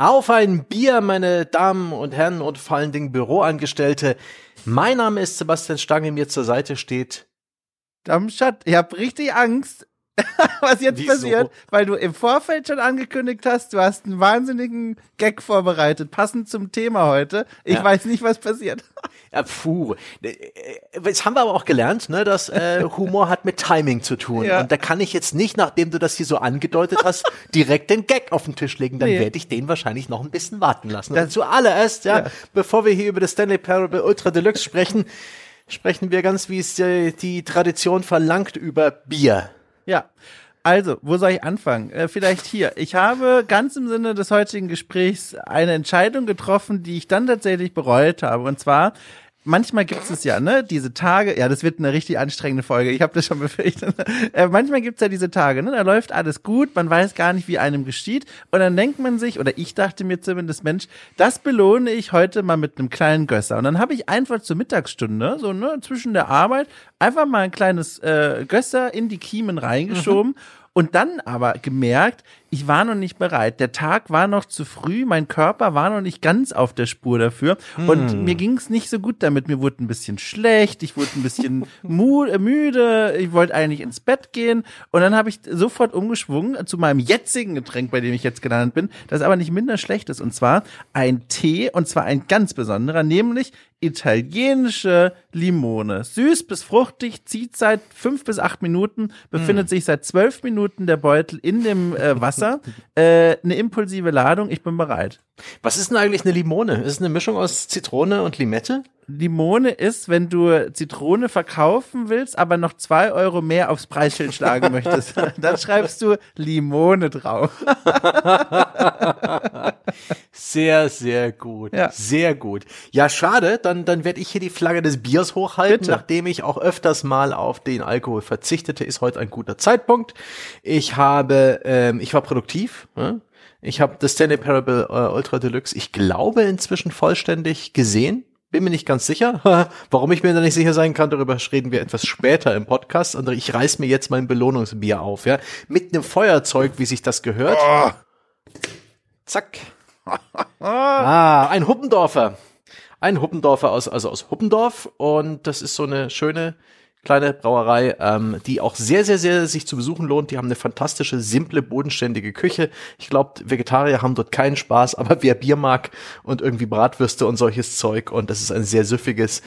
Auf ein Bier, meine Damen und Herren und vor allen Dingen Büroangestellte. Mein Name ist Sebastian Stange, mir zur Seite steht. Darmstadt, ich hab richtig Angst. was jetzt Wieso? passiert, weil du im Vorfeld schon angekündigt hast, du hast einen wahnsinnigen Gag vorbereitet, passend zum Thema heute. Ich ja. weiß nicht, was passiert. Ja, puh. Jetzt haben wir aber auch gelernt, ne, dass äh, Humor hat mit Timing zu tun. Ja. Und da kann ich jetzt nicht, nachdem du das hier so angedeutet hast, direkt den Gag auf den Tisch legen. Dann nee. werde ich den wahrscheinlich noch ein bisschen warten lassen. Das, und zuallererst, ja, ja, bevor wir hier über das Stanley Parable Ultra Deluxe sprechen, sprechen wir ganz, wie es äh, die Tradition verlangt, über Bier. Ja. Also, wo soll ich anfangen? Äh, vielleicht hier. Ich habe ganz im Sinne des heutigen Gesprächs eine Entscheidung getroffen, die ich dann tatsächlich bereut habe. Und zwar manchmal gibt es ja, ne, diese Tage, ja, das wird eine richtig anstrengende Folge, ich habe das schon befürchtet. Äh, manchmal gibt es ja diese Tage, ne, da läuft alles gut, man weiß gar nicht, wie einem geschieht und dann denkt man sich, oder ich dachte mir zumindest, Mensch, das belohne ich heute mal mit einem kleinen Gösser. Und dann habe ich einfach zur Mittagsstunde, so ne, zwischen der Arbeit, einfach mal ein kleines äh, Gösser in die Kiemen reingeschoben mhm. Und dann aber gemerkt, ich war noch nicht bereit. Der Tag war noch zu früh, mein Körper war noch nicht ganz auf der Spur dafür. Hm. Und mir ging es nicht so gut damit. Mir wurde ein bisschen schlecht, ich wurde ein bisschen äh, müde, ich wollte eigentlich ins Bett gehen. Und dann habe ich sofort umgeschwungen zu meinem jetzigen Getränk, bei dem ich jetzt gelandet bin, das aber nicht minder schlecht ist. Und zwar ein Tee, und zwar ein ganz besonderer, nämlich italienische Limone. Süß bis fruchtig, zieht seit fünf bis acht Minuten, befindet mm. sich seit zwölf Minuten der Beutel in dem äh, Wasser. Äh, eine impulsive Ladung, ich bin bereit. Was ist denn eigentlich eine Limone? Ist es eine Mischung aus Zitrone und Limette? Limone ist, wenn du Zitrone verkaufen willst, aber noch zwei Euro mehr aufs Preisschild schlagen möchtest. Dann schreibst du Limone drauf. sehr, sehr gut. Ja. Sehr gut. Ja, schade. Dann, dann werde ich hier die Flagge des Biers hochhalten, Bitte. nachdem ich auch öfters mal auf den Alkohol verzichtete, ist heute ein guter Zeitpunkt. Ich habe, ähm, ich war produktiv. Ne? Ich habe das Stanley Parable äh, Ultra Deluxe, ich glaube, inzwischen vollständig gesehen. Bin mir nicht ganz sicher. Warum ich mir da nicht sicher sein kann, darüber reden wir etwas später im Podcast. Und ich reiß mir jetzt mein Belohnungsbier auf, ja. Mit einem Feuerzeug, wie sich das gehört. Oh. Zack. ah, ein Huppendorfer. Ein Huppendorfer aus, also aus Huppendorf. Und das ist so eine schöne, kleine Brauerei, ähm, die auch sehr, sehr, sehr sich zu besuchen lohnt. Die haben eine fantastische, simple, bodenständige Küche. Ich glaube, Vegetarier haben dort keinen Spaß, aber wer Bier mag und irgendwie Bratwürste und solches Zeug und das ist ein sehr süffiges,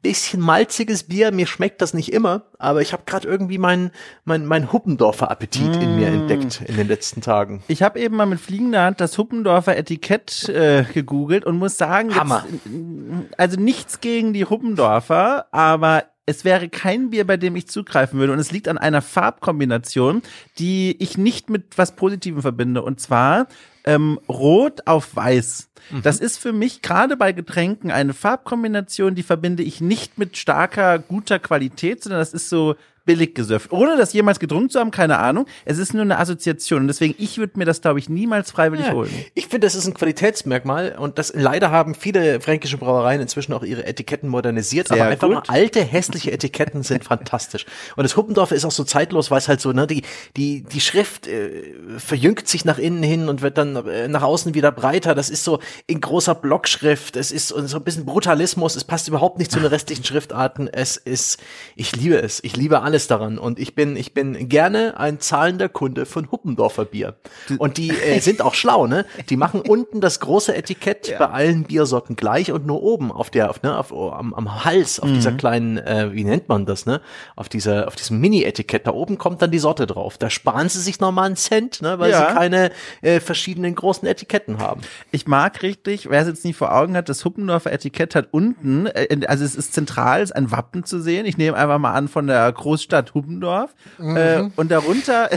bisschen malziges Bier. Mir schmeckt das nicht immer, aber ich habe gerade irgendwie meinen mein, mein Huppendorfer Appetit mm. in mir mm. entdeckt in den letzten Tagen. Ich habe eben mal mit fliegender Hand das Huppendorfer Etikett äh, gegoogelt und muss sagen, Hammer. Jetzt, also nichts gegen die Huppendorfer, aber es wäre kein Bier, bei dem ich zugreifen würde. Und es liegt an einer Farbkombination, die ich nicht mit was Positivem verbinde. Und zwar ähm, Rot auf Weiß. Mhm. Das ist für mich gerade bei Getränken eine Farbkombination, die verbinde ich nicht mit starker, guter Qualität, sondern das ist so billig gesöfft. Ohne das jemals getrunken zu haben, keine Ahnung. Es ist nur eine Assoziation. Und deswegen, ich würde mir das, glaube ich, niemals freiwillig ja, holen. Ich finde, das ist ein Qualitätsmerkmal. Und das leider haben viele fränkische Brauereien inzwischen auch ihre Etiketten modernisiert. Sehr aber einfach gut. mal alte, hässliche Etiketten sind fantastisch. Und das Huppendorf ist auch so zeitlos, weil es halt so, ne, die, die, die Schrift äh, verjüngt sich nach innen hin und wird dann äh, nach außen wieder breiter. Das ist so in großer Blockschrift. Es ist so ein bisschen Brutalismus. Es passt überhaupt nicht zu den restlichen Schriftarten. Es ist, ich liebe es. Ich liebe alle alles daran. Und ich bin, ich bin gerne ein zahlender Kunde von Huppendorfer Bier. Und die äh, sind auch schlau, ne? Die machen unten das große Etikett ja. bei allen Biersorten gleich und nur oben auf der, auf, ne, auf, am, am Hals, auf mhm. dieser kleinen, äh, wie nennt man das, ne? Auf dieser, auf diesem Mini-Etikett, da oben kommt dann die Sorte drauf. Da sparen sie sich nochmal einen Cent, ne? Weil ja. sie keine äh, verschiedenen großen Etiketten haben. Ich mag richtig, wer es jetzt nicht vor Augen hat, das Huppendorfer Etikett hat unten, äh, also es ist zentral, ist ein Wappen zu sehen. Ich nehme einfach mal an von der Groß Großstadt Huppendorf. Mhm. Äh, und darunter,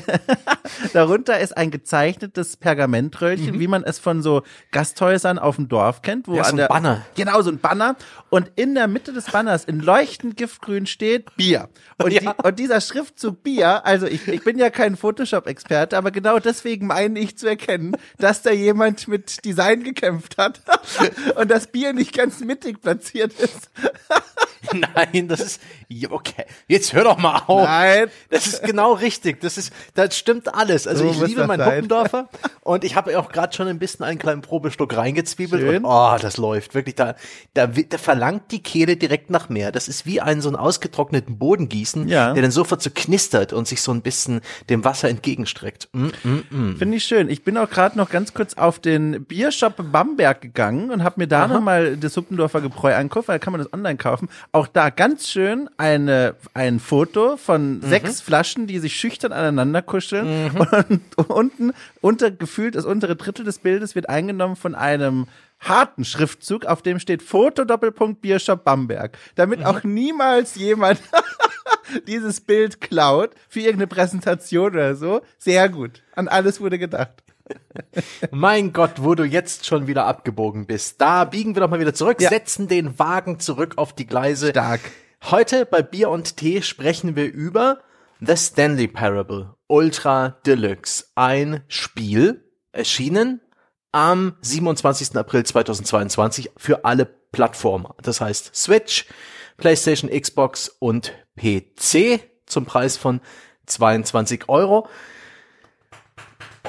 darunter ist ein gezeichnetes Pergamentröllchen, mhm. wie man es von so Gasthäusern auf dem Dorf kennt. Wo ja, so ein der, Banner. Genau, so ein Banner. Und in der Mitte des Banners in leuchtend giftgrün steht Bier. Und, ja. die, und dieser Schriftzug Bier, also ich, ich bin ja kein Photoshop-Experte, aber genau deswegen meine ich zu erkennen, dass da jemand mit Design gekämpft hat und das Bier nicht ganz mittig platziert ist. Nein, das ist okay. Jetzt hör doch mal auf. Nein, das ist genau richtig. Das ist, das stimmt alles. Also so ich liebe meinen Huppendorfer und ich habe auch gerade schon ein bisschen einen kleinen Probestock reingezwiebelt Schön. und oh, das läuft wirklich. Da, da, da verlangt die Kehle direkt nach mehr. Das ist wie ein so einen ausgetrockneten Boden gießen, ja. der dann sofort so knistert und sich so ein bisschen dem Wasser entgegenstreckt. Mm, mm, mm. Finde ich schön. Ich bin auch gerade noch ganz kurz auf den Biershop Bamberg gegangen und habe mir da nochmal das Huppendorfer Gebräu angeguckt, weil da kann man das online kaufen. Auch da ganz schön eine, ein Foto von mhm. sechs Flaschen, die sich schüchtern aneinander kuscheln. Mhm. Und unten, unter, gefühlt das untere Drittel des Bildes wird eingenommen von einem harten Schriftzug, auf dem steht Foto Doppelpunkt Biershop Bamberg, damit mhm. auch niemals jemand dieses Bild klaut für irgendeine Präsentation oder so. Sehr gut. An alles wurde gedacht. Mein Gott, wo du jetzt schon wieder abgebogen bist. Da biegen wir doch mal wieder zurück, ja. setzen den Wagen zurück auf die Gleise. Stark. Heute bei Bier und Tee sprechen wir über The Stanley Parable Ultra Deluxe. Ein Spiel, erschienen am 27. April 2022 für alle Plattformen. Das heißt Switch, PlayStation, Xbox und PC zum Preis von 22 Euro.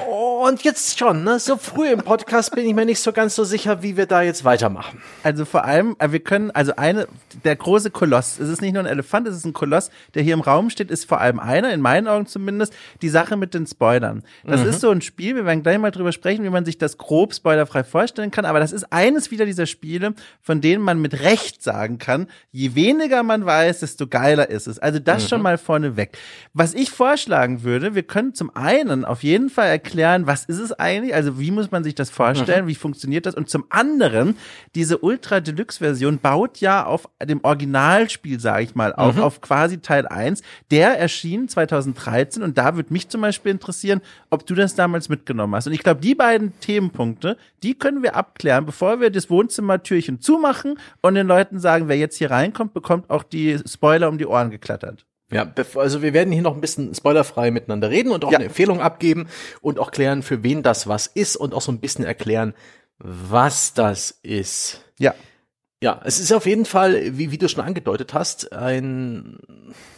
Und jetzt schon, ne? So früh im Podcast bin ich mir nicht so ganz so sicher, wie wir da jetzt weitermachen. Also vor allem, äh, wir können, also eine, der große Koloss, es ist nicht nur ein Elefant, es ist ein Koloss, der hier im Raum steht, ist vor allem einer, in meinen Augen zumindest, die Sache mit den Spoilern. Das mhm. ist so ein Spiel, wir werden gleich mal drüber sprechen, wie man sich das grob spoilerfrei vorstellen kann, aber das ist eines wieder dieser Spiele, von denen man mit Recht sagen kann, je weniger man weiß, desto geiler ist es. Also das mhm. schon mal vorneweg. Was ich vorschlagen würde, wir können zum einen auf jeden Fall erklären, erklären, was ist es eigentlich? Also wie muss man sich das vorstellen? Mhm. Wie funktioniert das? Und zum anderen, diese Ultra Deluxe Version baut ja auf dem Originalspiel, sage ich mal, auf, mhm. auf quasi Teil 1. Der erschien 2013 und da würde mich zum Beispiel interessieren, ob du das damals mitgenommen hast. Und ich glaube, die beiden Themenpunkte, die können wir abklären, bevor wir das Wohnzimmertürchen zumachen und den Leuten sagen, wer jetzt hier reinkommt, bekommt auch die Spoiler um die Ohren geklattert. Ja, also wir werden hier noch ein bisschen spoilerfrei miteinander reden und auch ja. eine Empfehlung abgeben und auch klären, für wen das was ist und auch so ein bisschen erklären, was das ist. Ja. Ja, es ist auf jeden Fall, wie, wie du schon angedeutet hast, ein,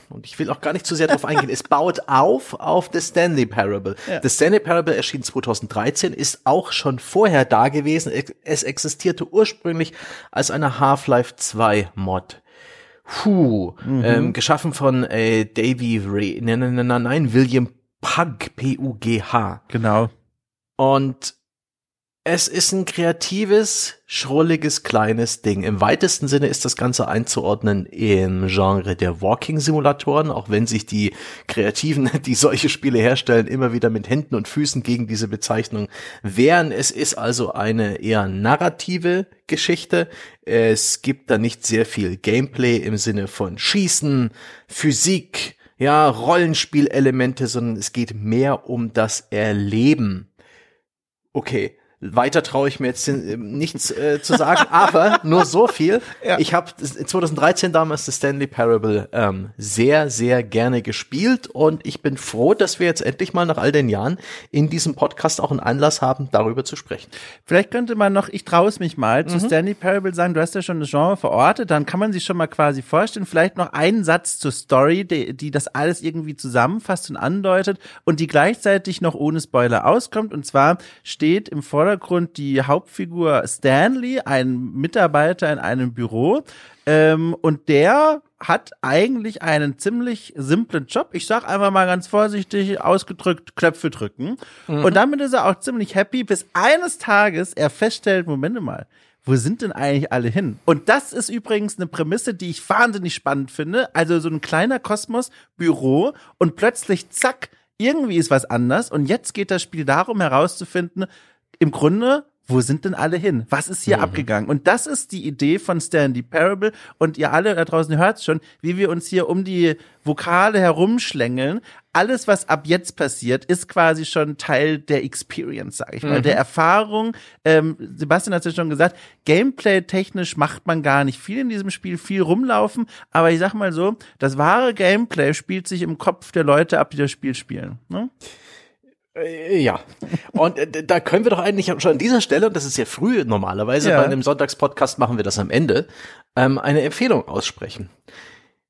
und ich will auch gar nicht zu sehr darauf eingehen, es baut auf auf The Stanley Parable. Ja. The Stanley Parable erschien 2013, ist auch schon vorher da gewesen. Es existierte ursprünglich als eine Half-Life 2 Mod. Puh, mhm. ähm, geschaffen von äh, Davy Ray, nein, nein, nein, nein, William Pug, P-U-G-H. Genau. Und es ist ein kreatives, schrulliges, kleines Ding. Im weitesten Sinne ist das Ganze einzuordnen im Genre der Walking-Simulatoren, auch wenn sich die Kreativen, die solche Spiele herstellen, immer wieder mit Händen und Füßen gegen diese Bezeichnung wehren. Es ist also eine eher narrative Geschichte. Es gibt da nicht sehr viel Gameplay im Sinne von Schießen, Physik, ja, Rollenspielelemente, sondern es geht mehr um das Erleben. Okay, weiter traue ich mir jetzt äh, nichts äh, zu sagen, aber nur so viel. Ja. Ich habe 2013 damals das Stanley Parable ähm, sehr, sehr gerne gespielt und ich bin froh, dass wir jetzt endlich mal nach all den Jahren in diesem Podcast auch einen Anlass haben, darüber zu sprechen. Vielleicht könnte man noch, ich traue es mich mal, mhm. zu Stanley Parable sagen, du hast ja schon das Genre verortet, dann kann man sich schon mal quasi vorstellen, vielleicht noch einen Satz zur Story, die, die das alles irgendwie zusammenfasst und andeutet und die gleichzeitig noch ohne Spoiler auskommt. Und zwar steht im Vordergrund Vordergrund die Hauptfigur Stanley, ein Mitarbeiter in einem Büro. Ähm, und der hat eigentlich einen ziemlich simplen Job. Ich sag einfach mal ganz vorsichtig ausgedrückt, Knöpfe drücken. Mhm. Und damit ist er auch ziemlich happy, bis eines Tages er feststellt, Moment mal, wo sind denn eigentlich alle hin? Und das ist übrigens eine Prämisse, die ich wahnsinnig spannend finde. Also so ein kleiner Kosmos, Büro und plötzlich zack, irgendwie ist was anders. Und jetzt geht das Spiel darum herauszufinden, im Grunde, wo sind denn alle hin? Was ist hier mhm. abgegangen? Und das ist die Idee von Stanley Parable. Und ihr alle da draußen hört schon, wie wir uns hier um die Vokale herumschlängeln. Alles, was ab jetzt passiert, ist quasi schon Teil der Experience, sage ich mal, mhm. der Erfahrung. Ähm, Sebastian hat es ja schon gesagt, Gameplay-technisch macht man gar nicht viel in diesem Spiel, viel rumlaufen. Aber ich sag mal so, das wahre Gameplay spielt sich im Kopf der Leute ab, die das Spiel spielen. Ne? Äh, ja. Und äh, da können wir doch eigentlich schon an dieser Stelle, und das ist ja früh normalerweise, ja. bei einem Sonntagspodcast machen wir das am Ende, ähm, eine Empfehlung aussprechen.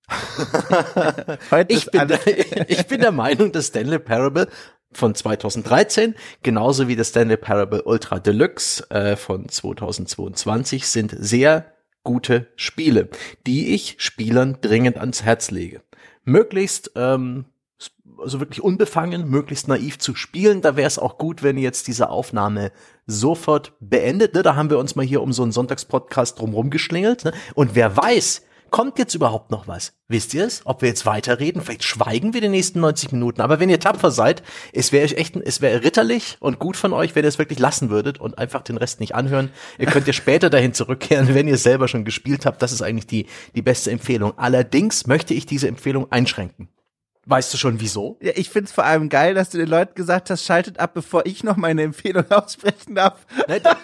ich, bin der, ich bin der Meinung, dass Stanley Parable von 2013, genauso wie das Stanley Parable Ultra Deluxe äh, von 2022 sind sehr gute Spiele, die ich Spielern dringend ans Herz lege. Möglichst ähm, also wirklich unbefangen, möglichst naiv zu spielen. Da wäre es auch gut, wenn ihr jetzt diese Aufnahme sofort beendet. Ne? Da haben wir uns mal hier um so einen Sonntagspodcast drumherum geschlingelt. Ne? Und wer weiß, kommt jetzt überhaupt noch was? Wisst ihr es? Ob wir jetzt weiterreden? Vielleicht schweigen wir die nächsten 90 Minuten. Aber wenn ihr tapfer seid, es wäre echt, es wäre ritterlich und gut von euch, wenn ihr es wirklich lassen würdet und einfach den Rest nicht anhören. Ihr könnt ja später dahin zurückkehren, wenn ihr selber schon gespielt habt. Das ist eigentlich die, die beste Empfehlung. Allerdings möchte ich diese Empfehlung einschränken. Weißt du schon wieso? Ja, ich find's vor allem geil, dass du den Leuten gesagt hast, schaltet ab, bevor ich noch meine Empfehlung aussprechen darf. Ne, da,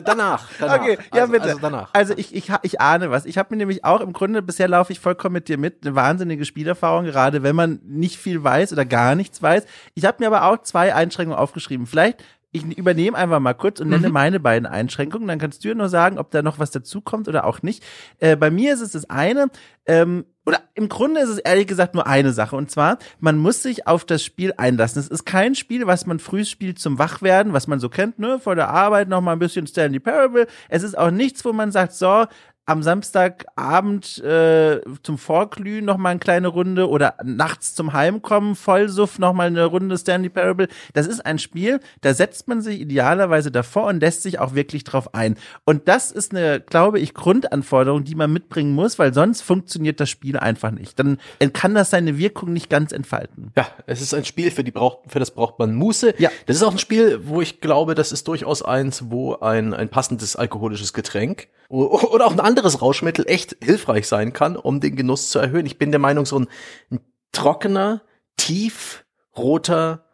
danach, danach. Okay, ja also, bitte. Also, danach. also ich, ich, ich ahne was. Ich habe mir nämlich auch im Grunde, bisher laufe ich vollkommen mit dir mit, eine wahnsinnige Spielerfahrung, gerade wenn man nicht viel weiß oder gar nichts weiß. Ich habe mir aber auch zwei Einschränkungen aufgeschrieben. Vielleicht ich übernehme einfach mal kurz und nenne mhm. meine beiden Einschränkungen. Dann kannst du ja nur sagen, ob da noch was dazukommt oder auch nicht. Äh, bei mir ist es das eine, ähm, oder im Grunde ist es ehrlich gesagt nur eine Sache. Und zwar, man muss sich auf das Spiel einlassen. Es ist kein Spiel, was man früh spielt zum Wachwerden, was man so kennt, ne? Vor der Arbeit noch mal ein bisschen Stanley Parable. Es ist auch nichts, wo man sagt, so, am Samstagabend äh, zum Vorglühen noch mal eine kleine Runde oder nachts zum Heimkommen Vollsuff noch mal eine Runde Stanley Parable. Das ist ein Spiel, da setzt man sich idealerweise davor und lässt sich auch wirklich drauf ein. Und das ist eine, glaube ich, Grundanforderung, die man mitbringen muss, weil sonst funktioniert das Spiel einfach nicht. Dann kann das seine Wirkung nicht ganz entfalten. Ja, es ist ein Spiel, für die braucht, für das braucht man Muße. Ja. Das ist auch ein Spiel, wo ich glaube, das ist durchaus eins, wo ein, ein passendes alkoholisches Getränk oder auch ein anderes Rauschmittel echt hilfreich sein kann, um den Genuss zu erhöhen. Ich bin der Meinung, so ein, ein trockener, tief roter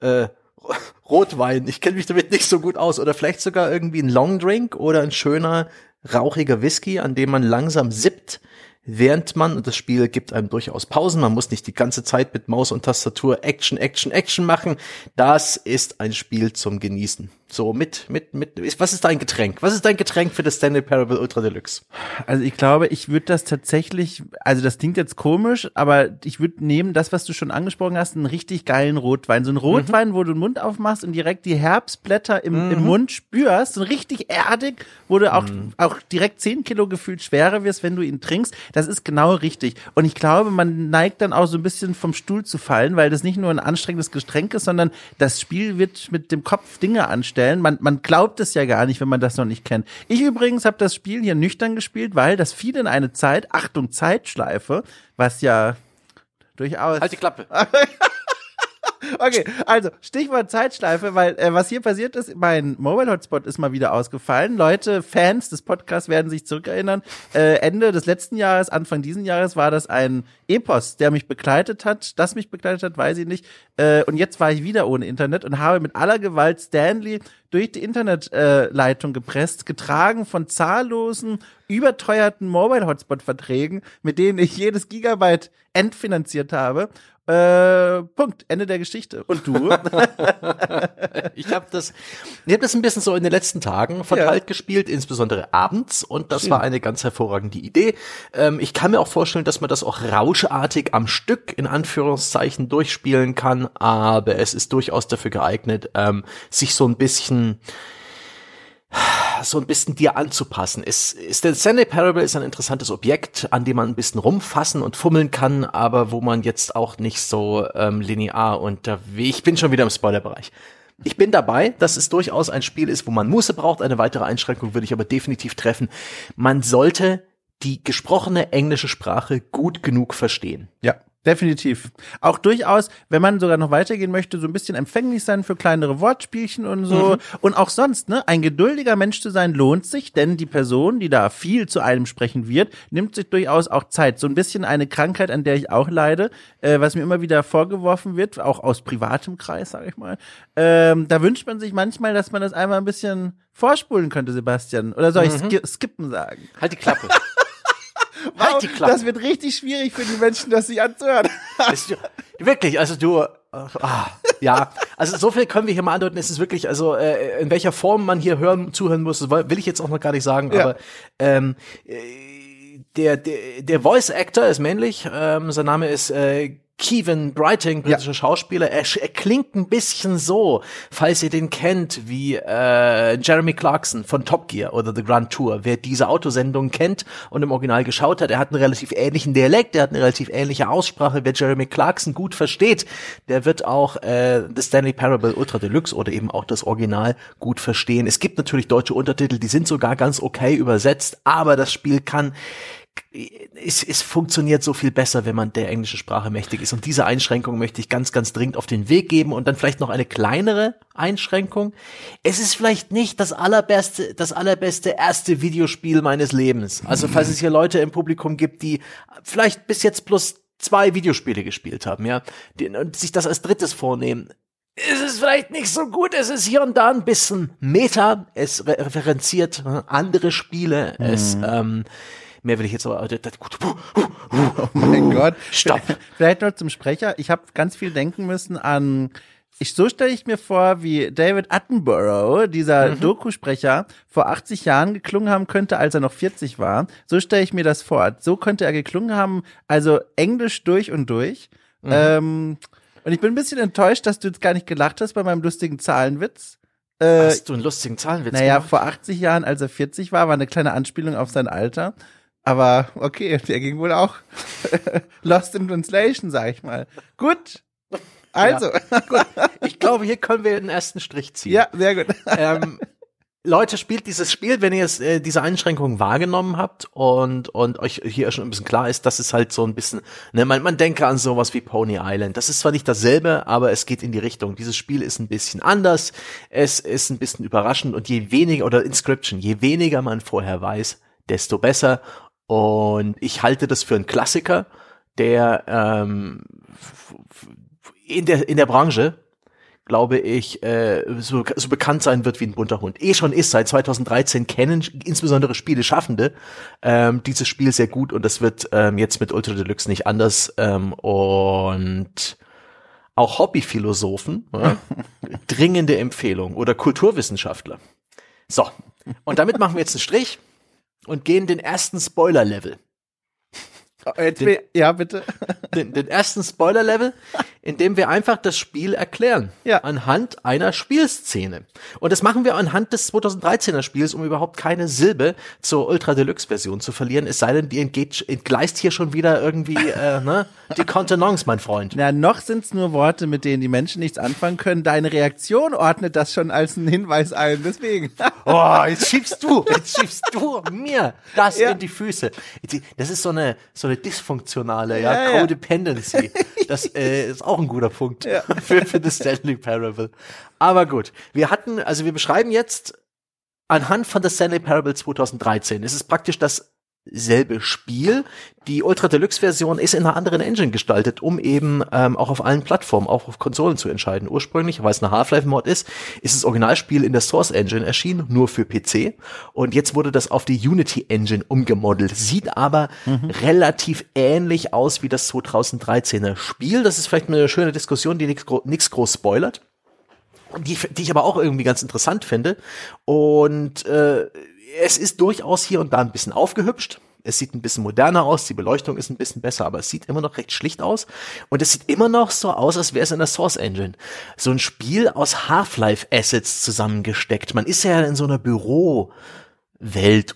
äh, Rotwein, ich kenne mich damit nicht so gut aus, oder vielleicht sogar irgendwie ein Long Drink oder ein schöner, rauchiger Whisky, an dem man langsam sippt, während man, und das Spiel gibt einem durchaus Pausen, man muss nicht die ganze Zeit mit Maus und Tastatur Action, Action, Action machen. Das ist ein Spiel zum Genießen. So mit, mit, mit, was ist dein Getränk? Was ist dein Getränk für das Stanley Parable Ultra Deluxe? Also ich glaube, ich würde das tatsächlich, also das klingt jetzt komisch, aber ich würde nehmen das, was du schon angesprochen hast, einen richtig geilen Rotwein. So ein Rotwein, mhm. wo du den Mund aufmachst und direkt die Herbstblätter im, mhm. im Mund spürst, so richtig erdig, wo du auch, mhm. auch direkt zehn Kilo gefühlt schwerer wirst, wenn du ihn trinkst. Das ist genau richtig. Und ich glaube, man neigt dann auch so ein bisschen vom Stuhl zu fallen, weil das nicht nur ein anstrengendes Getränk ist, sondern das Spiel wird mit dem Kopf Dinge anstellen stellen. Man, man glaubt es ja gar nicht, wenn man das noch nicht kennt. Ich übrigens habe das Spiel hier nüchtern gespielt, weil das fiel in eine Zeit, Achtung, Zeitschleife, was ja durchaus. Halt die Klappe. Okay, also Stichwort Zeitschleife, weil äh, was hier passiert ist, mein Mobile Hotspot ist mal wieder ausgefallen. Leute, Fans des Podcasts werden sich zurückerinnern. Äh, Ende des letzten Jahres, Anfang diesen Jahres war das ein Epos, der mich begleitet hat. Das mich begleitet hat, weiß ich nicht. Äh, und jetzt war ich wieder ohne Internet und habe mit aller Gewalt Stanley durch die Internetleitung äh, gepresst, getragen von zahllosen, überteuerten Mobile-Hotspot-Verträgen, mit denen ich jedes Gigabyte entfinanziert habe. Äh, Punkt. Ende der Geschichte. Und du? ich habe das, ich habe das ein bisschen so in den letzten Tagen verteilt ja. gespielt, insbesondere abends. Und das Schön. war eine ganz hervorragende Idee. Ähm, ich kann mir auch vorstellen, dass man das auch rauschartig am Stück in Anführungszeichen durchspielen kann. Aber es ist durchaus dafür geeignet, ähm, sich so ein bisschen so ein bisschen dir anzupassen. Es ist der Stanley Parable ist ein interessantes Objekt, an dem man ein bisschen rumfassen und fummeln kann, aber wo man jetzt auch nicht so ähm, linear unterwegs. Ich bin schon wieder im Spoilerbereich. Ich bin dabei, dass es durchaus ein Spiel ist, wo man Muße braucht. Eine weitere Einschränkung würde ich aber definitiv treffen. Man sollte die gesprochene englische Sprache gut genug verstehen. Ja. Definitiv. Auch durchaus, wenn man sogar noch weitergehen möchte, so ein bisschen empfänglich sein für kleinere Wortspielchen und so. Mhm. Und auch sonst, ne, ein geduldiger Mensch zu sein lohnt sich, denn die Person, die da viel zu einem sprechen wird, nimmt sich durchaus auch Zeit. So ein bisschen eine Krankheit, an der ich auch leide, äh, was mir immer wieder vorgeworfen wird, auch aus privatem Kreis, sage ich mal. Ähm, da wünscht man sich manchmal, dass man das einmal ein bisschen vorspulen könnte, Sebastian. Oder soll ich mhm. skippen sagen? Halt die Klappe. Halt die Klappe. Das wird richtig schwierig für die Menschen, das sich anzuhören. wirklich, also du. Ah. Ja, also so viel können wir hier mal andeuten. Es ist wirklich, also äh, in welcher Form man hier hören, zuhören muss, will ich jetzt auch noch gar nicht sagen, ja. aber ähm, äh, der, der, der Voice Actor ist männlich, ähm, sein Name ist äh, Kevin Brighting, britischer ja. Schauspieler, er, er, klingt ein bisschen so, falls ihr den kennt, wie äh, Jeremy Clarkson von Top Gear oder The Grand Tour. Wer diese Autosendung kennt und im Original geschaut hat, er hat einen relativ ähnlichen Dialekt, er hat eine relativ ähnliche Aussprache. Wer Jeremy Clarkson gut versteht, der wird auch äh, The Stanley Parable Ultra Deluxe oder eben auch das Original gut verstehen. Es gibt natürlich deutsche Untertitel, die sind sogar ganz okay übersetzt, aber das Spiel kann es, es funktioniert so viel besser, wenn man der englischen Sprache mächtig ist. Und diese Einschränkung möchte ich ganz, ganz dringend auf den Weg geben. Und dann vielleicht noch eine kleinere Einschränkung. Es ist vielleicht nicht das allerbeste, das allerbeste erste Videospiel meines Lebens. Also falls es hier Leute im Publikum gibt, die vielleicht bis jetzt plus zwei Videospiele gespielt haben, ja, und sich das als drittes vornehmen. Es ist vielleicht nicht so gut, es ist hier und da ein bisschen Meta, es referenziert andere Spiele, mhm. es ähm, Mehr will ich jetzt aber. Oh mein Gott. Stopp. Vielleicht noch zum Sprecher. Ich habe ganz viel denken müssen an. Ich, so stelle ich mir vor, wie David Attenborough, dieser mhm. Doku-Sprecher, vor 80 Jahren geklungen haben könnte, als er noch 40 war. So stelle ich mir das vor. So könnte er geklungen haben, also Englisch durch und durch. Mhm. Ähm, und ich bin ein bisschen enttäuscht, dass du jetzt gar nicht gelacht hast bei meinem lustigen Zahlenwitz. Äh, hast du einen lustigen Zahlenwitz Naja, gemacht? vor 80 Jahren, als er 40 war, war eine kleine Anspielung auf sein Alter. Aber okay, der ging wohl auch Lost in Translation, sag ich mal. Gut. Also. Ja, gut. Ich glaube, hier können wir den ersten Strich ziehen. Ja, sehr gut. Ähm, Leute, spielt dieses Spiel, wenn ihr es, äh, diese Einschränkungen wahrgenommen habt und, und euch hier schon ein bisschen klar ist, dass es halt so ein bisschen, ne, man, man denke an sowas wie Pony Island. Das ist zwar nicht dasselbe, aber es geht in die Richtung. Dieses Spiel ist ein bisschen anders, es ist ein bisschen überraschend und je weniger, oder Inscription, je weniger man vorher weiß, desto besser. Und ich halte das für einen Klassiker, der ähm, in der in der Branche glaube ich, äh, so, so bekannt sein wird wie ein bunter Hund. Eh schon ist, seit 2013 kennen insbesondere Spieleschaffende ähm, dieses Spiel sehr gut und das wird ähm, jetzt mit Ultra Deluxe nicht anders. Ähm, und auch Hobbyphilosophen, ja, dringende Empfehlung oder Kulturwissenschaftler. So, und damit machen wir jetzt einen Strich und gehen den ersten Spoiler-Level. Jetzt den, ja, bitte. Den, den ersten Spoiler-Level, in dem wir einfach das Spiel erklären. Ja. Anhand einer Spielszene. Und das machen wir anhand des 2013er Spiels, um überhaupt keine Silbe zur Ultra Deluxe-Version zu verlieren. Es sei denn, die entgeht, entgleist hier schon wieder irgendwie äh, ne, die Kontenance, mein Freund. Na, noch sind's nur Worte, mit denen die Menschen nichts anfangen können. Deine Reaktion ordnet das schon als einen Hinweis ein. Deswegen. oh, jetzt schiebst du, jetzt schiebst du mir das ja. in die Füße. Das ist so eine, so eine dysfunktionale, ja, ja, ja. Codependency. Das äh, ist auch ein guter Punkt ja. für, für das Stanley Parable. Aber gut, wir hatten, also wir beschreiben jetzt anhand von The Stanley Parable 2013. Es ist praktisch das selbe Spiel. Die Ultra Deluxe Version ist in einer anderen Engine gestaltet, um eben ähm, auch auf allen Plattformen, auch auf Konsolen zu entscheiden. Ursprünglich, weil es eine Half-Life Mod ist, ist das Originalspiel in der Source Engine erschienen, nur für PC. Und jetzt wurde das auf die Unity Engine umgemodelt. Sieht aber mhm. relativ ähnlich aus wie das 2013er Spiel. Das ist vielleicht eine schöne Diskussion, die nichts gro groß spoilert. Die, die ich aber auch irgendwie ganz interessant finde. Und äh, es ist durchaus hier und da ein bisschen aufgehübscht. Es sieht ein bisschen moderner aus, die Beleuchtung ist ein bisschen besser, aber es sieht immer noch recht schlicht aus. Und es sieht immer noch so aus, als wäre es in der Source Engine. So ein Spiel aus Half-Life Assets zusammengesteckt. Man ist ja in so einer Bürowelt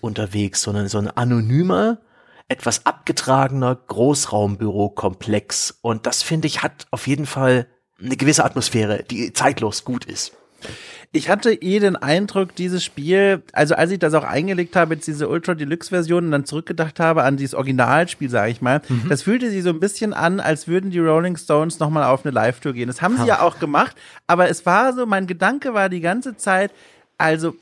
unterwegs, sondern so ein anonymer, etwas abgetragener Großraumbürokomplex. Und das finde ich hat auf jeden Fall eine gewisse Atmosphäre, die zeitlos gut ist. Ich hatte eh den Eindruck, dieses Spiel, also als ich das auch eingelegt habe, jetzt diese Ultra Deluxe Version und dann zurückgedacht habe an dieses Originalspiel, sage ich mal, mhm. das fühlte sich so ein bisschen an, als würden die Rolling Stones nochmal auf eine Live-Tour gehen. Das haben sie ja auch gemacht, aber es war so, mein Gedanke war die ganze Zeit, also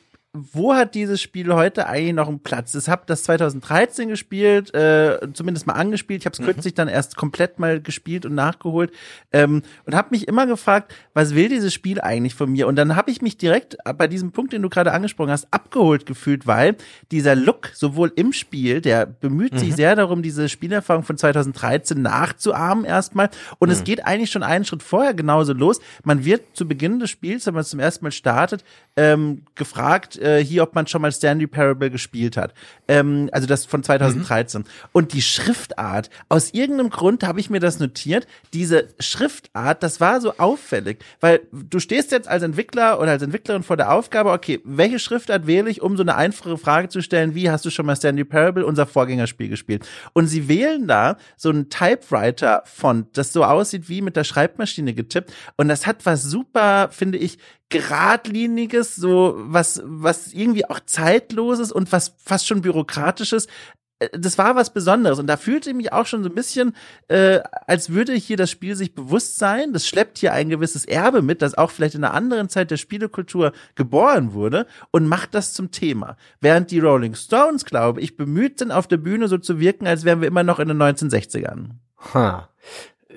wo hat dieses Spiel heute eigentlich noch einen Platz? Ich habe das 2013 gespielt, äh, zumindest mal angespielt. Ich habe es mhm. kürzlich dann erst komplett mal gespielt und nachgeholt ähm, und habe mich immer gefragt, was will dieses Spiel eigentlich von mir? Und dann habe ich mich direkt bei diesem Punkt, den du gerade angesprochen hast, abgeholt gefühlt, weil dieser Look sowohl im Spiel, der bemüht mhm. sich sehr darum, diese Spielerfahrung von 2013 nachzuahmen erstmal. Und mhm. es geht eigentlich schon einen Schritt vorher genauso los. Man wird zu Beginn des Spiels, wenn man zum ersten Mal startet, ähm, gefragt, äh, hier, ob man schon mal Stanley Parable gespielt hat. Ähm, also das von 2013. Mhm. Und die Schriftart, aus irgendeinem Grund habe ich mir das notiert, diese Schriftart, das war so auffällig, weil du stehst jetzt als Entwickler oder als Entwicklerin vor der Aufgabe, okay, welche Schriftart wähle ich, um so eine einfache Frage zu stellen, wie hast du schon mal Stanley Parable, unser Vorgängerspiel gespielt? Und sie wählen da so einen Typewriter-Font, das so aussieht wie mit der Schreibmaschine getippt. Und das hat was super, finde ich, geradliniges, so was, was irgendwie auch zeitloses und was fast schon bürokratisches. Äh, das war was Besonderes und da fühlte ich mich auch schon so ein bisschen, äh, als würde hier das Spiel sich bewusst sein. Das schleppt hier ein gewisses Erbe mit, das auch vielleicht in einer anderen Zeit der Spielekultur geboren wurde und macht das zum Thema. Während die Rolling Stones, glaube ich, bemüht sind, auf der Bühne so zu wirken, als wären wir immer noch in den 1960ern. Ha.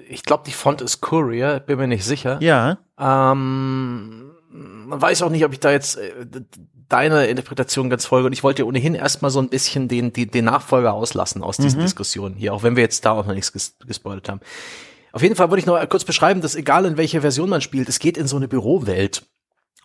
Ich glaube, die Font ist Courier, bin mir nicht sicher. Ja. Ähm weiß auch nicht, ob ich da jetzt äh, deine Interpretation ganz folge. Und ich wollte ohnehin erstmal so ein bisschen den, den, den Nachfolger auslassen aus diesen mhm. Diskussionen hier, auch wenn wir jetzt da auch noch nichts ges gespoilert haben. Auf jeden Fall wollte ich noch kurz beschreiben, dass egal in welcher Version man spielt, es geht in so eine Bürowelt.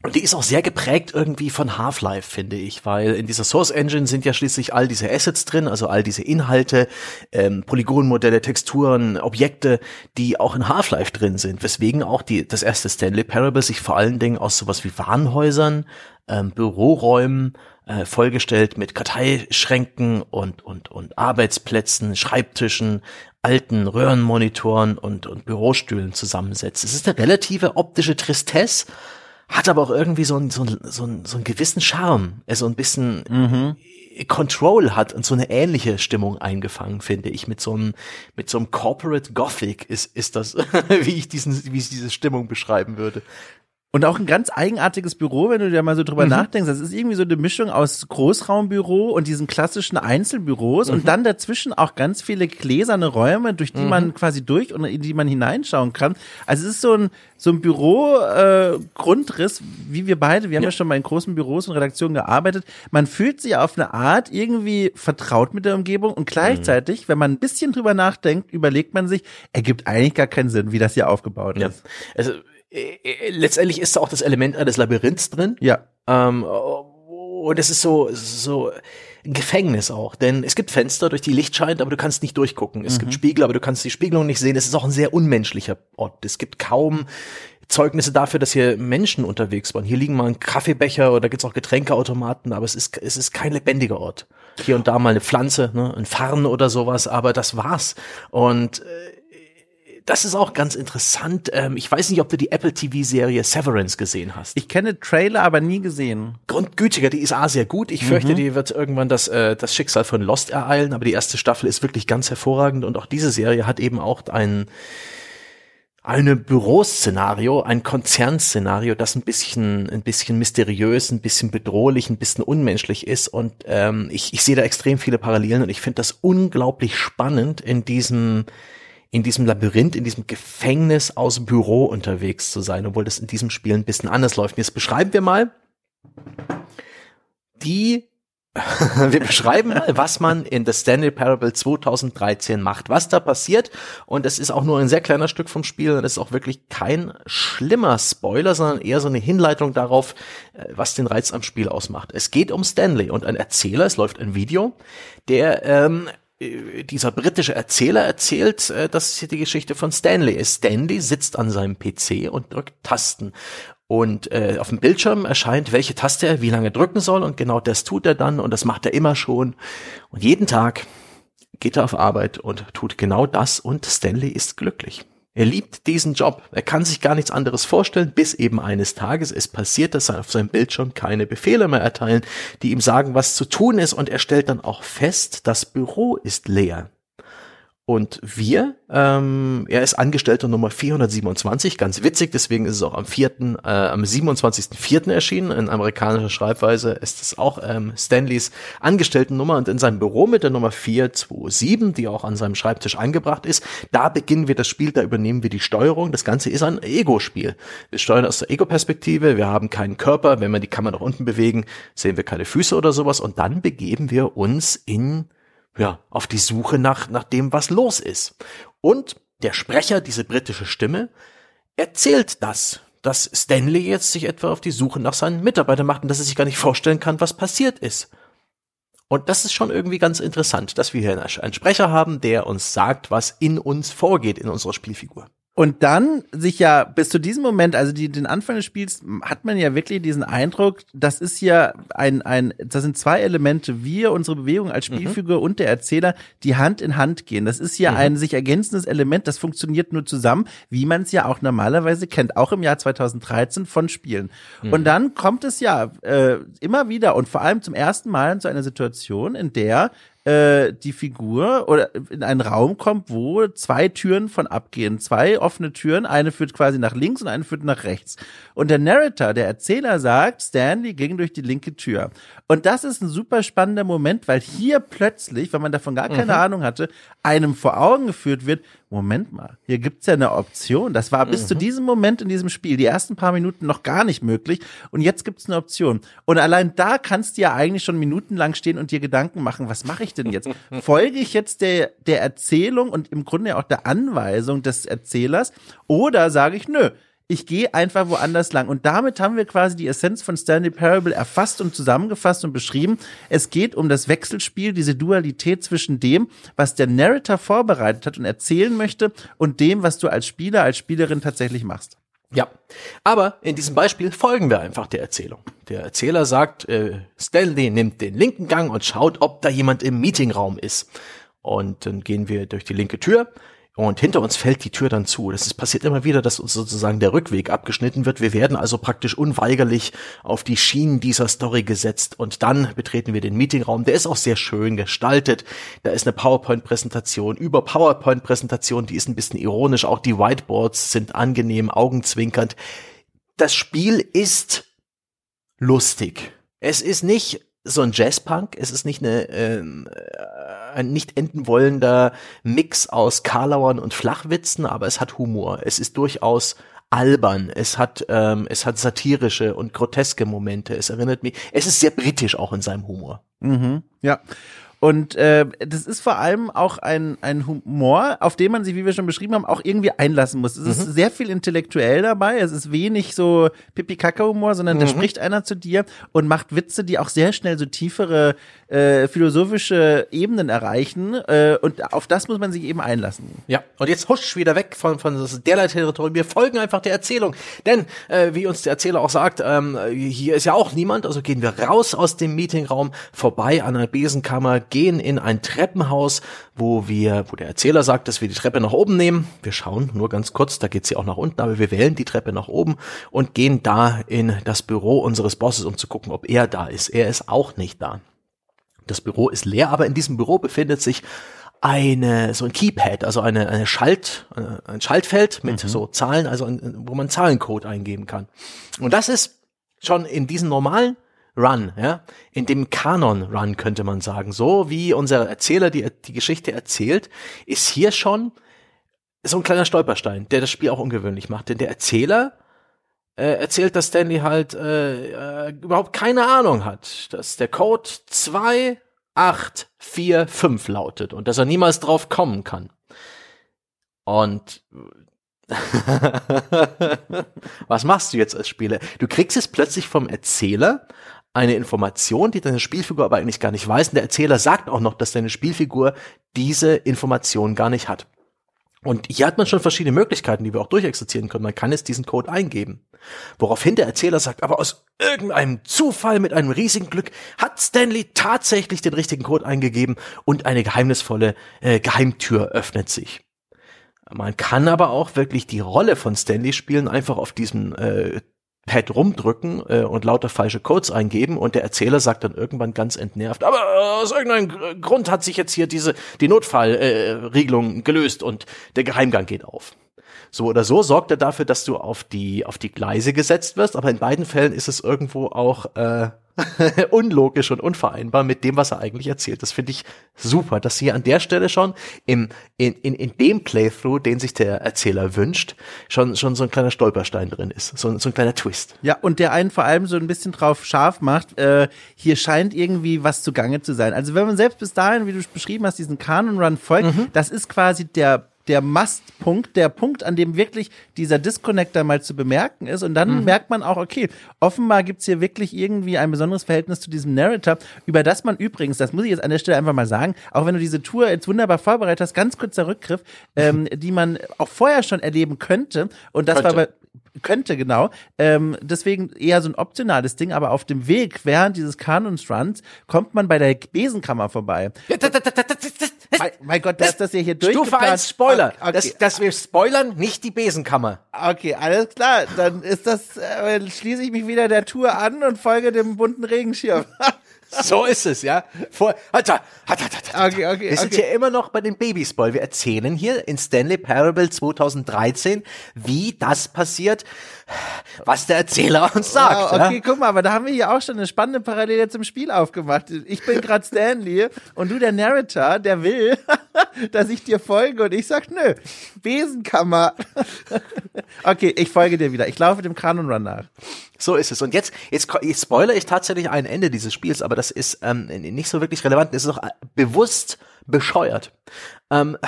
Und die ist auch sehr geprägt irgendwie von Half-Life, finde ich, weil in dieser Source Engine sind ja schließlich all diese Assets drin, also all diese Inhalte, ähm, Polygonmodelle, Texturen, Objekte, die auch in Half-Life drin sind, weswegen auch die, das erste Stanley Parable sich vor allen Dingen aus sowas wie Warenhäusern, ähm, Büroräumen, äh, vollgestellt mit Karteischränken und, und, und Arbeitsplätzen, Schreibtischen, alten Röhrenmonitoren und, und Bürostühlen zusammensetzt. Es ist eine relative optische Tristesse, hat aber auch irgendwie so, ein, so, ein, so, ein, so einen gewissen Charme, er so ein bisschen mhm. Control hat und so eine ähnliche Stimmung eingefangen, finde ich, mit so einem, mit so einem Corporate Gothic ist, ist das, wie ich diesen, wie ich diese Stimmung beschreiben würde. Und auch ein ganz eigenartiges Büro, wenn du dir mal so drüber mhm. nachdenkst. Das ist irgendwie so eine Mischung aus Großraumbüro und diesen klassischen Einzelbüros mhm. und dann dazwischen auch ganz viele gläserne Räume, durch die mhm. man quasi durch und in die man hineinschauen kann. Also es ist so ein, so ein Büro-Grundriss, äh, wie wir beide, wir haben ja. ja schon mal in großen Büros und Redaktionen gearbeitet. Man fühlt sich auf eine Art irgendwie vertraut mit der Umgebung und gleichzeitig, wenn man ein bisschen drüber nachdenkt, überlegt man sich, ergibt eigentlich gar keinen Sinn, wie das hier aufgebaut ja. ist. Also letztendlich ist da auch das Element eines Labyrinths drin. Ja. Ähm, und es ist so, so ein Gefängnis auch, denn es gibt Fenster, durch die Licht scheint, aber du kannst nicht durchgucken. Es mhm. gibt Spiegel, aber du kannst die Spiegelung nicht sehen. Es ist auch ein sehr unmenschlicher Ort. Es gibt kaum Zeugnisse dafür, dass hier Menschen unterwegs waren. Hier liegen mal ein Kaffeebecher oder gibt's auch Getränkeautomaten, aber es ist, es ist kein lebendiger Ort. Hier und da mal eine Pflanze, ne, ein Farn oder sowas, aber das war's. Und äh, das ist auch ganz interessant. Ähm, ich weiß nicht, ob du die Apple TV-Serie Severance gesehen hast. Ich kenne Trailer, aber nie gesehen. Grundgütiger, die ist A sehr gut. Ich fürchte, mhm. die wird irgendwann das, äh, das Schicksal von Lost ereilen, aber die erste Staffel ist wirklich ganz hervorragend und auch diese Serie hat eben auch ein eine Büroszenario, ein Konzernszenario, das ein bisschen, ein bisschen mysteriös, ein bisschen bedrohlich, ein bisschen unmenschlich ist. Und ähm, ich, ich sehe da extrem viele Parallelen und ich finde das unglaublich spannend in diesem in diesem Labyrinth, in diesem Gefängnis aus Büro unterwegs zu sein, obwohl das in diesem Spiel ein bisschen anders läuft. Jetzt beschreiben wir mal die wir beschreiben mal, was man in The Stanley Parable 2013 macht, was da passiert. Und es ist auch nur ein sehr kleiner Stück vom Spiel und es ist auch wirklich kein schlimmer Spoiler, sondern eher so eine Hinleitung darauf, äh, was den Reiz am Spiel ausmacht. Es geht um Stanley und ein Erzähler, es läuft ein Video, der ähm, äh, dieser britische Erzähler erzählt, äh, dass hier die Geschichte von Stanley ist. Stanley sitzt an seinem PC und drückt Tasten. Und äh, auf dem Bildschirm erscheint, welche Taste er wie lange drücken soll. Und genau das tut er dann. Und das macht er immer schon. Und jeden Tag geht er auf Arbeit und tut genau das. Und Stanley ist glücklich. Er liebt diesen Job. Er kann sich gar nichts anderes vorstellen, bis eben eines Tages es passiert, dass er auf seinem Bildschirm keine Befehle mehr erteilen, die ihm sagen, was zu tun ist. Und er stellt dann auch fest, das Büro ist leer. Und wir, ähm, er ist Angestellter Nummer 427, ganz witzig, deswegen ist es auch am 4., äh, am 27.04. erschienen, in amerikanischer Schreibweise ist es auch ähm, Stanleys Angestelltennummer und in seinem Büro mit der Nummer 427, die auch an seinem Schreibtisch angebracht ist, da beginnen wir das Spiel, da übernehmen wir die Steuerung. Das Ganze ist ein Ego-Spiel. Wir steuern aus der Ego-Perspektive, wir haben keinen Körper, wenn wir die Kamera nach unten bewegen, sehen wir keine Füße oder sowas und dann begeben wir uns in ja, auf die Suche nach, nach dem, was los ist. Und der Sprecher, diese britische Stimme, erzählt das, dass Stanley jetzt sich etwa auf die Suche nach seinen Mitarbeitern macht und dass er sich gar nicht vorstellen kann, was passiert ist. Und das ist schon irgendwie ganz interessant, dass wir hier einen Sprecher haben, der uns sagt, was in uns vorgeht, in unserer Spielfigur. Und dann sich ja bis zu diesem Moment, also die, den Anfang des Spiels, hat man ja wirklich diesen Eindruck, das ist ja ein, ein, das sind zwei Elemente, wir, unsere Bewegung als mhm. Spielfigur mhm. und der Erzähler, die Hand in Hand gehen. Das ist ja mhm. ein sich ergänzendes Element, das funktioniert nur zusammen, wie man es ja auch normalerweise kennt, auch im Jahr 2013 von Spielen. Mhm. Und dann kommt es ja äh, immer wieder und vor allem zum ersten Mal zu einer Situation, in der äh, die Figur oder in einen Raum kommt, wo zwei Türen von abgehen. Zwei offene Türen, eine führt quasi nach links und eine führt nach rechts. Und der Narrator, der Erzähler sagt, Stanley ging durch die linke Tür. Und das ist ein super spannender Moment, weil hier plötzlich, wenn man davon gar keine mhm. Ahnung hatte, einem vor Augen geführt wird, Moment mal, hier gibt's ja eine Option. Das war bis mhm. zu diesem Moment in diesem Spiel, die ersten paar Minuten noch gar nicht möglich. Und jetzt gibt's eine Option. Und allein da kannst du ja eigentlich schon minutenlang stehen und dir Gedanken machen, was mache ich denn jetzt? Folge ich jetzt der, der Erzählung und im Grunde auch der Anweisung des Erzählers? Oder sage ich, nö, ich gehe einfach woanders lang. Und damit haben wir quasi die Essenz von Stanley Parable erfasst und zusammengefasst und beschrieben. Es geht um das Wechselspiel, diese Dualität zwischen dem, was der Narrator vorbereitet hat und erzählen möchte und dem, was du als Spieler, als Spielerin tatsächlich machst. Ja, aber in diesem Beispiel folgen wir einfach der Erzählung. Der Erzähler sagt, äh, Stanley nimmt den linken Gang und schaut, ob da jemand im Meetingraum ist. Und dann gehen wir durch die linke Tür und hinter uns fällt die Tür dann zu. Das ist, passiert immer wieder, dass uns sozusagen der Rückweg abgeschnitten wird. Wir werden also praktisch unweigerlich auf die Schienen dieser Story gesetzt und dann betreten wir den Meetingraum. Der ist auch sehr schön gestaltet. Da ist eine PowerPoint-Präsentation über PowerPoint-Präsentation, die ist ein bisschen ironisch. Auch die Whiteboards sind angenehm, augenzwinkernd. Das Spiel ist lustig. Es ist nicht so ein Jazzpunk. Es ist nicht eine, äh, ein nicht enden wollender Mix aus Karlauern und Flachwitzen, aber es hat Humor. Es ist durchaus albern. Es hat, ähm, es hat satirische und groteske Momente. Es erinnert mich, es ist sehr britisch auch in seinem Humor. Mhm, ja. Und äh, das ist vor allem auch ein, ein Humor, auf den man sich, wie wir schon beschrieben haben, auch irgendwie einlassen muss. Es mhm. ist sehr viel intellektuell dabei. Es ist wenig so Pipi-Kaka-Humor, sondern mhm. da spricht einer zu dir und macht Witze, die auch sehr schnell so tiefere äh, philosophische Ebenen erreichen. Äh, und auf das muss man sich eben einlassen. Ja, und jetzt husch wieder weg von, von derlei Territorium. Wir folgen einfach der Erzählung. Denn, äh, wie uns der Erzähler auch sagt, ähm, hier ist ja auch niemand, also gehen wir raus aus dem Meetingraum, vorbei an einer Besenkammer, gehen in ein Treppenhaus, wo wir, wo der Erzähler sagt, dass wir die Treppe nach oben nehmen. Wir schauen nur ganz kurz, da geht sie auch nach unten, aber wir wählen die Treppe nach oben und gehen da in das Büro unseres Bosses, um zu gucken, ob er da ist. Er ist auch nicht da. Das Büro ist leer, aber in diesem Büro befindet sich eine so ein Keypad, also eine, eine Schalt, äh, ein Schaltfeld mit mhm. so Zahlen, also ein, wo man Zahlencode eingeben kann. Und das ist schon in diesem normalen Run, ja, in dem Kanon Run könnte man sagen, so wie unser Erzähler die, die Geschichte erzählt, ist hier schon so ein kleiner Stolperstein, der das Spiel auch ungewöhnlich macht, denn der Erzähler äh, erzählt, dass Stanley halt äh, äh, überhaupt keine Ahnung hat, dass der Code 2845 lautet und dass er niemals drauf kommen kann. Und was machst du jetzt als Spieler? Du kriegst es plötzlich vom Erzähler eine Information, die deine Spielfigur aber eigentlich gar nicht weiß. Und der Erzähler sagt auch noch, dass deine Spielfigur diese Information gar nicht hat. Und hier hat man schon verschiedene Möglichkeiten, die wir auch durchexerzieren können. Man kann jetzt diesen Code eingeben. Woraufhin der Erzähler sagt, aber aus irgendeinem Zufall mit einem riesigen Glück hat Stanley tatsächlich den richtigen Code eingegeben und eine geheimnisvolle äh, Geheimtür öffnet sich. Man kann aber auch wirklich die Rolle von Stanley spielen, einfach auf diesem äh, Pad rumdrücken äh, und lauter falsche Codes eingeben und der Erzähler sagt dann irgendwann ganz entnervt, aber aus irgendeinem Grund hat sich jetzt hier diese die Notfallregelung äh, gelöst und der Geheimgang geht auf. So oder so sorgt er dafür, dass du auf die auf die Gleise gesetzt wirst, aber in beiden Fällen ist es irgendwo auch äh, unlogisch und unvereinbar mit dem, was er eigentlich erzählt. Das finde ich super, dass hier an der Stelle schon im, in, in, in dem Playthrough, den sich der Erzähler wünscht, schon, schon so ein kleiner Stolperstein drin ist. So, so ein kleiner Twist. Ja, und der einen vor allem so ein bisschen drauf scharf macht, äh, hier scheint irgendwie was zugange zu sein. Also wenn man selbst bis dahin, wie du beschrieben hast, diesen Canon Run folgt, mhm. das ist quasi der der Mastpunkt, der Punkt, an dem wirklich dieser Disconnector mal zu bemerken ist. Und dann mhm. merkt man auch, okay, offenbar gibt's hier wirklich irgendwie ein besonderes Verhältnis zu diesem Narrator, über das man übrigens, das muss ich jetzt an der Stelle einfach mal sagen, auch wenn du diese Tour jetzt wunderbar vorbereitet hast, ganz kurzer Rückgriff, ähm, die man auch vorher schon erleben könnte. Und das könnte. war bei könnte, genau. Ähm, deswegen eher so ein optionales Ding, aber auf dem Weg während dieses Kanonstruns kommt man bei der Besenkammer vorbei. Ja, da, da, da, mein, mein Gott, das, das hier durchgeplant. Stufe 1 Spoiler. Okay. Dass, dass wir spoilern, nicht die Besenkammer. Okay, alles klar. Dann ist das, äh, schließe ich mich wieder der Tour an und folge dem bunten Regenschirm. So ist es, ja. Vor, okay, okay, Wir sind hier immer noch bei den Babyspoil. Wir erzählen hier in Stanley Parable 2013, wie das passiert, was der Erzähler uns sagt. Wow, okay, ja? guck mal, aber da haben wir hier auch schon eine spannende Parallele zum Spiel aufgemacht. Ich bin gerade Stanley und du der Narrator, der will, dass ich dir folge und ich sag, nö, Besenkammer. okay, ich folge dir wieder. Ich laufe dem Kanon Run nach. So ist es. Und jetzt, jetzt, spoilere ich tatsächlich ein Ende dieses Spiels, aber das ist ähm, nicht so wirklich relevant. Es ist auch bewusst bescheuert. Ähm,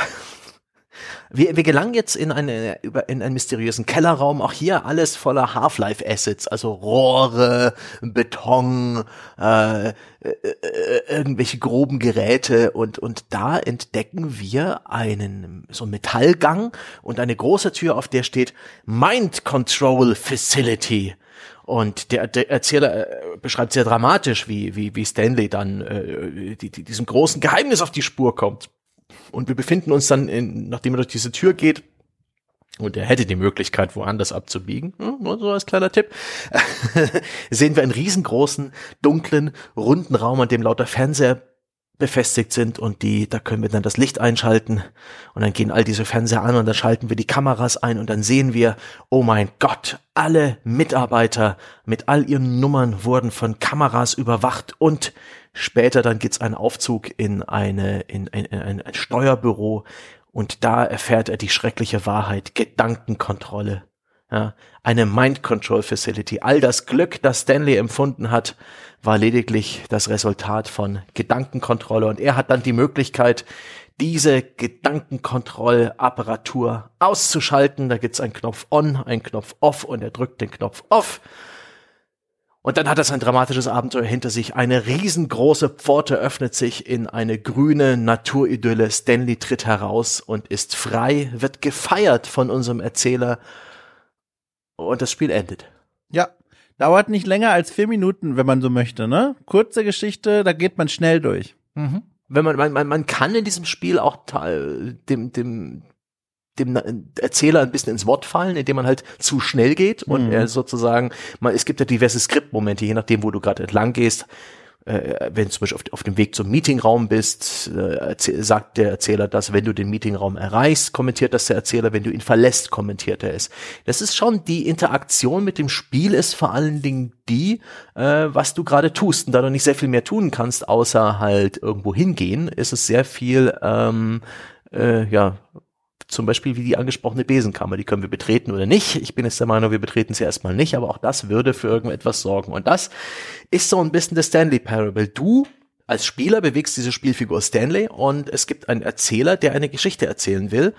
wir, wir gelangen jetzt in, eine, in einen mysteriösen Kellerraum, auch hier alles voller Half-Life-Assets, also Rohre, Beton, äh, äh, äh, irgendwelche groben Geräte und, und da entdecken wir einen, so einen Metallgang und eine große Tür, auf der steht Mind Control Facility. Und der, der Erzähler äh, beschreibt sehr dramatisch, wie, wie, wie Stanley dann äh, die, die, diesem großen Geheimnis auf die Spur kommt. Und wir befinden uns dann, in, nachdem er durch diese Tür geht, und er hätte die Möglichkeit, woanders abzubiegen, hm, nur so als kleiner Tipp, sehen wir einen riesengroßen, dunklen, runden Raum, an dem lauter Fernseher befestigt sind und die, da können wir dann das Licht einschalten und dann gehen all diese Fernseher an und dann schalten wir die Kameras ein und dann sehen wir, oh mein Gott, alle Mitarbeiter mit all ihren Nummern wurden von Kameras überwacht und später dann geht's einen Aufzug in eine, in, in, in ein, ein Steuerbüro und da erfährt er die schreckliche Wahrheit, Gedankenkontrolle. Ja, eine Mind Control Facility. All das Glück, das Stanley empfunden hat, war lediglich das Resultat von Gedankenkontrolle und er hat dann die Möglichkeit, diese Gedankenkontrollapparatur auszuschalten. Da gibt's einen Knopf on, einen Knopf off und er drückt den Knopf off. Und dann hat er sein dramatisches Abenteuer hinter sich. Eine riesengroße Pforte öffnet sich in eine grüne Naturidylle. Stanley tritt heraus und ist frei, wird gefeiert von unserem Erzähler. Und das Spiel endet. Ja, Dauert nicht länger als vier Minuten, wenn man so möchte, ne? Kurze Geschichte, da geht man schnell durch. Mhm. Wenn man, man, man kann in diesem Spiel auch dem, dem, dem Erzähler ein bisschen ins Wort fallen, indem man halt zu schnell geht und mhm. er sozusagen, man, es gibt ja diverse Skriptmomente, je nachdem, wo du gerade entlang gehst, äh, wenn du zum Beispiel auf, auf, dem Weg zum Meetingraum bist, äh, sagt der Erzähler das, wenn du den Meetingraum erreichst, kommentiert das der Erzähler, wenn du ihn verlässt, kommentiert er es. Das ist schon, die Interaktion mit dem Spiel ist vor allen Dingen die, äh, was du gerade tust. Und da du nicht sehr viel mehr tun kannst, außer halt irgendwo hingehen, ist es sehr viel, ähm, äh, ja, zum Beispiel wie die angesprochene Besenkammer, die können wir betreten oder nicht. Ich bin jetzt der Meinung, wir betreten sie erstmal nicht, aber auch das würde für irgendetwas sorgen. Und das ist so ein bisschen der Stanley Parable. Du als Spieler bewegst diese Spielfigur Stanley und es gibt einen Erzähler, der eine Geschichte erzählen will,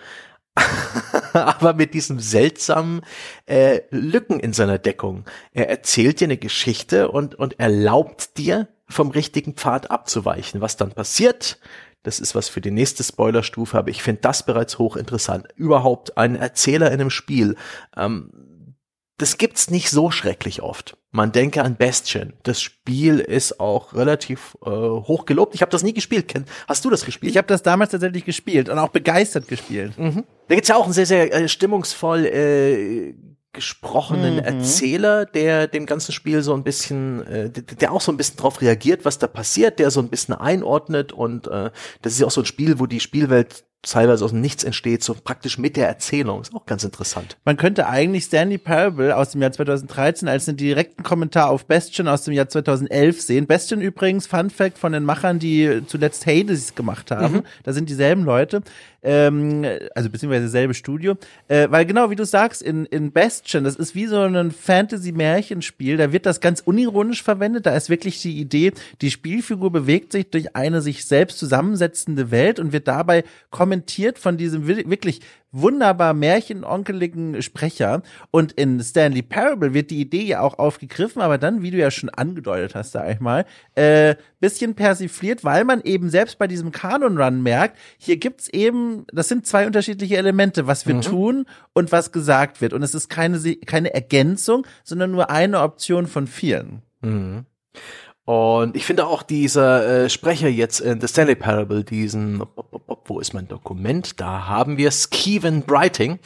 aber mit diesem seltsamen äh, Lücken in seiner Deckung. Er erzählt dir eine Geschichte und, und erlaubt dir, vom richtigen Pfad abzuweichen. Was dann passiert, das ist was für die nächste Spoilerstufe, aber ich finde das bereits hochinteressant. Überhaupt ein Erzähler in einem Spiel. Ähm, das gibt's nicht so schrecklich oft. Man denke an Bastion. Das Spiel ist auch relativ äh, hoch gelobt. Ich habe das nie gespielt. Hast du das gespielt? Ich habe das damals tatsächlich gespielt und auch begeistert gespielt. Mhm. Da gibt's ja auch ein sehr, sehr äh, stimmungsvoll äh, gesprochenen mhm. Erzähler, der dem ganzen Spiel so ein bisschen, äh, der auch so ein bisschen drauf reagiert, was da passiert, der so ein bisschen einordnet und äh, das ist ja auch so ein Spiel, wo die Spielwelt teilweise aus dem Nichts entsteht, so praktisch mit der Erzählung. Ist auch ganz interessant. Man könnte eigentlich Stanley Parable aus dem Jahr 2013 als einen direkten Kommentar auf Bastion aus dem Jahr 2011 sehen. Bastion übrigens, Fun Fact von den Machern, die zuletzt Hades gemacht haben. Mhm. Da sind dieselben Leute ähm, also beziehungsweise selbe Studio, äh, weil genau wie du sagst, in, in Bastion, das ist wie so ein Fantasy-Märchenspiel, da wird das ganz unironisch verwendet, da ist wirklich die Idee, die Spielfigur bewegt sich durch eine sich selbst zusammensetzende Welt und wird dabei kommentiert von diesem wirklich wunderbar märchenonkeligen Sprecher. Und in Stanley Parable wird die Idee ja auch aufgegriffen, aber dann, wie du ja schon angedeutet hast, sag ich mal, äh, bisschen persifliert, weil man eben selbst bei diesem Canon Run merkt, hier gibt's eben, das sind zwei unterschiedliche Elemente, was wir mhm. tun und was gesagt wird. Und es ist keine, keine Ergänzung, sondern nur eine Option von vielen. Mhm. Und ich finde auch dieser äh, Sprecher jetzt in The Stanley Parable, diesen, wo ist mein Dokument? Da haben wir Skeven Brighting.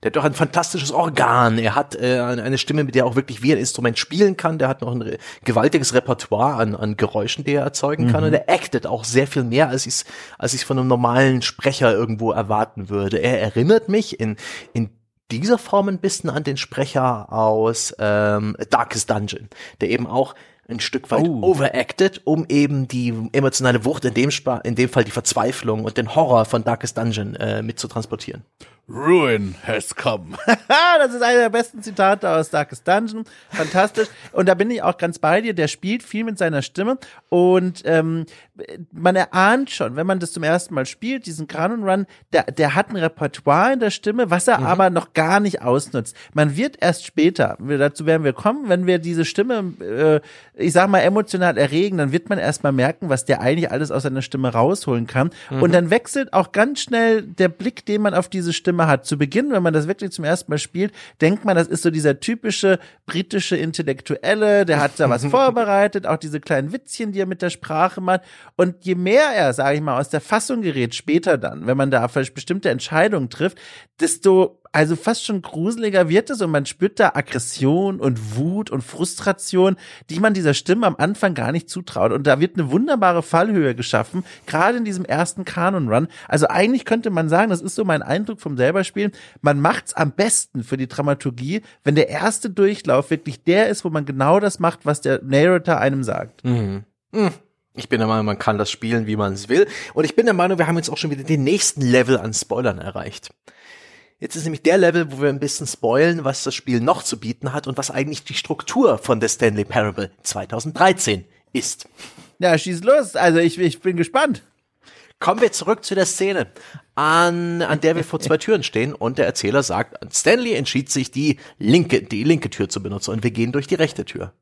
Der hat doch ein fantastisches Organ. Er hat äh, eine Stimme, mit der er auch wirklich wie ein Instrument spielen kann. Der hat noch ein re gewaltiges Repertoire an, an Geräuschen, die er erzeugen kann. Mhm. Und er actet auch sehr viel mehr, als ich es als ich's von einem normalen Sprecher irgendwo erwarten würde. Er erinnert mich in, in dieser Form ein bisschen an den Sprecher aus ähm, Darkest Dungeon, der eben auch ein Stück weit oh. overacted, um eben die emotionale Wucht, in dem, Sp in dem Fall die Verzweiflung und den Horror von Darkest Dungeon äh, mit zu transportieren. Ruin has come. das ist einer der besten Zitate aus Darkest Dungeon. Fantastisch. Und da bin ich auch ganz bei dir. Der spielt viel mit seiner Stimme. Und ähm, man erahnt schon, wenn man das zum ersten Mal spielt, diesen Canon Run, der, der hat ein Repertoire in der Stimme, was er mhm. aber noch gar nicht ausnutzt. Man wird erst später, dazu werden wir kommen, wenn wir diese Stimme, äh, ich sag mal, emotional erregen, dann wird man erstmal merken, was der eigentlich alles aus seiner Stimme rausholen kann. Mhm. Und dann wechselt auch ganz schnell der Blick, den man auf diese Stimme hat. Zu Beginn, wenn man das wirklich zum ersten Mal spielt, denkt man, das ist so dieser typische britische Intellektuelle, der hat da was vorbereitet, auch diese kleinen Witzchen, die er mit der Sprache macht. Und je mehr er, sage ich mal, aus der Fassung gerät, später dann, wenn man da vielleicht bestimmte Entscheidungen trifft, desto also fast schon gruseliger wird es und man spürt da Aggression und Wut und Frustration, die man dieser Stimme am Anfang gar nicht zutraut. Und da wird eine wunderbare Fallhöhe geschaffen, gerade in diesem ersten Kanon-Run. Also eigentlich könnte man sagen, das ist so mein Eindruck vom selberspielen, man macht's am besten für die Dramaturgie, wenn der erste Durchlauf wirklich der ist, wo man genau das macht, was der Narrator einem sagt. Mhm. Mhm. Ich bin der Meinung, man kann das spielen, wie man es will. Und ich bin der Meinung, wir haben jetzt auch schon wieder den nächsten Level an Spoilern erreicht. Jetzt ist nämlich der Level, wo wir ein bisschen spoilen, was das Spiel noch zu bieten hat und was eigentlich die Struktur von The Stanley Parable 2013 ist. Ja, schieß los. Also ich, ich bin gespannt. Kommen wir zurück zu der Szene, an, an der wir vor zwei Türen stehen und der Erzähler sagt, Stanley entschied sich, die linke, die linke Tür zu benutzen und wir gehen durch die rechte Tür.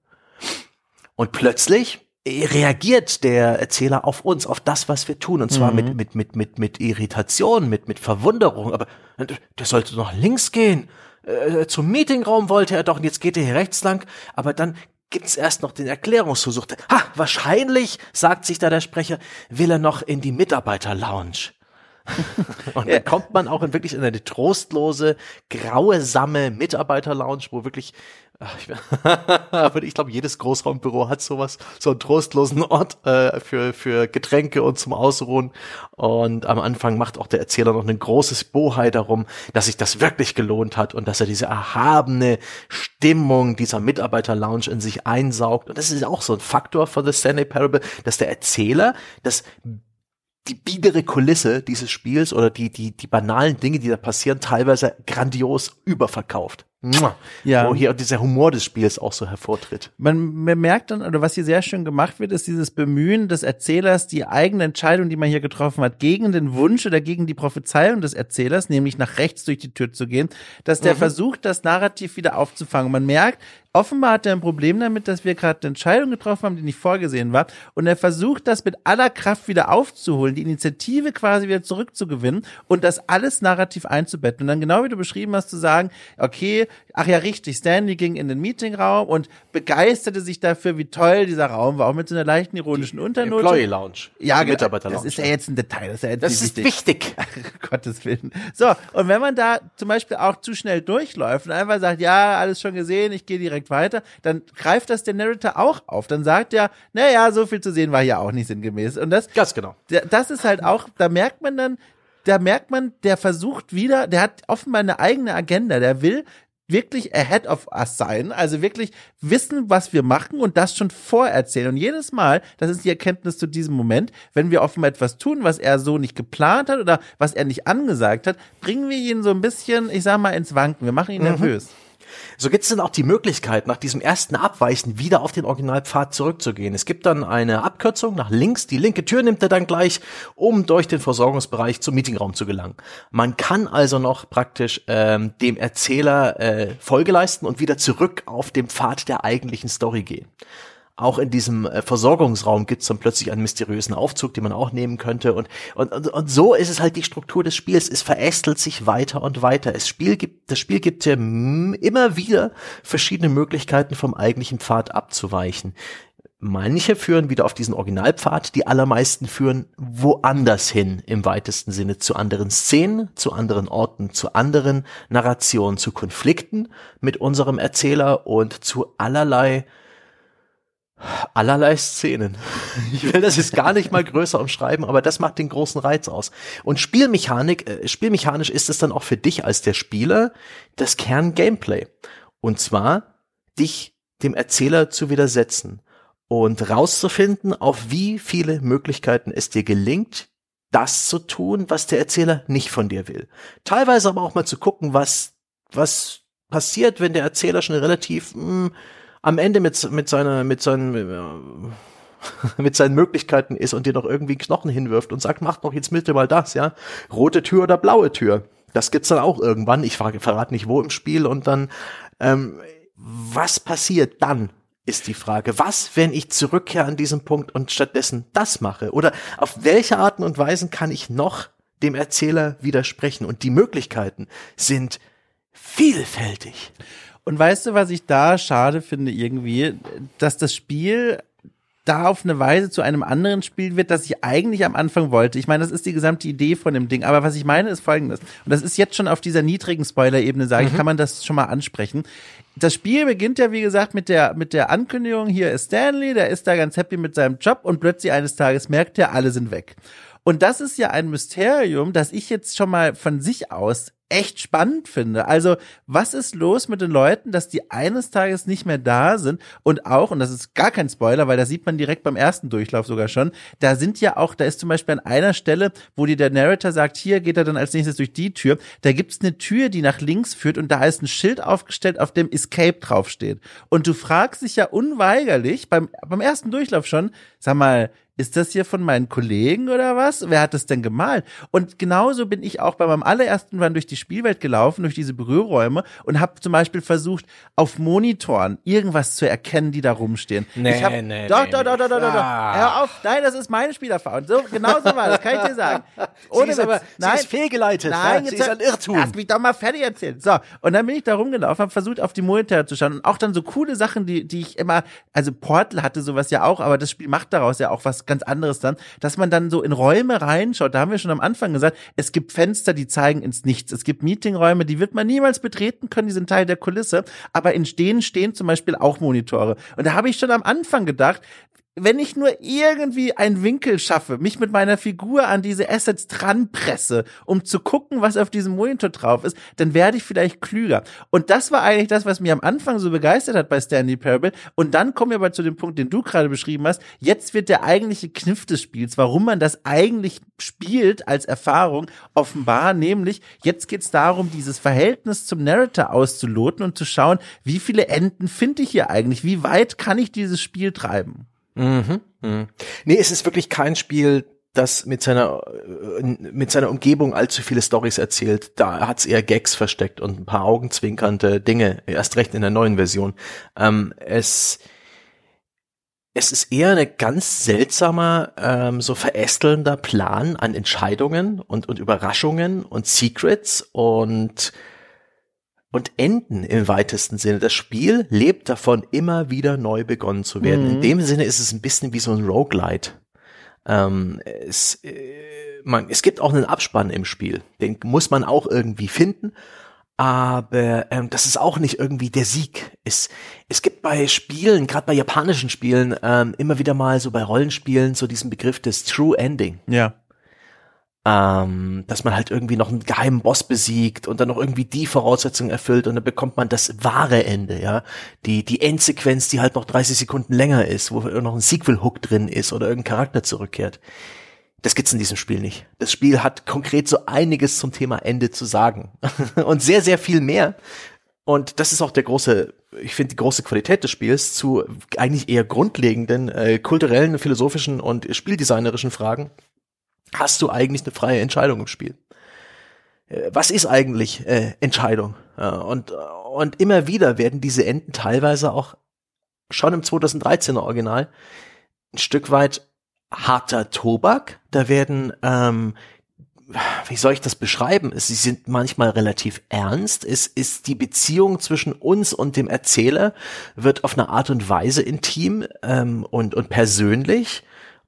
Und plötzlich reagiert der Erzähler auf uns, auf das, was wir tun, und zwar mhm. mit, mit, mit, mit, mit Irritation, mit, mit Verwunderung, aber der sollte noch links gehen. Äh, zum Meetingraum wollte er doch, und jetzt geht er hier rechts lang, aber dann gibt's erst noch den Erklärungsversuch. Ha, wahrscheinlich, sagt sich da der Sprecher, will er noch in die Mitarbeiterlounge. und dann kommt man auch in wirklich in eine trostlose, grauesame Mitarbeiterlounge, wo wirklich aber ich glaube, jedes Großraumbüro hat sowas, so einen trostlosen Ort äh, für, für Getränke und zum Ausruhen. Und am Anfang macht auch der Erzähler noch ein großes Bohai darum, dass sich das wirklich gelohnt hat und dass er diese erhabene Stimmung dieser Mitarbeiter-Lounge in sich einsaugt. Und das ist auch so ein Faktor von The Stanley Parable, dass der Erzähler das die biedere Kulisse dieses Spiels oder die, die, die banalen Dinge, die da passieren, teilweise grandios überverkauft. Ja. Wo hier dieser Humor des Spiels auch so hervortritt. Man, man merkt dann, oder was hier sehr schön gemacht wird, ist dieses Bemühen des Erzählers, die eigene Entscheidung, die man hier getroffen hat, gegen den Wunsch oder gegen die Prophezeiung des Erzählers, nämlich nach rechts durch die Tür zu gehen, dass der mhm. versucht, das Narrativ wieder aufzufangen. Man merkt, offenbar hat er ein Problem damit, dass wir gerade eine Entscheidung getroffen haben, die nicht vorgesehen war. Und er versucht, das mit aller Kraft wieder aufzuholen, die Initiative quasi wieder zurückzugewinnen und das alles narrativ einzubetten. Und dann genau wie du beschrieben hast, zu sagen, okay, Beispiel, ach ja, richtig, Stanley ging in den Meetingraum und begeisterte sich dafür, wie toll dieser Raum war, auch mit so einer leichten ironischen Unternote. Employee Lounge. Ja, Mitarbeiter Das ist ja jetzt ein Detail, das ist ja jetzt Das ist wichtig. Gottes Willen. So, und wenn man da zum Beispiel auch zu schnell durchläuft und einfach sagt, ja, alles schon gesehen, ich gehe direkt weiter, dann greift das der Narrator auch auf. Dann sagt er, naja, so viel zu sehen war hier auch nicht sinngemäß. Und das, Ganz genau. das ist halt auch, da merkt man dann, da merkt man, der versucht wieder, der hat offenbar eine eigene Agenda, der will wirklich ahead of us sein, also wirklich wissen, was wir machen und das schon vorerzählen. Und jedes Mal, das ist die Erkenntnis zu diesem Moment, wenn wir offenbar etwas tun, was er so nicht geplant hat oder was er nicht angesagt hat, bringen wir ihn so ein bisschen, ich sag mal, ins Wanken. Wir machen ihn mhm. nervös. So gibt es dann auch die Möglichkeit, nach diesem ersten Abweichen wieder auf den Originalpfad zurückzugehen. Es gibt dann eine Abkürzung nach links. Die linke Tür nimmt er dann gleich, um durch den Versorgungsbereich zum Meetingraum zu gelangen. Man kann also noch praktisch ähm, dem Erzähler äh, Folge leisten und wieder zurück auf den Pfad der eigentlichen Story gehen auch in diesem äh, Versorgungsraum gibt es dann plötzlich einen mysteriösen Aufzug, den man auch nehmen könnte. Und, und, und, und so ist es halt die Struktur des Spiels. Es verästelt sich weiter und weiter. Das Spiel gibt, das Spiel gibt dir immer wieder verschiedene Möglichkeiten vom eigentlichen Pfad abzuweichen. Manche führen wieder auf diesen Originalpfad, die allermeisten führen woanders hin im weitesten Sinne zu anderen Szenen, zu anderen Orten, zu anderen Narrationen, zu Konflikten mit unserem Erzähler und zu allerlei allerlei Szenen. Ich will das jetzt gar nicht mal größer umschreiben, aber das macht den großen Reiz aus. Und Spielmechanik, äh, spielmechanisch ist es dann auch für dich als der Spieler das Kern-Gameplay. Und zwar dich dem Erzähler zu widersetzen und rauszufinden, auf wie viele Möglichkeiten es dir gelingt, das zu tun, was der Erzähler nicht von dir will. Teilweise aber auch mal zu gucken, was, was passiert, wenn der Erzähler schon relativ mh, hm, am Ende mit, mit seiner, mit seinen, mit seinen Möglichkeiten ist und dir noch irgendwie einen Knochen hinwirft und sagt, mach doch jetzt bitte mal das, ja. Rote Tür oder blaue Tür. Das gibt's dann auch irgendwann. Ich verrate nicht wo im Spiel und dann, ähm, was passiert dann? Ist die Frage. Was, wenn ich zurückkehre an diesem Punkt und stattdessen das mache? Oder auf welche Arten und Weisen kann ich noch dem Erzähler widersprechen? Und die Möglichkeiten sind vielfältig. Und weißt du, was ich da schade finde irgendwie, dass das Spiel da auf eine Weise zu einem anderen Spiel wird, das ich eigentlich am Anfang wollte. Ich meine, das ist die gesamte Idee von dem Ding. Aber was ich meine, ist folgendes. Und das ist jetzt schon auf dieser niedrigen Spoiler-Ebene, sage ich, mhm. kann man das schon mal ansprechen. Das Spiel beginnt ja, wie gesagt, mit der, mit der Ankündigung, hier ist Stanley, der ist da ganz happy mit seinem Job und plötzlich eines Tages merkt er, alle sind weg. Und das ist ja ein Mysterium, das ich jetzt schon mal von sich aus echt spannend finde. Also, was ist los mit den Leuten, dass die eines Tages nicht mehr da sind und auch, und das ist gar kein Spoiler, weil da sieht man direkt beim ersten Durchlauf sogar schon, da sind ja auch, da ist zum Beispiel an einer Stelle, wo dir der Narrator sagt, hier geht er dann als nächstes durch die Tür, da gibt's eine Tür, die nach links führt und da ist ein Schild aufgestellt, auf dem Escape draufsteht. Und du fragst dich ja unweigerlich, beim, beim ersten Durchlauf schon, sag mal, ist das hier von meinen Kollegen oder was? Wer hat das denn gemalt? Und genauso bin ich auch bei meinem allerersten Run durch die Spielwelt gelaufen, durch diese Berührräume und habe zum Beispiel versucht, auf Monitoren irgendwas zu erkennen, die da rumstehen. Nee, ich hab, nee, doch, nee, doch, doch, doch, doch, doch, doch. Hör auf. Nein, das ist meine Spielerfahrung. So, genau so war das, kann ich dir sagen. Ohne sie ist aber, nein, sie ist fehlgeleitet. Nein, ja, sie ist ein Irrtum. Lass mich doch mal fertig erzählen. So, und dann bin ich da rumgelaufen, habe versucht, auf die Monitore zu schauen und auch dann so coole Sachen, die, die ich immer, also Portal hatte sowas ja auch, aber das Spiel macht daraus ja auch was ganz anderes dann dass man dann so in Räume reinschaut. Da haben wir schon am Anfang gesagt, es gibt Fenster, die zeigen ins Nichts. Es gibt Meetingräume, die wird man niemals betreten können, die sind Teil der Kulisse. Aber in denen stehen zum Beispiel auch Monitore. Und da habe ich schon am Anfang gedacht, wenn ich nur irgendwie einen Winkel schaffe, mich mit meiner Figur an diese Assets dran presse, um zu gucken, was auf diesem Monitor drauf ist, dann werde ich vielleicht klüger. Und das war eigentlich das, was mich am Anfang so begeistert hat bei Stanley Parable. Und dann kommen wir aber zu dem Punkt, den du gerade beschrieben hast. Jetzt wird der eigentliche Kniff des Spiels, warum man das eigentlich spielt als Erfahrung, offenbar, nämlich jetzt geht es darum, dieses Verhältnis zum Narrator auszuloten und zu schauen, wie viele Enden finde ich hier eigentlich, wie weit kann ich dieses Spiel treiben. Mhm. mhm. Nee, es ist wirklich kein Spiel, das mit seiner äh, mit seiner Umgebung allzu viele Stories erzählt. Da hat's eher Gags versteckt und ein paar augenzwinkernde Dinge. Erst recht in der neuen Version. Ähm, es es ist eher eine ganz seltsamer, ähm, so verästelnder Plan an Entscheidungen und, und Überraschungen und Secrets und und enden im weitesten Sinne. Das Spiel lebt davon, immer wieder neu begonnen zu werden. Mhm. In dem Sinne ist es ein bisschen wie so ein Roguelite. Ähm, es, äh, man, es gibt auch einen Abspann im Spiel. Den muss man auch irgendwie finden. Aber ähm, das ist auch nicht irgendwie der Sieg. Es, es gibt bei Spielen, gerade bei japanischen Spielen, ähm, immer wieder mal so bei Rollenspielen so diesen Begriff des True Ending. Ja ähm, dass man halt irgendwie noch einen geheimen Boss besiegt und dann noch irgendwie die Voraussetzungen erfüllt und dann bekommt man das wahre Ende, ja. Die, die Endsequenz, die halt noch 30 Sekunden länger ist, wo noch ein Sequel-Hook drin ist oder irgendein Charakter zurückkehrt. Das gibt's in diesem Spiel nicht. Das Spiel hat konkret so einiges zum Thema Ende zu sagen. und sehr, sehr viel mehr. Und das ist auch der große, ich finde die große Qualität des Spiels zu eigentlich eher grundlegenden äh, kulturellen, philosophischen und spieldesignerischen Fragen hast du eigentlich eine freie Entscheidung im Spiel. Äh, was ist eigentlich äh, Entscheidung? und, und immer wieder werden diese Enden teilweise auch schon im 2013er Original ein Stück weit harter Tobak. Da werden, ähm, wie soll ich das beschreiben? Sie sind manchmal relativ ernst. Es ist die Beziehung zwischen uns und dem Erzähler wird auf eine Art und Weise intim ähm, und, und persönlich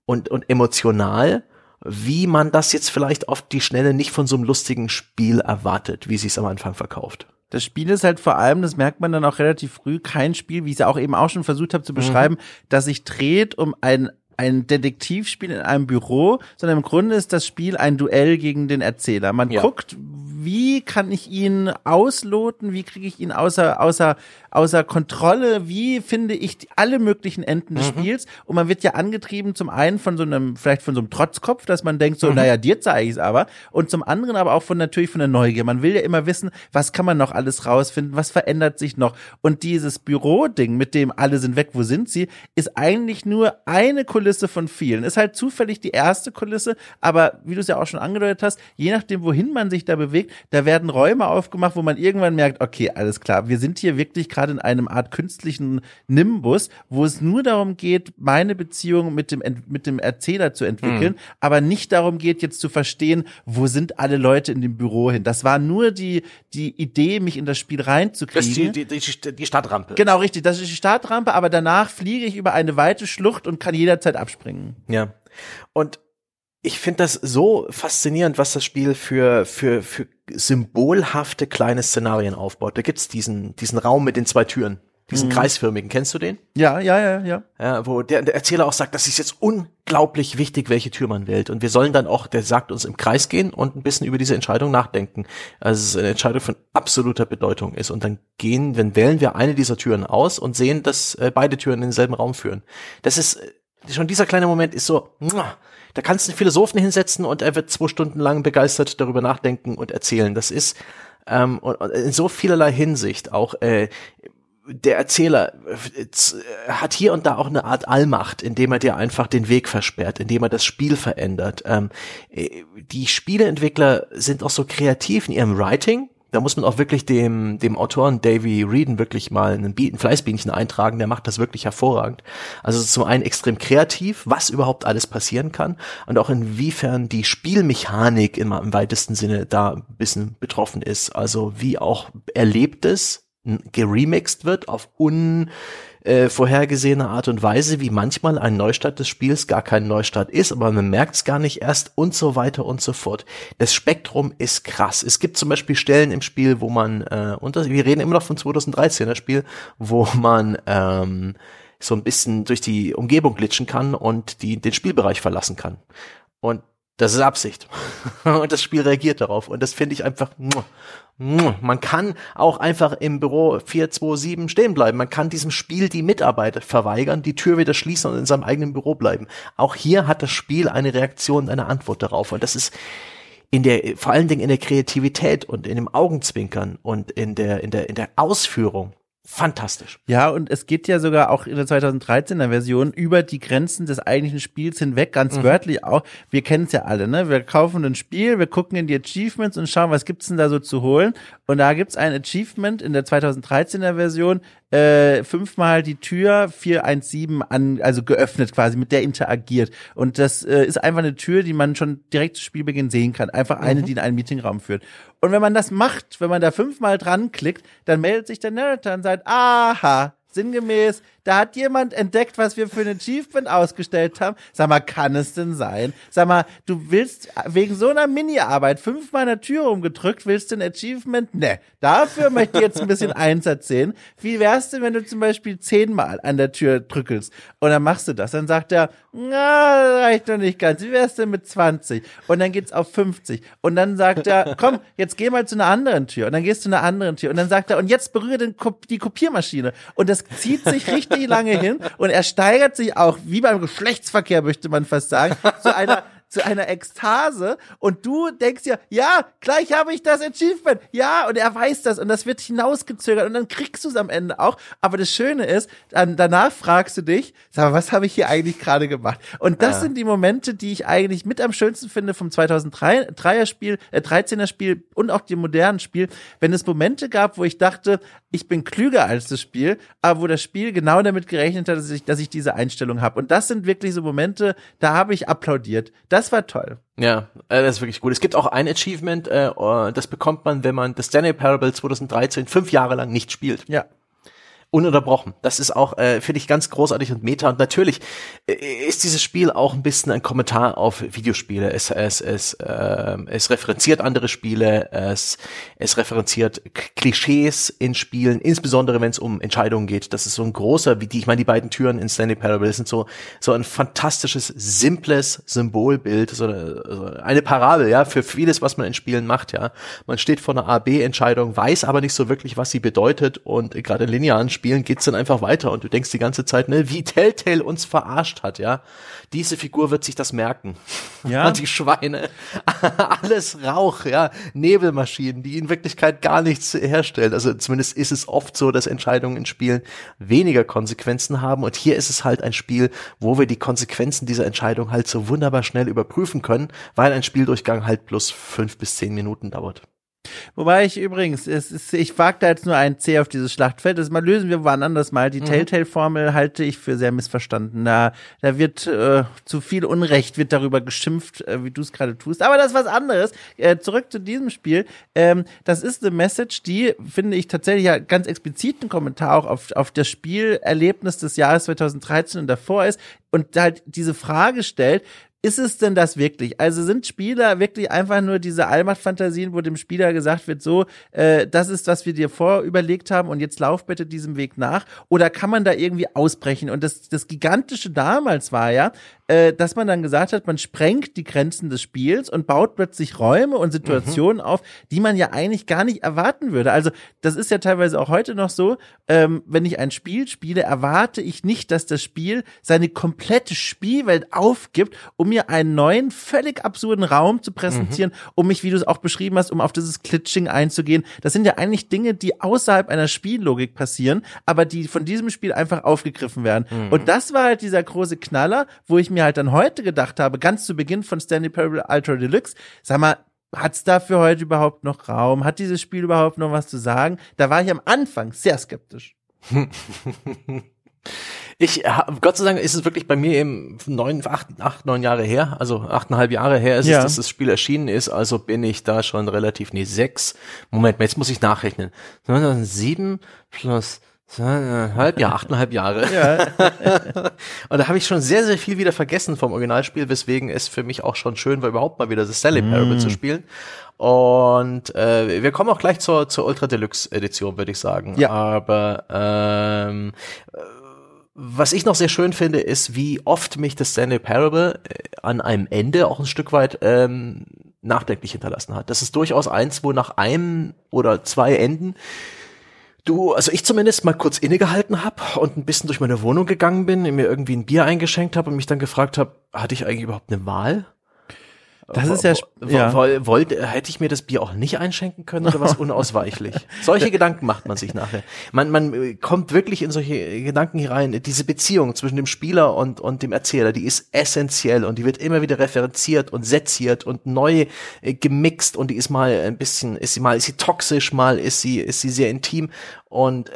und, und emotional wie man das jetzt vielleicht auf die Schnelle nicht von so einem lustigen Spiel erwartet, wie sie es am Anfang verkauft. Das Spiel ist halt vor allem, das merkt man dann auch relativ früh, kein Spiel, wie ich es ja auch eben auch schon versucht habe zu beschreiben, mhm. das sich dreht um ein ein Detektivspiel in einem Büro, sondern im Grunde ist das Spiel ein Duell gegen den Erzähler. Man ja. guckt, wie kann ich ihn ausloten, wie kriege ich ihn außer, außer, außer Kontrolle, wie finde ich die, alle möglichen Enden des mhm. Spiels. Und man wird ja angetrieben zum einen von so einem, vielleicht von so einem Trotzkopf, dass man denkt so, mhm. naja, dir zeige ich es aber. Und zum anderen aber auch von natürlich von der Neugier. Man will ja immer wissen, was kann man noch alles rausfinden, was verändert sich noch. Und dieses Büroding, mit dem alle sind weg, wo sind sie, ist eigentlich nur eine Kulisse von vielen. Ist halt zufällig die erste Kulisse, aber wie du es ja auch schon angedeutet hast, je nachdem, wohin man sich da bewegt, da werden Räume aufgemacht, wo man irgendwann merkt, okay, alles klar, wir sind hier wirklich gerade in einem Art künstlichen Nimbus, wo es nur darum geht, meine Beziehung mit dem, mit dem Erzähler zu entwickeln, mhm. aber nicht darum geht, jetzt zu verstehen, wo sind alle Leute in dem Büro hin. Das war nur die, die Idee, mich in das Spiel reinzukriegen. Das ist die, die, die Startrampe. Genau, richtig. Das ist die Startrampe, aber danach fliege ich über eine weite Schlucht und kann jederzeit abspringen. Ja. Und ich finde das so faszinierend, was das Spiel für, für, für symbolhafte kleine Szenarien aufbaut. Da gibt's diesen, diesen Raum mit den zwei Türen. Diesen mhm. kreisförmigen, kennst du den? Ja, ja, ja, ja. Ja, wo der, der Erzähler auch sagt, das ist jetzt unglaublich wichtig, welche Tür man wählt. Und wir sollen dann auch, der sagt uns im Kreis gehen und ein bisschen über diese Entscheidung nachdenken. Also es ist eine Entscheidung von absoluter Bedeutung ist. Und dann gehen, dann wählen wir eine dieser Türen aus und sehen, dass äh, beide Türen in denselben Raum führen. Das ist, äh, schon dieser kleine Moment ist so, da kannst du einen Philosophen hinsetzen und er wird zwei Stunden lang begeistert darüber nachdenken und erzählen. Das ist ähm, und, und in so vielerlei Hinsicht auch äh, der Erzähler äh, hat hier und da auch eine Art Allmacht, indem er dir einfach den Weg versperrt, indem er das Spiel verändert. Ähm, äh, die Spieleentwickler sind auch so kreativ in ihrem Writing, da muss man auch wirklich dem, dem Autoren Davy Reeden wirklich mal ein, ein Fleißbienchen eintragen, der macht das wirklich hervorragend. Also zum einen extrem kreativ, was überhaupt alles passieren kann und auch inwiefern die Spielmechanik im, im weitesten Sinne da ein bisschen betroffen ist. Also wie auch Erlebtes geremixed wird auf un äh, vorhergesehene Art und Weise, wie manchmal ein Neustart des Spiels gar kein Neustart ist, aber man merkt es gar nicht erst und so weiter und so fort. Das Spektrum ist krass. Es gibt zum Beispiel Stellen im Spiel, wo man, äh, und das, wir reden immer noch von 2013er Spiel, wo man ähm, so ein bisschen durch die Umgebung glitschen kann und die, den Spielbereich verlassen kann. Und das ist Absicht. und das Spiel reagiert darauf. Und das finde ich einfach. Man kann auch einfach im Büro 427 stehen bleiben. Man kann diesem Spiel die Mitarbeit verweigern, die Tür wieder schließen und in seinem eigenen Büro bleiben. Auch hier hat das Spiel eine Reaktion, eine Antwort darauf. Und das ist in der, vor allen Dingen in der Kreativität und in dem Augenzwinkern und in der, in der, in der Ausführung fantastisch. Ja, und es geht ja sogar auch in der 2013er Version über die Grenzen des eigentlichen Spiels hinweg, ganz mhm. wörtlich auch. Wir kennen es ja alle, ne? Wir kaufen ein Spiel, wir gucken in die Achievements und schauen, was gibt's denn da so zu holen. Und da gibt's ein Achievement in der 2013er Version, äh, fünfmal die Tür 417 an, also geöffnet quasi, mit der interagiert. Und das äh, ist einfach eine Tür, die man schon direkt zu Spielbeginn sehen kann. Einfach eine, mhm. die in einen Meetingraum führt. Und wenn man das macht, wenn man da fünfmal dran klickt, dann meldet sich der Narrator und sagt, aha, sinngemäß, da hat jemand entdeckt, was wir für ein Achievement ausgestellt haben. Sag mal, kann es denn sein? Sag mal, du willst wegen so einer Mini-Arbeit fünfmal an der Tür umgedrückt, willst du ein Achievement? Ne, dafür möchte ich jetzt ein bisschen eins erzählen. Wie wär's denn, wenn du zum Beispiel zehnmal an der Tür drückelst und dann machst du das? Dann sagt er, na, reicht doch nicht ganz. Wie wär's denn mit 20? Und dann geht's auf 50. Und dann sagt er, komm, jetzt geh mal zu einer anderen Tür. Und dann gehst du zu einer anderen Tür. Und dann sagt er, und jetzt berühre den, die Kopiermaschine. Und das zieht sich richtig richtig lange hin und er steigert sich auch, wie beim Geschlechtsverkehr möchte man fast sagen, zu einer zu einer Ekstase und du denkst ja, ja, gleich habe ich das Achievement, ja, und er weiß das und das wird hinausgezögert und dann kriegst du es am Ende auch. Aber das Schöne ist, dann, danach fragst du dich, sag mal, was habe ich hier eigentlich gerade gemacht? Und das ja. sind die Momente, die ich eigentlich mit am schönsten finde vom 2003er Spiel, äh, 13er Spiel und auch dem modernen Spiel, wenn es Momente gab, wo ich dachte, ich bin klüger als das Spiel, aber wo das Spiel genau damit gerechnet hat, dass ich, dass ich diese Einstellung habe. Und das sind wirklich so Momente, da habe ich applaudiert. Das das war toll. Ja, äh, das ist wirklich gut. Es gibt auch ein Achievement, äh, oh, das bekommt man, wenn man das Stanley Parable 2013 fünf Jahre lang nicht spielt. Ja ununterbrochen. Das ist auch, äh, finde ich, ganz großartig und meta. Und natürlich äh, ist dieses Spiel auch ein bisschen ein Kommentar auf Videospiele. Es, es, es, äh, es referenziert andere Spiele, es, es referenziert Klischees in Spielen, insbesondere wenn es um Entscheidungen geht. Das ist so ein großer, wie die, ich meine, die beiden Türen in Stanley Parable sind so, so ein fantastisches, simples Symbolbild, so eine, so eine Parabel, ja, für vieles, was man in Spielen macht, ja. Man steht vor einer A-B-Entscheidung, weiß aber nicht so wirklich, was sie bedeutet und gerade in linearen Spielen geht's dann einfach weiter und du denkst die ganze Zeit, ne, wie Telltale uns verarscht hat, ja. Diese Figur wird sich das merken. Ja. die Schweine. Alles Rauch, ja. Nebelmaschinen, die in Wirklichkeit gar nichts herstellen. Also zumindest ist es oft so, dass Entscheidungen in Spielen weniger Konsequenzen haben. Und hier ist es halt ein Spiel, wo wir die Konsequenzen dieser Entscheidung halt so wunderbar schnell überprüfen können, weil ein Spieldurchgang halt plus fünf bis zehn Minuten dauert. Wobei ich übrigens, ist, ich wage da jetzt nur ein C auf dieses Schlachtfeld. Das mal lösen wir wann anders mal. Die mhm. Telltale-Formel halte ich für sehr missverstanden. Da, da wird äh, zu viel Unrecht wird darüber geschimpft, äh, wie du es gerade tust. Aber das ist was anderes. Äh, zurück zu diesem Spiel. Ähm, das ist eine Message, die finde ich tatsächlich ja ganz explizit ein Kommentar auch auf, auf das Spielerlebnis des Jahres 2013 und davor ist und halt diese Frage stellt, ist es denn das wirklich? Also sind Spieler wirklich einfach nur diese Allmachtfantasien, wo dem Spieler gesagt wird, so, äh, das ist, was wir dir vorüberlegt haben und jetzt lauf bitte diesem Weg nach? Oder kann man da irgendwie ausbrechen? Und das, das Gigantische damals war ja, äh, dass man dann gesagt hat, man sprengt die Grenzen des Spiels und baut plötzlich Räume und Situationen mhm. auf, die man ja eigentlich gar nicht erwarten würde. Also das ist ja teilweise auch heute noch so, ähm, wenn ich ein Spiel spiele, erwarte ich nicht, dass das Spiel seine komplette Spielwelt aufgibt, um mir einen neuen, völlig absurden Raum zu präsentieren, mhm. um mich, wie du es auch beschrieben hast, um auf dieses Glitching einzugehen. Das sind ja eigentlich Dinge, die außerhalb einer Spiellogik passieren, aber die von diesem Spiel einfach aufgegriffen werden. Mhm. Und das war halt dieser große Knaller, wo ich mir halt dann heute gedacht habe, ganz zu Beginn von Stanley Parable Ultra Deluxe, sag mal, hat's da für heute überhaupt noch Raum? Hat dieses Spiel überhaupt noch was zu sagen? Da war ich am Anfang sehr skeptisch. Ich, Gott sei Dank ist es wirklich bei mir eben neun, acht, acht, neun Jahre her, also achteinhalb Jahre her ist ja. es, dass das Spiel erschienen ist, also bin ich da schon relativ, nee, sechs, Moment, jetzt muss ich nachrechnen. Sieben plus Halb, ja, achteinhalb Jahre. Ja. und da habe ich schon sehr, sehr viel wieder vergessen vom Originalspiel, weswegen es für mich auch schon schön war, überhaupt mal wieder das Stanley Parable mm. zu spielen. Und äh, wir kommen auch gleich zur, zur Ultra Deluxe Edition, würde ich sagen. Ja. Aber ähm, was ich noch sehr schön finde, ist, wie oft mich das Stanley Parable äh, an einem Ende auch ein Stück weit ähm, nachdenklich hinterlassen hat. Das ist durchaus eins, wo nach einem oder zwei Enden Du, also ich zumindest mal kurz innegehalten habe und ein bisschen durch meine Wohnung gegangen bin, mir irgendwie ein Bier eingeschenkt habe und mich dann gefragt habe, hatte ich eigentlich überhaupt eine Wahl? Das ist ja, ja. Wollte, hätte ich mir das Bier auch nicht einschenken können oder was unausweichlich? solche Gedanken macht man sich nachher. Man, man äh, kommt wirklich in solche Gedanken hier rein. Diese Beziehung zwischen dem Spieler und, und dem Erzähler, die ist essentiell und die wird immer wieder referenziert und seziert und neu äh, gemixt und die ist mal ein bisschen, ist sie mal, ist sie toxisch, mal ist sie, ist sie sehr intim und äh,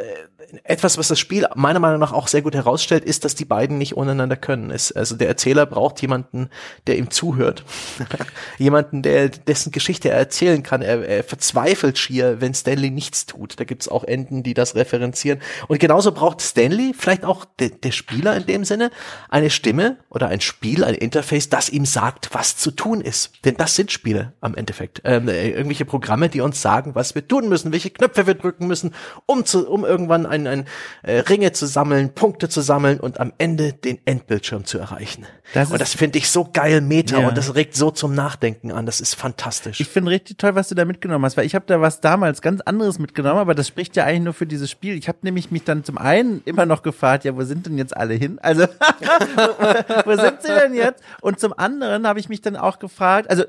etwas, was das Spiel meiner Meinung nach auch sehr gut herausstellt, ist, dass die beiden nicht untereinander können. Es, also der Erzähler braucht jemanden, der ihm zuhört. jemanden, der dessen Geschichte er erzählen kann. Er, er verzweifelt schier, wenn Stanley nichts tut. Da gibt's auch Enden, die das referenzieren. Und genauso braucht Stanley, vielleicht auch de, der Spieler in dem Sinne, eine Stimme oder ein Spiel, ein Interface, das ihm sagt, was zu tun ist. Denn das sind Spiele am Endeffekt. Ähm, äh, irgendwelche Programme, die uns sagen, was wir tun müssen, welche Knöpfe wir drücken müssen, um, zu, um irgendwann ein, ein äh, Ringe zu sammeln, Punkte zu sammeln und am Ende den Endbildschirm zu erreichen. Das und das finde ich so geil Meta ja. und das regt so zum Nachdenken an. Das ist fantastisch. Ich finde richtig toll, was du da mitgenommen hast, weil ich habe da was damals ganz anderes mitgenommen, aber das spricht ja eigentlich nur für dieses Spiel. Ich habe nämlich mich dann zum einen immer noch gefragt, ja, wo sind denn jetzt alle hin? Also wo sind sie denn jetzt? Und zum anderen habe ich mich dann auch gefragt, also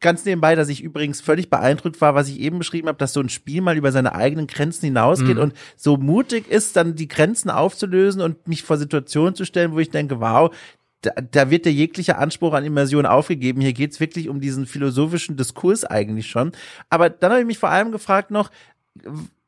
ganz nebenbei, dass ich übrigens völlig beeindruckt war, was ich eben beschrieben habe, dass so ein Spiel mal über seine eigenen Grenzen hinausgeht mhm. und so mutig ist, dann die Grenzen aufzulösen und mich vor Situationen zu stellen, wo ich denke, wow, da, da wird der jegliche Anspruch an Immersion aufgegeben. Hier geht's wirklich um diesen philosophischen Diskurs eigentlich schon. Aber dann habe ich mich vor allem gefragt noch,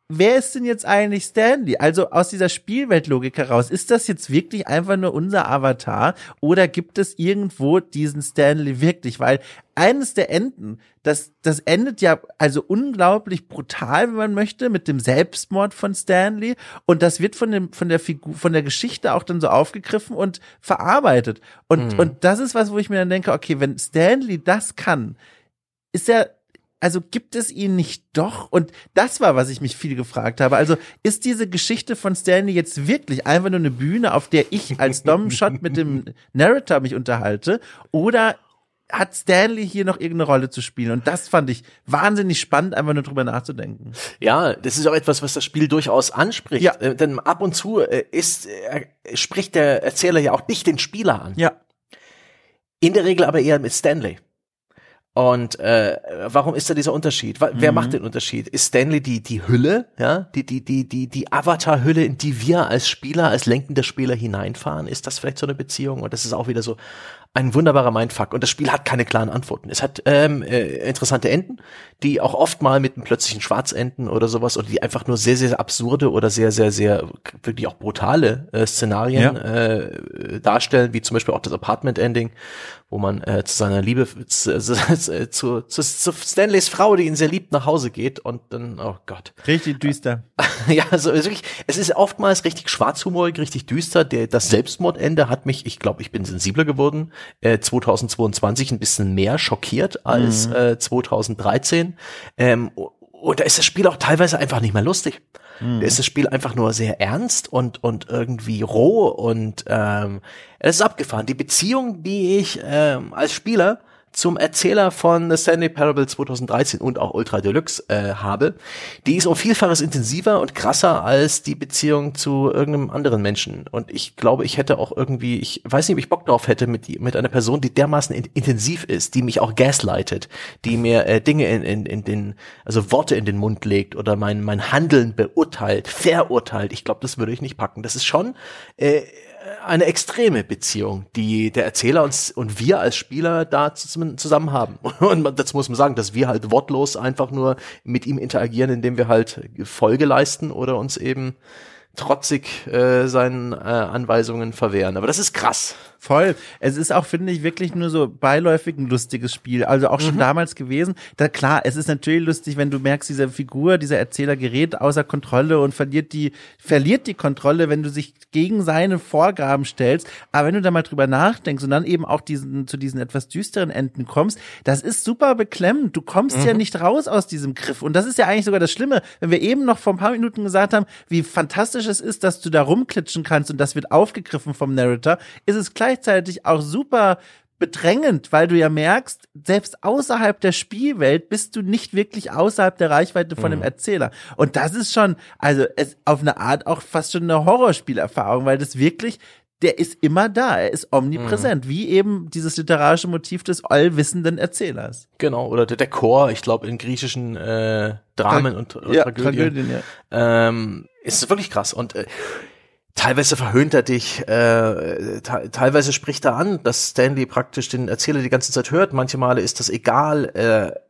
wer ist denn jetzt eigentlich Stanley? Also aus dieser Spielweltlogik heraus, ist das jetzt wirklich einfach nur unser Avatar oder gibt es irgendwo diesen Stanley wirklich? Weil eines der Enden, das, das endet ja also unglaublich brutal, wenn man möchte, mit dem Selbstmord von Stanley und das wird von dem, von der Figur, von der Geschichte auch dann so aufgegriffen und verarbeitet. Und, mhm. und das ist was, wo ich mir dann denke, okay, wenn Stanley das kann, ist er also gibt es ihn nicht doch? Und das war, was ich mich viel gefragt habe. Also ist diese Geschichte von Stanley jetzt wirklich einfach nur eine Bühne, auf der ich als Dom-Shot mit dem Narrator mich unterhalte? Oder hat Stanley hier noch irgendeine Rolle zu spielen? Und das fand ich wahnsinnig spannend, einfach nur drüber nachzudenken. Ja, das ist auch etwas, was das Spiel durchaus anspricht. Ja. Äh, denn ab und zu äh, ist, äh, spricht der Erzähler ja auch nicht den Spieler an. Ja. In der Regel aber eher mit Stanley. Und äh, warum ist da dieser Unterschied? Wer mhm. macht den Unterschied? Ist Stanley die die Hülle, ja, die die die die die Avatar-Hülle, in die wir als Spieler, als lenkende Spieler hineinfahren? Ist das vielleicht so eine Beziehung? Und das ist auch wieder so ein wunderbarer Mindfuck. Und das Spiel hat keine klaren Antworten. Es hat ähm, äh, interessante Enden, die auch oft mal mit einem plötzlichen Schwarzenden oder sowas oder die einfach nur sehr sehr absurde oder sehr sehr sehr wirklich auch brutale äh, Szenarien ja. äh, darstellen, wie zum Beispiel auch das Apartment-Ending wo man äh, zu seiner Liebe zu, zu, zu, zu Stanleys Frau, die ihn sehr liebt, nach Hause geht und dann, oh Gott. Richtig düster. ja, also wirklich, es ist oftmals richtig schwarzhumorig, richtig düster. Der, das Selbstmordende hat mich, ich glaube, ich bin sensibler geworden, äh, 2022 ein bisschen mehr schockiert als mhm. äh, 2013. Ähm, und da ist das Spiel auch teilweise einfach nicht mehr lustig. Mhm. Da ist das Spiel einfach nur sehr ernst und, und irgendwie roh und ähm, es ist abgefahren. Die Beziehung, die ich ähm, als Spieler zum Erzähler von The Stanley Parable 2013 und auch Ultra Deluxe äh, habe, die ist um Vielfaches intensiver und krasser als die Beziehung zu irgendeinem anderen Menschen. Und ich glaube, ich hätte auch irgendwie, ich weiß nicht, ob ich Bock drauf hätte mit, mit einer Person, die dermaßen in, intensiv ist, die mich auch gaslightet, die mir äh, Dinge in, in, in den, also Worte in den Mund legt oder mein, mein Handeln beurteilt, verurteilt. Ich glaube, das würde ich nicht packen. Das ist schon äh, eine extreme Beziehung, die der Erzähler uns und wir als Spieler da zusammen haben. Und dazu muss man sagen, dass wir halt wortlos einfach nur mit ihm interagieren, indem wir halt Folge leisten oder uns eben trotzig äh, seinen äh, Anweisungen verwehren. Aber das ist krass. Voll. Es ist auch, finde ich, wirklich nur so beiläufig ein lustiges Spiel. Also auch schon mhm. damals gewesen. Da klar, es ist natürlich lustig, wenn du merkst, diese Figur, dieser Erzähler gerät außer Kontrolle und verliert die, verliert die Kontrolle, wenn du sich gegen seine Vorgaben stellst. Aber wenn du da mal drüber nachdenkst und dann eben auch diesen, zu diesen etwas düsteren Enden kommst, das ist super beklemmend. Du kommst mhm. ja nicht raus aus diesem Griff. Und das ist ja eigentlich sogar das Schlimme. Wenn wir eben noch vor ein paar Minuten gesagt haben, wie fantastisch es ist, dass du da rumklitschen kannst und das wird aufgegriffen vom Narrator, ist es gleich gleichzeitig auch super bedrängend, weil du ja merkst, selbst außerhalb der Spielwelt bist du nicht wirklich außerhalb der Reichweite von mhm. dem Erzähler. Und das ist schon, also es auf eine Art auch fast schon eine Horrorspielerfahrung, weil das wirklich der ist immer da, er ist omnipräsent, mhm. wie eben dieses literarische Motiv des allwissenden Erzählers. Genau, oder der, der Chor, ich glaube in griechischen äh, Dramen Tra und, und ja, Tragödien, Tragödien ja. ähm, ist wirklich krass. Und äh, teilweise verhöhnt er dich, äh, teilweise spricht er an, dass Stanley praktisch den Erzähler die ganze Zeit hört. Manche Male ist das egal. Äh,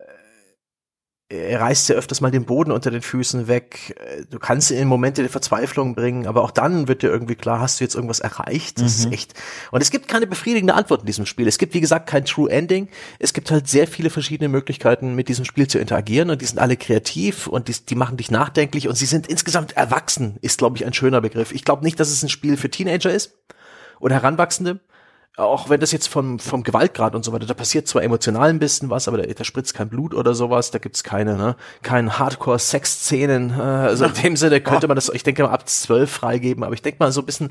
er reißt ja öfters mal den Boden unter den Füßen weg. Du kannst ihn in Momente der Verzweiflung bringen, aber auch dann wird dir irgendwie klar, hast du jetzt irgendwas erreicht? Das mhm. ist echt. Und es gibt keine befriedigende Antwort in diesem Spiel. Es gibt, wie gesagt, kein True Ending. Es gibt halt sehr viele verschiedene Möglichkeiten, mit diesem Spiel zu interagieren und die sind alle kreativ und die, die machen dich nachdenklich und sie sind insgesamt erwachsen, ist, glaube ich, ein schöner Begriff. Ich glaube nicht, dass es ein Spiel für Teenager ist oder Heranwachsende auch wenn das jetzt vom, vom Gewaltgrad und so weiter, da passiert zwar emotional ein bisschen was, aber da, da spritzt kein Blut oder sowas, da gibt's keine, ne, keinen Hardcore-Sex-Szenen, äh, also in dem Sinne könnte man das, ich denke mal, ab zwölf freigeben, aber ich denke mal, so ein bisschen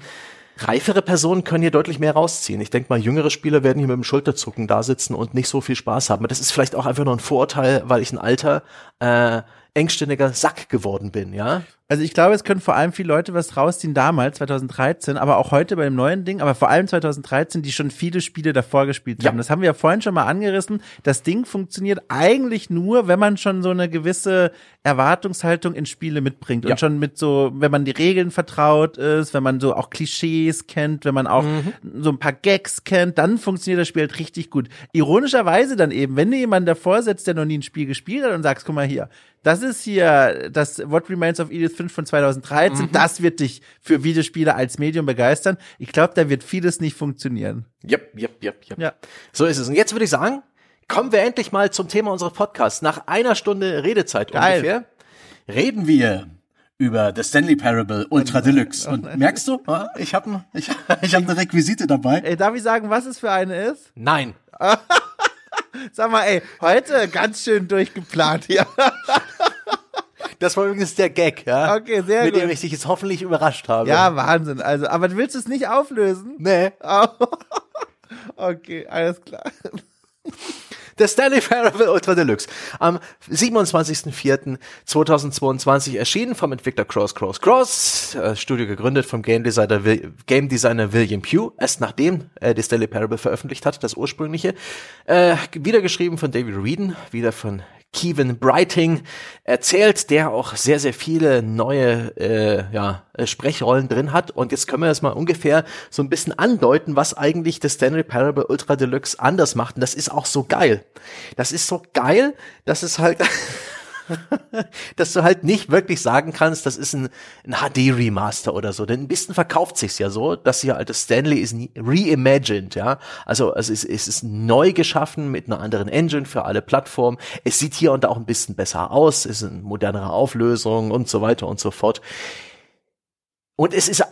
reifere Personen können hier deutlich mehr rausziehen. Ich denke mal, jüngere Spieler werden hier mit dem Schulterzucken da sitzen und nicht so viel Spaß haben. Das ist vielleicht auch einfach nur ein Vorurteil, weil ich ein alter, äh, engständiger Sack geworden bin, ja. Also ich glaube, es können vor allem viele Leute was rausziehen damals, 2013, aber auch heute bei dem neuen Ding, aber vor allem 2013, die schon viele Spiele davor gespielt haben. Ja. Das haben wir ja vorhin schon mal angerissen. Das Ding funktioniert eigentlich nur, wenn man schon so eine gewisse Erwartungshaltung in Spiele mitbringt ja. und schon mit so, wenn man die Regeln vertraut ist, wenn man so auch Klischees kennt, wenn man auch mhm. so ein paar Gags kennt, dann funktioniert das Spiel halt richtig gut. Ironischerweise dann eben, wenn du jemanden davor setzt, der noch nie ein Spiel gespielt hat und sagst, guck mal hier, das ist hier das What Remains of Edith 5 von 2013. Mhm. Das wird dich für Videospiele als Medium begeistern. Ich glaube, da wird vieles nicht funktionieren. Yep, yep, yep, yep. Ja. So ist es. Und jetzt würde ich sagen, kommen wir endlich mal zum Thema unseres Podcasts. Nach einer Stunde Redezeit Geil. ungefähr reden wir über The Stanley Parable Ultra Deluxe. Und merkst du, ah, ich habe ich, ich hab eine Requisite dabei. Ey, darf ich sagen, was es für eine ist? Nein. Sag mal, ey, heute ganz schön durchgeplant hier. Das war übrigens der Gag, ja. Okay, sehr mit gut. Mit dem ich dich jetzt hoffentlich überrascht habe. Ja, Wahnsinn. Also, aber du willst es nicht auflösen? Nee. okay, alles klar. Der Stanley Parable Ultra Deluxe. Am 27.04.2022 erschienen vom Entwickler Cross Cross Cross, äh, Studio gegründet vom Game Designer, Game Designer William Pugh, erst nachdem er die Stanley Parable veröffentlicht hat, das ursprüngliche. Äh, wieder von David Reeden, wieder von Kevin Brighting erzählt, der auch sehr, sehr viele neue äh, ja, Sprechrollen drin hat. Und jetzt können wir das mal ungefähr so ein bisschen andeuten, was eigentlich das Stanley Parable Ultra Deluxe anders macht. Und das ist auch so geil. Das ist so geil, dass es halt dass du halt nicht wirklich sagen kannst, das ist ein, ein HD-Remaster oder so. Denn ein bisschen verkauft sich's ja so, dass hier altes Stanley ist reimagined, ja. Also es ist, es ist neu geschaffen mit einer anderen Engine für alle Plattformen. Es sieht hier und da auch ein bisschen besser aus, es ist eine modernere Auflösung und so weiter und so fort. Und es ist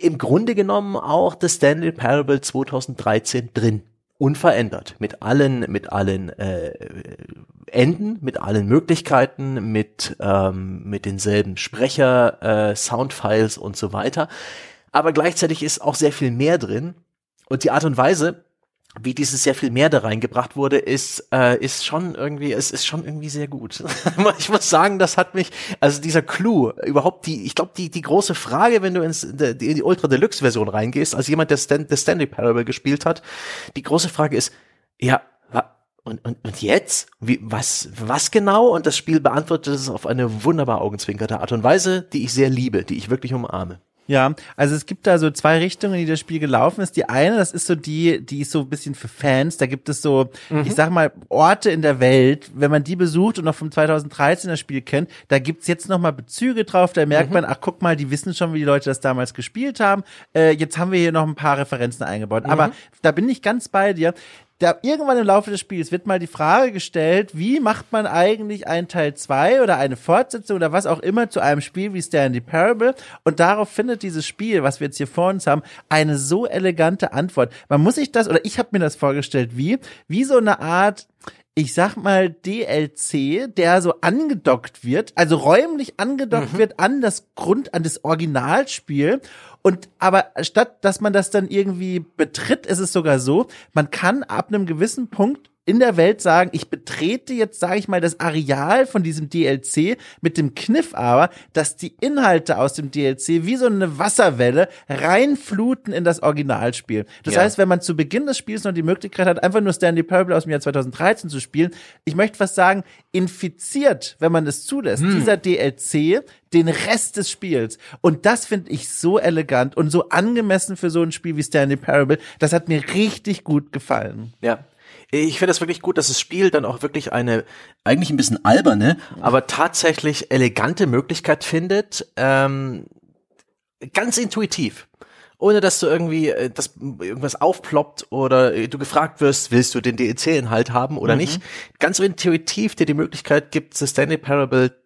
im Grunde genommen auch das Stanley Parable 2013 drin unverändert mit allen mit allen äh, Enden, mit allen Möglichkeiten, mit ähm, mit denselben Sprecher, äh, Soundfiles und so weiter. Aber gleichzeitig ist auch sehr viel mehr drin und die Art und Weise, wie dieses sehr viel mehr da reingebracht wurde, ist, äh, ist schon irgendwie, es ist schon irgendwie sehr gut. ich muss sagen, das hat mich, also dieser Clou, überhaupt die, ich glaube, die, die große Frage, wenn du ins, die, die Ultra Deluxe Version reingehst, als jemand, der Stan, der Stanley Parable gespielt hat, die große Frage ist, ja, und, und, und jetzt? Wie, was, was genau? Und das Spiel beantwortet es auf eine wunderbar augenzwinkerte Art und Weise, die ich sehr liebe, die ich wirklich umarme. Ja, also es gibt da so zwei Richtungen, in die das Spiel gelaufen ist. Die eine, das ist so die, die ist so ein bisschen für Fans. Da gibt es so, mhm. ich sag mal, Orte in der Welt, wenn man die besucht und noch vom 2013 das Spiel kennt, da gibt's jetzt nochmal Bezüge drauf. Da merkt mhm. man, ach guck mal, die wissen schon, wie die Leute das damals gespielt haben. Äh, jetzt haben wir hier noch ein paar Referenzen eingebaut. Mhm. Aber da bin ich ganz bei dir da irgendwann im Laufe des Spiels wird mal die Frage gestellt, wie macht man eigentlich einen Teil 2 oder eine Fortsetzung oder was auch immer zu einem Spiel wie Stanley Parable und darauf findet dieses Spiel, was wir jetzt hier vor uns haben, eine so elegante Antwort. Man muss sich das oder ich habe mir das vorgestellt wie wie so eine Art ich sag mal DLC, der so angedockt wird, also räumlich angedockt mhm. wird an das Grund, an das Originalspiel und aber statt dass man das dann irgendwie betritt, ist es sogar so, man kann ab einem gewissen Punkt in der Welt sagen, ich betrete jetzt, sage ich mal, das Areal von diesem DLC mit dem Kniff aber, dass die Inhalte aus dem DLC wie so eine Wasserwelle reinfluten in das Originalspiel. Das ja. heißt, wenn man zu Beginn des Spiels noch die Möglichkeit hat, einfach nur Stanley Parable aus dem Jahr 2013 zu spielen, ich möchte fast sagen, infiziert, wenn man es zulässt, hm. dieser DLC den Rest des Spiels. Und das finde ich so elegant und so angemessen für so ein Spiel wie Stanley Parable. Das hat mir richtig gut gefallen. Ja, Ich finde das wirklich gut, dass das Spiel dann auch wirklich eine eigentlich ein bisschen alberne, aber tatsächlich elegante Möglichkeit findet, ähm, ganz intuitiv ohne dass du irgendwie, äh, dass irgendwas aufploppt oder äh, du gefragt wirst, willst du den DLC-Inhalt haben oder mhm. nicht, ganz intuitiv dir die Möglichkeit gibt, Stanley Parable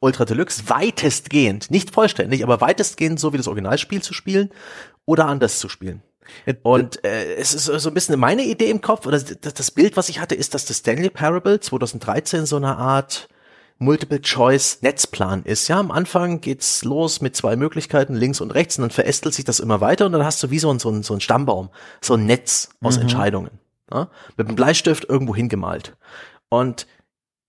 Ultra Deluxe weitestgehend, nicht vollständig, aber weitestgehend so wie das Originalspiel zu spielen oder anders zu spielen. Und äh, es ist so ein bisschen meine Idee im Kopf, oder das, Bild, was ich hatte, ist, dass das Stanley Parable 2013 so eine Art Multiple-Choice-Netzplan ist. Ja, am Anfang geht's los mit zwei Möglichkeiten, links und rechts, und dann verästelt sich das immer weiter und dann hast du wie so ein, so ein, so ein Stammbaum, so ein Netz aus mhm. Entscheidungen. Ja, mit einem Bleistift irgendwo hingemalt. Und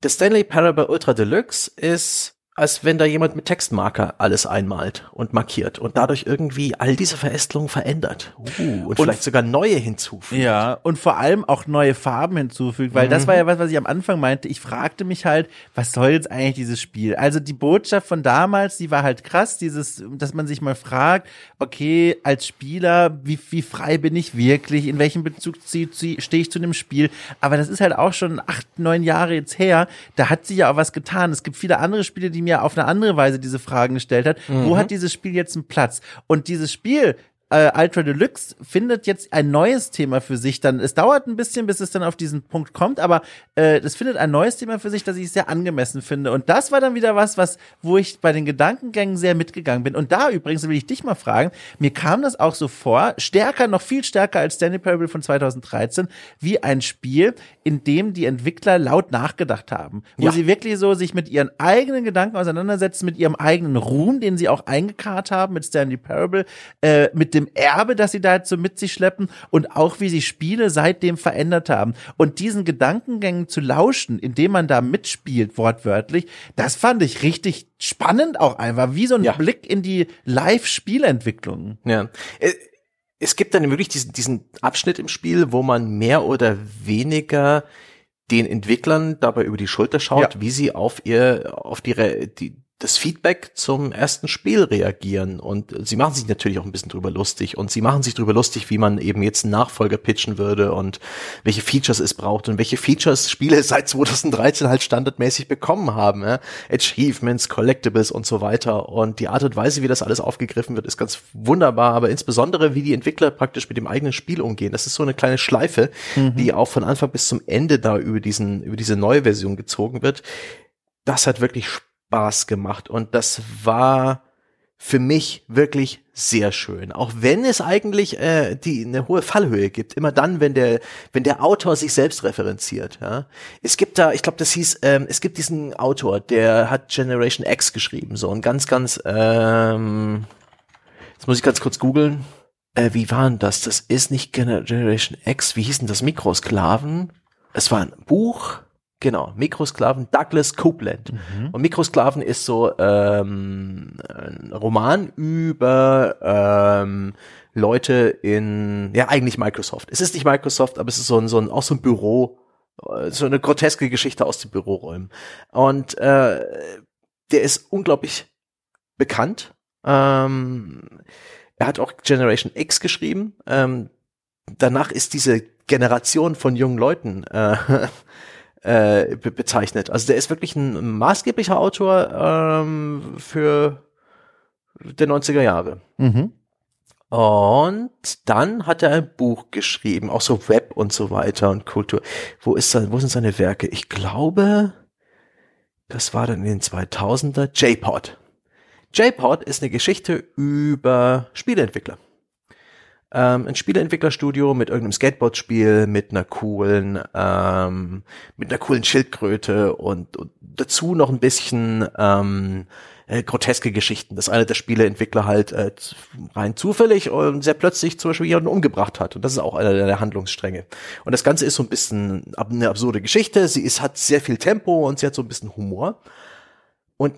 das Stanley Parable Ultra Deluxe ist als wenn da jemand mit Textmarker alles einmalt und markiert und dadurch irgendwie all diese Verästelungen verändert uh, und, und, vielleicht sogar neue hinzufügt. Ja, und vor allem auch neue Farben hinzufügt, weil mhm. das war ja was, was ich am Anfang meinte. Ich fragte mich halt, was soll jetzt eigentlich dieses Spiel? Also die Botschaft von damals, die war halt krass, dieses, dass man sich mal fragt, okay, als Spieler, wie, wie frei bin ich wirklich? In welchem Bezug stehe ich zu dem Spiel? Aber das ist halt auch schon acht, neun Jahre jetzt her. Da hat sich ja auch was getan. Es gibt viele andere Spiele, die mir mir auf eine andere Weise diese Fragen gestellt hat. Mhm. Wo hat dieses Spiel jetzt einen Platz? Und dieses Spiel äh, Ultra Deluxe findet jetzt ein neues Thema für sich. Dann es dauert ein bisschen, bis es dann auf diesen Punkt kommt, aber äh, es findet ein neues Thema für sich, das ich sehr angemessen finde. Und das war dann wieder was, was wo ich bei den Gedankengängen sehr mitgegangen bin. Und da übrigens will ich dich mal fragen. Mir kam das auch so vor, stärker, noch viel stärker als Stanley Parable von 2013, wie ein Spiel, in dem die Entwickler laut nachgedacht haben, wo ja. sie wirklich so sich mit ihren eigenen Gedanken auseinandersetzen, mit ihrem eigenen Ruhm, den sie auch eingekarrt haben mit Stanley Parable, äh, mit dem dem Erbe, das sie da jetzt so mit sich schleppen und auch wie sie Spiele seitdem verändert haben. Und diesen Gedankengängen zu lauschen, indem man da mitspielt, wortwörtlich, das fand ich richtig spannend auch einfach, wie so ein ja. Blick in die Live-Spielentwicklung. Ja. Äh, es gibt dann wirklich diesen, diesen Abschnitt im Spiel, wo man mehr oder weniger den Entwicklern dabei über die Schulter schaut, ja. wie sie auf ihr, auf die, die, das Feedback zum ersten Spiel reagieren. Und sie machen sich natürlich auch ein bisschen drüber lustig. Und sie machen sich drüber lustig, wie man eben jetzt einen Nachfolger pitchen würde und welche Features es braucht und welche Features Spiele seit 2013 halt standardmäßig bekommen haben. Ja? Achievements, Collectibles und so weiter. Und die Art und Weise, wie das alles aufgegriffen wird, ist ganz wunderbar. Aber insbesondere, wie die Entwickler praktisch mit dem eigenen Spiel umgehen. Das ist so eine kleine Schleife, mhm. die auch von Anfang bis zum Ende da über diesen, über diese neue Version gezogen wird. Das hat wirklich Spaß Spaß gemacht und das war für mich wirklich sehr schön. Auch wenn es eigentlich äh, die eine hohe Fallhöhe gibt, immer dann, wenn der wenn der Autor sich selbst referenziert. Ja, es gibt da, ich glaube, das hieß, ähm, es gibt diesen Autor, der hat Generation X geschrieben, so ein ganz ganz. Ähm, jetzt muss ich ganz kurz googeln. Äh, wie war denn das? Das ist nicht Generation X. Wie hieß denn das? Mikrosklaven. Es war ein Buch Genau, Mikrosklaven, Douglas Copeland. Mhm. Und Mikrosklaven ist so ähm, ein Roman über ähm, Leute in, ja eigentlich Microsoft. Es ist nicht Microsoft, aber es ist so ein, so ein auch so ein Büro, äh, so eine groteske Geschichte aus den Büroräumen. Und äh, der ist unglaublich bekannt. Ähm, er hat auch Generation X geschrieben. Ähm, danach ist diese Generation von jungen Leuten äh, äh, be bezeichnet. Also der ist wirklich ein maßgeblicher Autor ähm, für der 90er Jahre. Mhm. Und dann hat er ein Buch geschrieben, auch so Web und so weiter und Kultur. Wo ist sein, wo sind seine Werke? Ich glaube, das war dann in den 2000er JPod. JPod ist eine Geschichte über Spieleentwickler ähm, ein Spieleentwicklerstudio mit irgendeinem Skateboard-Spiel, mit einer coolen, ähm, mit einer coolen Schildkröte und, und dazu noch ein bisschen ähm, äh, groteske Geschichten, dass einer der Spieleentwickler halt äh, rein zufällig und sehr plötzlich zum Beispiel jemanden umgebracht hat. Und das ist auch einer der Handlungsstränge. Und das Ganze ist so ein bisschen eine absurde Geschichte. Sie ist, hat sehr viel Tempo und sie hat so ein bisschen Humor. Und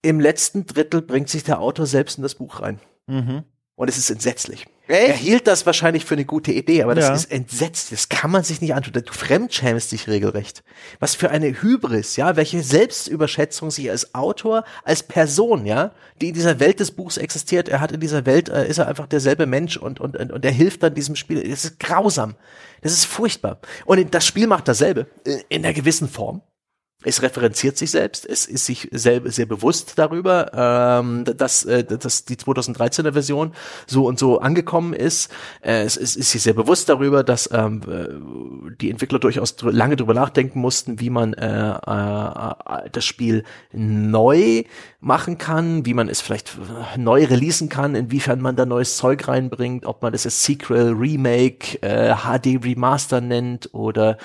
im letzten Drittel bringt sich der Autor selbst in das Buch rein. Mhm. Und es ist entsetzlich. Echt? Er hielt das wahrscheinlich für eine gute Idee, aber das ja. ist entsetzt. Das kann man sich nicht antun. Du fremdschämst dich regelrecht. Was für eine Hybris, ja? Welche Selbstüberschätzung sich als Autor, als Person, ja, die in dieser Welt des Buchs existiert. Er hat in dieser Welt, äh, ist er einfach derselbe Mensch und, und, und er hilft dann diesem Spiel. Das ist grausam. Das ist furchtbar. Und das Spiel macht dasselbe. Äh, in einer gewissen Form es referenziert sich selbst, es ist sich selber sehr bewusst darüber, ähm, dass, äh, dass die 2013er Version so und so angekommen ist. Äh, es, es ist sich sehr bewusst darüber, dass ähm, äh, die Entwickler durchaus lange darüber nachdenken mussten, wie man äh, äh, das Spiel neu machen kann, wie man es vielleicht neu releasen kann, inwiefern man da neues Zeug reinbringt, ob man das als Sequel, Remake, äh, HD Remaster nennt oder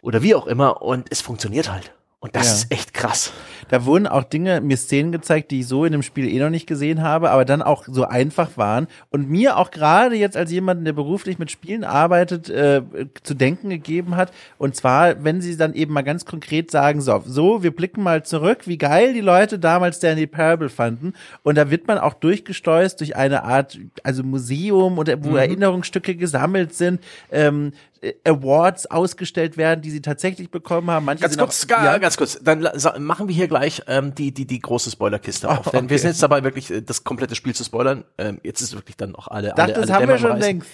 oder wie auch immer. Und es funktioniert halt. Und das ja. ist echt krass. Da wurden auch Dinge, mir Szenen gezeigt, die ich so in dem Spiel eh noch nicht gesehen habe, aber dann auch so einfach waren und mir auch gerade jetzt als jemand, der beruflich mit Spielen arbeitet, äh, zu denken gegeben hat. Und zwar, wenn sie dann eben mal ganz konkret sagen, so, so, wir blicken mal zurück, wie geil die Leute damals Danny Parable fanden. Und da wird man auch durchgesteuert durch eine Art, also Museum oder wo mhm. Erinnerungsstücke gesammelt sind. Ähm, äh, Awards ausgestellt werden, die sie tatsächlich bekommen haben. Manche ganz kurz, auch, ja. ganz kurz, dann machen wir hier gleich ähm, die die die große Spoilerkiste auf, oh, okay. denn wir sind jetzt dabei wirklich äh, das komplette Spiel zu spoilern. Ähm, jetzt ist wirklich dann auch alle. Dachte, alle, das alle haben wir schon längst.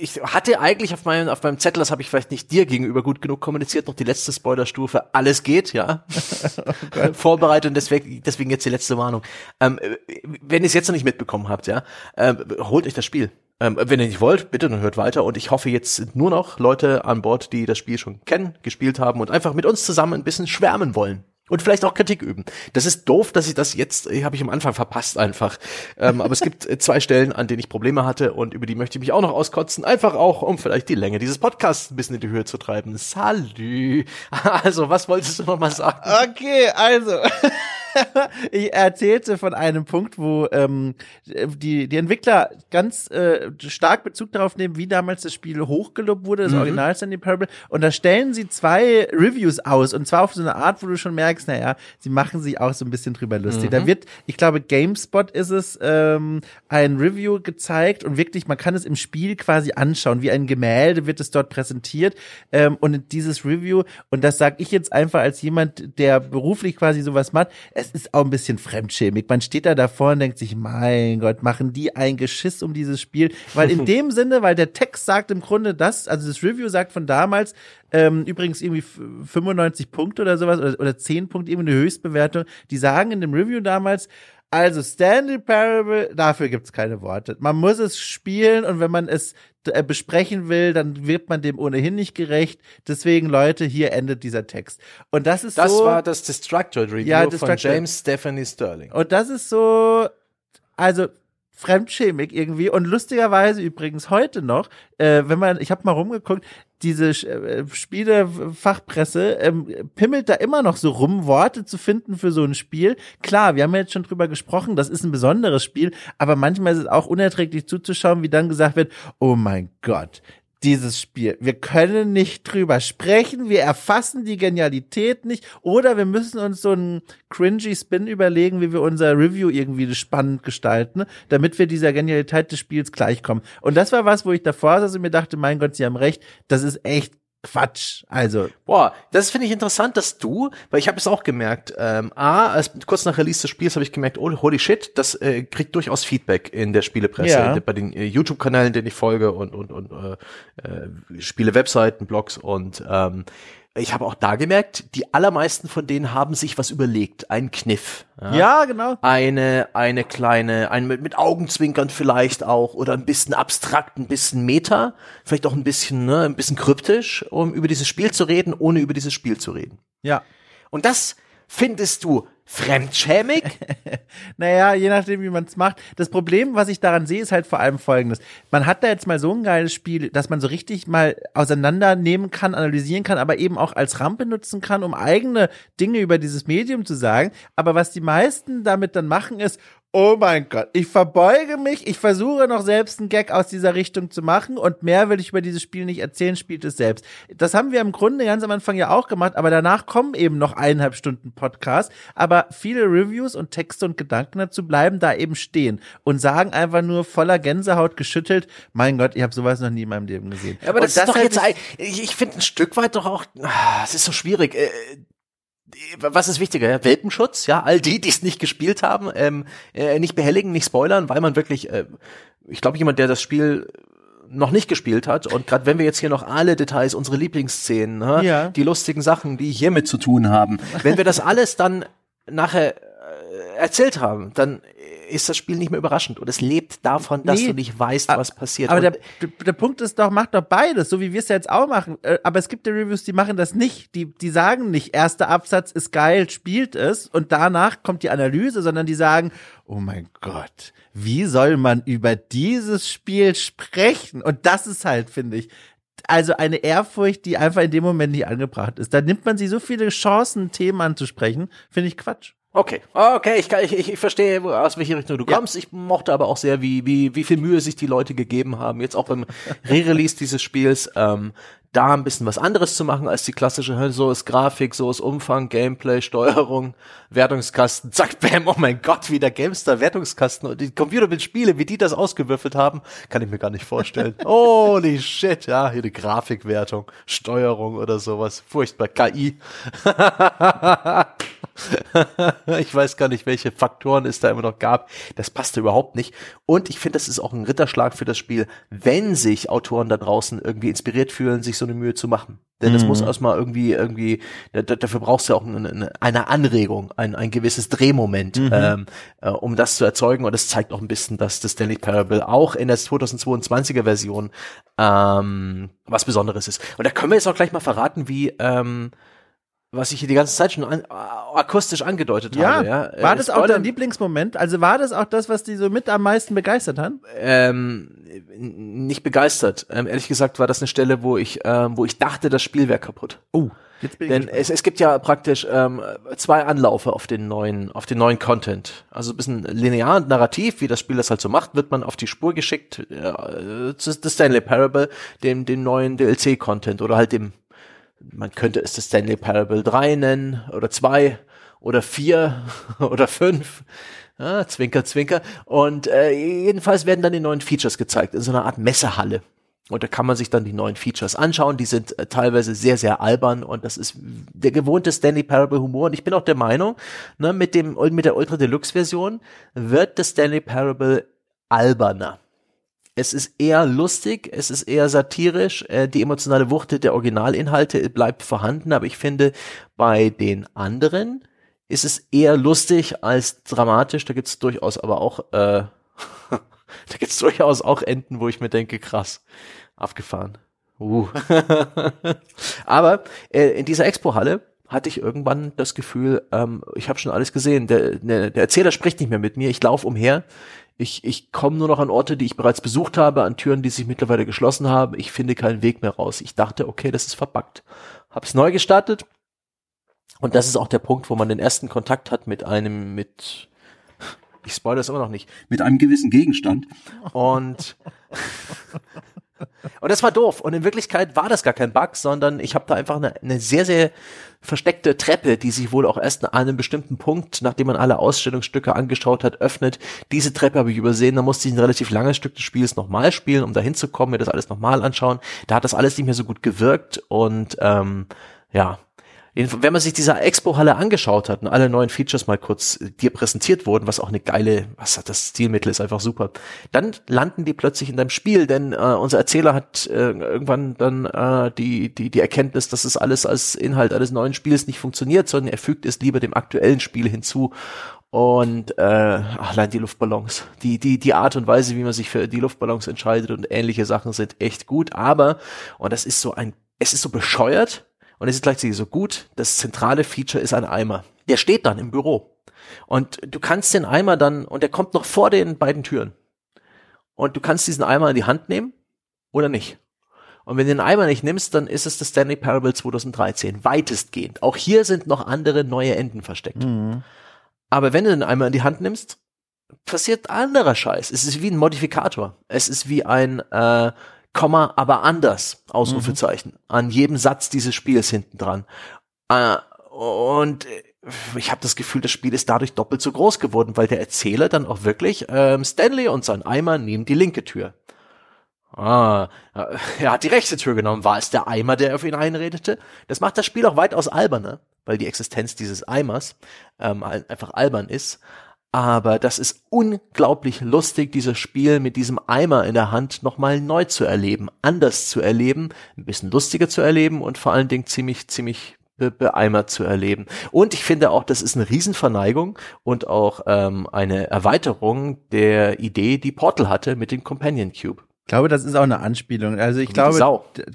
ich hatte eigentlich auf meinem auf meinem Zettel, das habe ich vielleicht nicht dir gegenüber gut genug kommuniziert, noch die letzte Spoilerstufe. Alles geht, ja. oh Vorbereitet und deswegen deswegen jetzt die letzte Warnung. Ähm, wenn ihr es jetzt noch nicht mitbekommen habt, ja, äh, holt euch das Spiel. Ähm, wenn ihr nicht wollt, bitte dann hört weiter. Und ich hoffe, jetzt sind nur noch Leute an Bord, die das Spiel schon kennen, gespielt haben und einfach mit uns zusammen ein bisschen schwärmen wollen. Und vielleicht auch Kritik üben. Das ist doof, dass ich das jetzt, habe ich am Anfang verpasst einfach. Ähm, aber es gibt äh, zwei Stellen, an denen ich Probleme hatte und über die möchte ich mich auch noch auskotzen. Einfach auch, um vielleicht die Länge dieses Podcasts ein bisschen in die Höhe zu treiben. Salü. Also, was wolltest du noch mal sagen? Okay, also. ich erzählte von einem Punkt, wo ähm, die, die Entwickler ganz äh, stark Bezug darauf nehmen, wie damals das Spiel hochgelobt wurde, das mhm. Original Sandy Parable. Und da stellen sie zwei Reviews aus. Und zwar auf so eine Art, wo du schon merkst, naja, sie machen sich auch so ein bisschen drüber lustig. Mhm. Da wird, ich glaube, GameSpot ist es, ähm, ein Review gezeigt und wirklich, man kann es im Spiel quasi anschauen. Wie ein Gemälde wird es dort präsentiert. Ähm, und dieses Review, und das sage ich jetzt einfach als jemand, der beruflich quasi sowas macht, es es ist auch ein bisschen fremdschämig. Man steht da davor und denkt sich, mein Gott, machen die ein Geschiss um dieses Spiel? Weil in dem Sinne, weil der Text sagt im Grunde das, also das Review sagt von damals, ähm, übrigens irgendwie 95 Punkte oder sowas oder, oder 10 Punkte, eben eine Höchstbewertung. Die sagen in dem Review damals, also Stanley Parable, dafür gibt's keine Worte. Man muss es spielen und wenn man es äh, besprechen will, dann wird man dem ohnehin nicht gerecht. Deswegen, Leute, hier endet dieser Text. Und das ist das so. Das war das Destructoid Review ja, von James Stephanie Sterling. Und das ist so, also fremdschämig irgendwie und lustigerweise übrigens heute noch, äh, wenn man, ich habe mal rumgeguckt, diese äh, Spielefachpresse ähm, pimmelt da immer noch so rum, Worte zu finden für so ein Spiel. Klar, wir haben ja jetzt schon drüber gesprochen, das ist ein besonderes Spiel, aber manchmal ist es auch unerträglich zuzuschauen, wie dann gesagt wird, oh mein Gott, dieses Spiel. Wir können nicht drüber sprechen, wir erfassen die Genialität nicht oder wir müssen uns so einen cringy Spin überlegen, wie wir unser Review irgendwie spannend gestalten, damit wir dieser Genialität des Spiels gleichkommen. Und das war was, wo ich davor saß und mir dachte, mein Gott, Sie haben recht, das ist echt Quatsch. Also. Boah, das finde ich interessant, dass du, weil ich habe es auch gemerkt, ähm, A, als, kurz nach Release des Spiels habe ich gemerkt, oh, holy shit, das äh, kriegt durchaus Feedback in der Spielepresse, ja. bei den äh, YouTube-Kanälen, denen ich folge und, und, und äh, äh, Spiele-Webseiten, Blogs und ähm, ich habe auch da gemerkt, die allermeisten von denen haben sich was überlegt, einen Kniff. Ja, ja genau. Eine, eine kleine, ein mit, mit Augenzwinkern vielleicht auch oder ein bisschen abstrakt, ein bisschen Meta, vielleicht auch ein bisschen, ne, ein bisschen kryptisch, um über dieses Spiel zu reden, ohne über dieses Spiel zu reden. Ja. Und das findest du Fremdschämig? naja, je nachdem, wie man es macht. Das Problem, was ich daran sehe, ist halt vor allem folgendes. Man hat da jetzt mal so ein geiles Spiel, dass man so richtig mal auseinandernehmen kann, analysieren kann, aber eben auch als Rampe nutzen kann, um eigene Dinge über dieses Medium zu sagen. Aber was die meisten damit dann machen, ist, oh mein Gott, ich verbeuge mich, ich versuche noch selbst einen Gag aus dieser Richtung zu machen und mehr will ich über dieses Spiel nicht erzählen, spielt es selbst. Das haben wir im Grunde ganz am Anfang ja auch gemacht, aber danach kommen eben noch eineinhalb Stunden Podcast, aber viele Reviews und Texte und Gedanken dazu bleiben da eben stehen und sagen einfach nur voller Gänsehaut geschüttelt, mein Gott, ich habe sowas noch nie in meinem Leben gesehen. aber das, das ist doch jetzt, ich, ich finde ein Stück weit doch auch, ah, es ist so schwierig. Äh, was ist wichtiger? Ja? Welpenschutz, ja, all die, die es nicht gespielt haben, ähm, äh, nicht behelligen, nicht spoilern, weil man wirklich, äh, ich glaube, jemand, der das Spiel noch nicht gespielt hat und gerade wenn wir jetzt hier noch alle Details, unsere Lieblingsszenen, ne, ja. die lustigen Sachen, die hiermit zu tun haben, wenn wir das alles dann nachher erzählt haben, dann ist das Spiel nicht mehr überraschend und es lebt davon, dass nee, du nicht weißt, was passiert. Aber der, der Punkt ist doch, mach doch beides, so wie wir es ja jetzt auch machen. Äh, aber es gibt ja Reviews, die machen das nicht. Die, die sagen nicht, erster Absatz ist geil, spielt es und danach kommt die Analyse, sondern die sagen, oh mein Gott, wie soll man über dieses Spiel sprechen? Und das ist halt, finde ich, also eine Ehrfurcht, die einfach in dem Moment nicht angebracht ist. Da nimmt man sich so viele Chancen, Themen anzusprechen, finde ich Quatsch. Okay, okay, ich, ich, ich verstehe, aus welche Richtung du ja. kommst. Ich mochte aber auch sehr, wie, wie, wie viel Mühe sich die Leute gegeben haben, jetzt auch beim Re-Release dieses Spiels, ähm, da ein bisschen was anderes zu machen als die klassische, so ist Grafik, so ist Umfang, Gameplay, Steuerung, Wertungskasten, zack, bam, oh mein Gott, wie der Gamestar Wertungskasten und die Computerbild-Spiele, wie die das ausgewürfelt haben, kann ich mir gar nicht vorstellen. Holy shit, ja, hier die Grafikwertung, Steuerung oder sowas, furchtbar, KI. ich weiß gar nicht, welche Faktoren es da immer noch gab. Das passte überhaupt nicht. Und ich finde, das ist auch ein Ritterschlag für das Spiel, wenn sich Autoren da draußen irgendwie inspiriert fühlen, sich so eine Mühe zu machen. Denn das mhm. muss erstmal irgendwie, irgendwie, dafür brauchst du auch eine, eine Anregung, ein, ein gewisses Drehmoment, mhm. ähm, äh, um das zu erzeugen. Und das zeigt auch ein bisschen, dass das Stanley Parable auch in der 2022er Version ähm, was Besonderes ist. Und da können wir jetzt auch gleich mal verraten, wie ähm, was ich hier die ganze Zeit schon an, akustisch angedeutet ja, habe. Ja, war äh, das auch dein Lieblingsmoment? Also war das auch das, was die so mit am meisten begeistert hat? Ähm, nicht begeistert. Ähm, ehrlich gesagt war das eine Stelle, wo ich, ähm, wo ich dachte, das Spiel wäre kaputt. Oh. Jetzt bin ich Denn es, es gibt ja praktisch ähm, zwei Anlaufe auf den neuen, auf den neuen Content. Also ein bisschen linear und narrativ, wie das Spiel das halt so macht, wird man auf die Spur geschickt, äh, zu The Stanley Parable, dem, dem neuen DLC-Content oder halt dem man könnte es das Stanley Parable 3 nennen oder 2 oder 4 oder 5. Ja, zwinker, zwinker. Und äh, jedenfalls werden dann die neuen Features gezeigt in so einer Art Messehalle. Und da kann man sich dann die neuen Features anschauen. Die sind äh, teilweise sehr, sehr albern und das ist der gewohnte Stanley Parable Humor. Und ich bin auch der Meinung, ne, mit dem, mit der Ultra Deluxe Version wird das Stanley Parable alberner es ist eher lustig, es ist eher satirisch, äh, die emotionale Wucht der Originalinhalte bleibt vorhanden, aber ich finde, bei den anderen ist es eher lustig als dramatisch. Da gibt's durchaus aber auch, äh, da gibt's durchaus auch Enden, wo ich mir denke, krass, abgefahren. Uh. aber äh, in dieser Expo-Halle hatte ich irgendwann das Gefühl, ähm, ich habe schon alles gesehen. Der, der, der Erzähler spricht nicht mehr mit mir. Ich laufe umher. Ich, ich komme nur noch an Orte, die ich bereits besucht habe, an Türen, die sich mittlerweile geschlossen haben. Ich finde keinen Weg mehr raus. Ich dachte, okay, das ist verbuggt. Hab's neu gestartet. Und das ist auch der Punkt, wo man den ersten Kontakt hat mit einem, mit, ich spoilere das immer noch nicht, mit einem gewissen Gegenstand. Und Und das war doof. Und in Wirklichkeit war das gar kein Bug, sondern ich habe da einfach eine, eine sehr, sehr versteckte Treppe, die sich wohl auch erst an einem bestimmten Punkt, nachdem man alle Ausstellungsstücke angeschaut hat, öffnet. Diese Treppe habe ich übersehen. Da musste ich ein relativ langes Stück des Spiels nochmal spielen, um da hinzukommen, mir das alles nochmal anschauen. Da hat das alles nicht mehr so gut gewirkt und ähm, ja, wenn man sich dieser Expo-Halle angeschaut hat und alle neuen Features mal kurz äh, dir präsentiert wurden, was auch eine geile, was hat das Stilmittel ist einfach super, dann landen die plötzlich in deinem Spiel, denn äh, unser Erzähler hat äh, irgendwann dann äh, die, die, die Erkenntnis, dass es alles als Inhalt eines neuen Spiels nicht funktioniert, sondern er fügt es lieber dem aktuellen Spiel hinzu und äh, allein die Luftballons, die, die, die Art und Weise, wie man sich für die Luftballons entscheidet und ähnliche Sachen sind echt gut, aber, und das ist so ein, es ist so bescheuert, und es ist gleichzeitig so gut, das zentrale Feature ist ein Eimer. Der steht dann im Büro. Und du kannst den Eimer dann, und der kommt noch vor den beiden Türen. Und du kannst diesen Eimer in die Hand nehmen oder nicht. Und wenn du den Eimer nicht nimmst, dann ist es das Stanley Parable 2013. Weitestgehend. Auch hier sind noch andere neue Enden versteckt. Mhm. Aber wenn du den Eimer in die Hand nimmst, passiert anderer Scheiß. Es ist wie ein Modifikator. Es ist wie ein äh, Komma, aber anders, Ausrufezeichen, mhm. an jedem Satz dieses Spiels hinten dran. Äh, und ich habe das Gefühl, das Spiel ist dadurch doppelt so groß geworden, weil der Erzähler dann auch wirklich ähm, Stanley und sein Eimer nehmen die linke Tür. Ah, er hat die rechte Tür genommen. War es der Eimer, der auf ihn einredete? Das macht das Spiel auch weitaus alberner, weil die Existenz dieses Eimers ähm, einfach albern ist. Aber das ist unglaublich lustig, dieses Spiel mit diesem Eimer in der Hand nochmal neu zu erleben, anders zu erleben, ein bisschen lustiger zu erleben und vor allen Dingen ziemlich, ziemlich be beeimert zu erleben. Und ich finde auch, das ist eine Riesenverneigung und auch ähm, eine Erweiterung der Idee, die Portal hatte mit dem Companion Cube. Ich glaube, das ist auch eine Anspielung. Also ich glaube,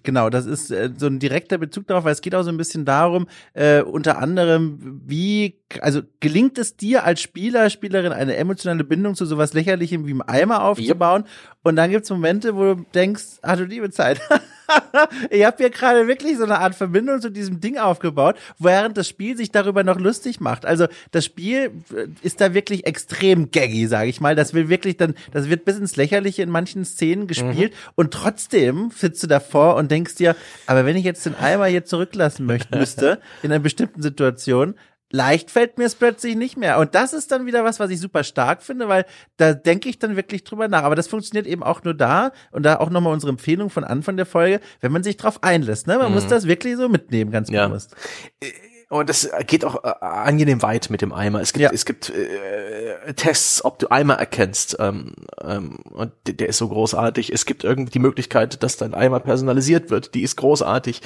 genau, das ist äh, so ein direkter Bezug darauf, weil es geht auch so ein bisschen darum, äh, unter anderem, wie, also gelingt es dir als Spieler, Spielerin eine emotionale Bindung zu sowas Lächerlichem wie einem Eimer aufzubauen? Yep. Und dann gibt's Momente, wo du denkst, ah du liebe Zeit. ich habe hier gerade wirklich so eine Art Verbindung zu diesem Ding aufgebaut, während das Spiel sich darüber noch lustig macht. Also das Spiel äh, ist da wirklich extrem gaggy, sage ich mal. Das will wirklich dann, das wird bis ins Lächerliche in manchen Szenen gespielt mhm. und trotzdem sitzt du davor und denkst dir, aber wenn ich jetzt den Eimer hier zurücklassen möchte, müsste in einer bestimmten Situation, leicht fällt mir es plötzlich nicht mehr. Und das ist dann wieder was, was ich super stark finde, weil da denke ich dann wirklich drüber nach. Aber das funktioniert eben auch nur da und da auch nochmal unsere Empfehlung von Anfang der Folge, wenn man sich drauf einlässt. Ne? Man mhm. muss das wirklich so mitnehmen, ganz ja. bewusst. Äh, und das geht auch äh, angenehm weit mit dem Eimer. Es gibt, ja. es gibt äh, Tests, ob du Eimer erkennst. Ähm, ähm, und der ist so großartig. Es gibt irgendwie die Möglichkeit, dass dein Eimer personalisiert wird. Die ist großartig.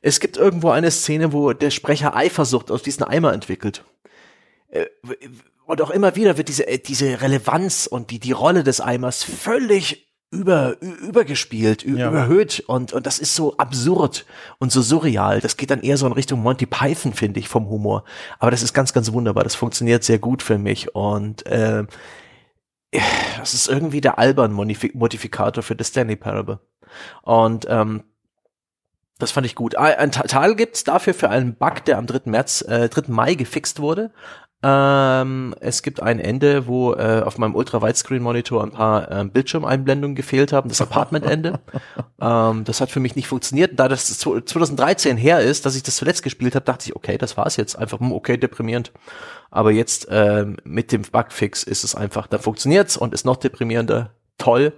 Es gibt irgendwo eine Szene, wo der Sprecher Eifersucht aus diesen Eimer entwickelt. Äh, und auch immer wieder wird diese, äh, diese Relevanz und die, die Rolle des Eimers völlig über, übergespielt, ja. überhöht und, und das ist so absurd und so surreal. Das geht dann eher so in Richtung Monty Python, finde ich, vom Humor. Aber das ist ganz, ganz wunderbar. Das funktioniert sehr gut für mich und äh, das ist irgendwie der albern Modifikator für The Stanley Parable. Und ähm, das fand ich gut. Ein Teil gibt's dafür für einen Bug, der am 3. März, äh, 3. Mai gefixt wurde. Ähm, es gibt ein Ende, wo äh, auf meinem Ultra-Widescreen-Monitor ein paar ähm, Bildschirmeinblendungen gefehlt haben, das Apartment-Ende. ähm, das hat für mich nicht funktioniert. Da das 2013 her ist, dass ich das zuletzt gespielt habe, dachte ich, okay, das war's jetzt. Einfach, hm, okay, deprimierend. Aber jetzt ähm, mit dem Bugfix ist es einfach, da funktioniert's und ist noch deprimierender. Toll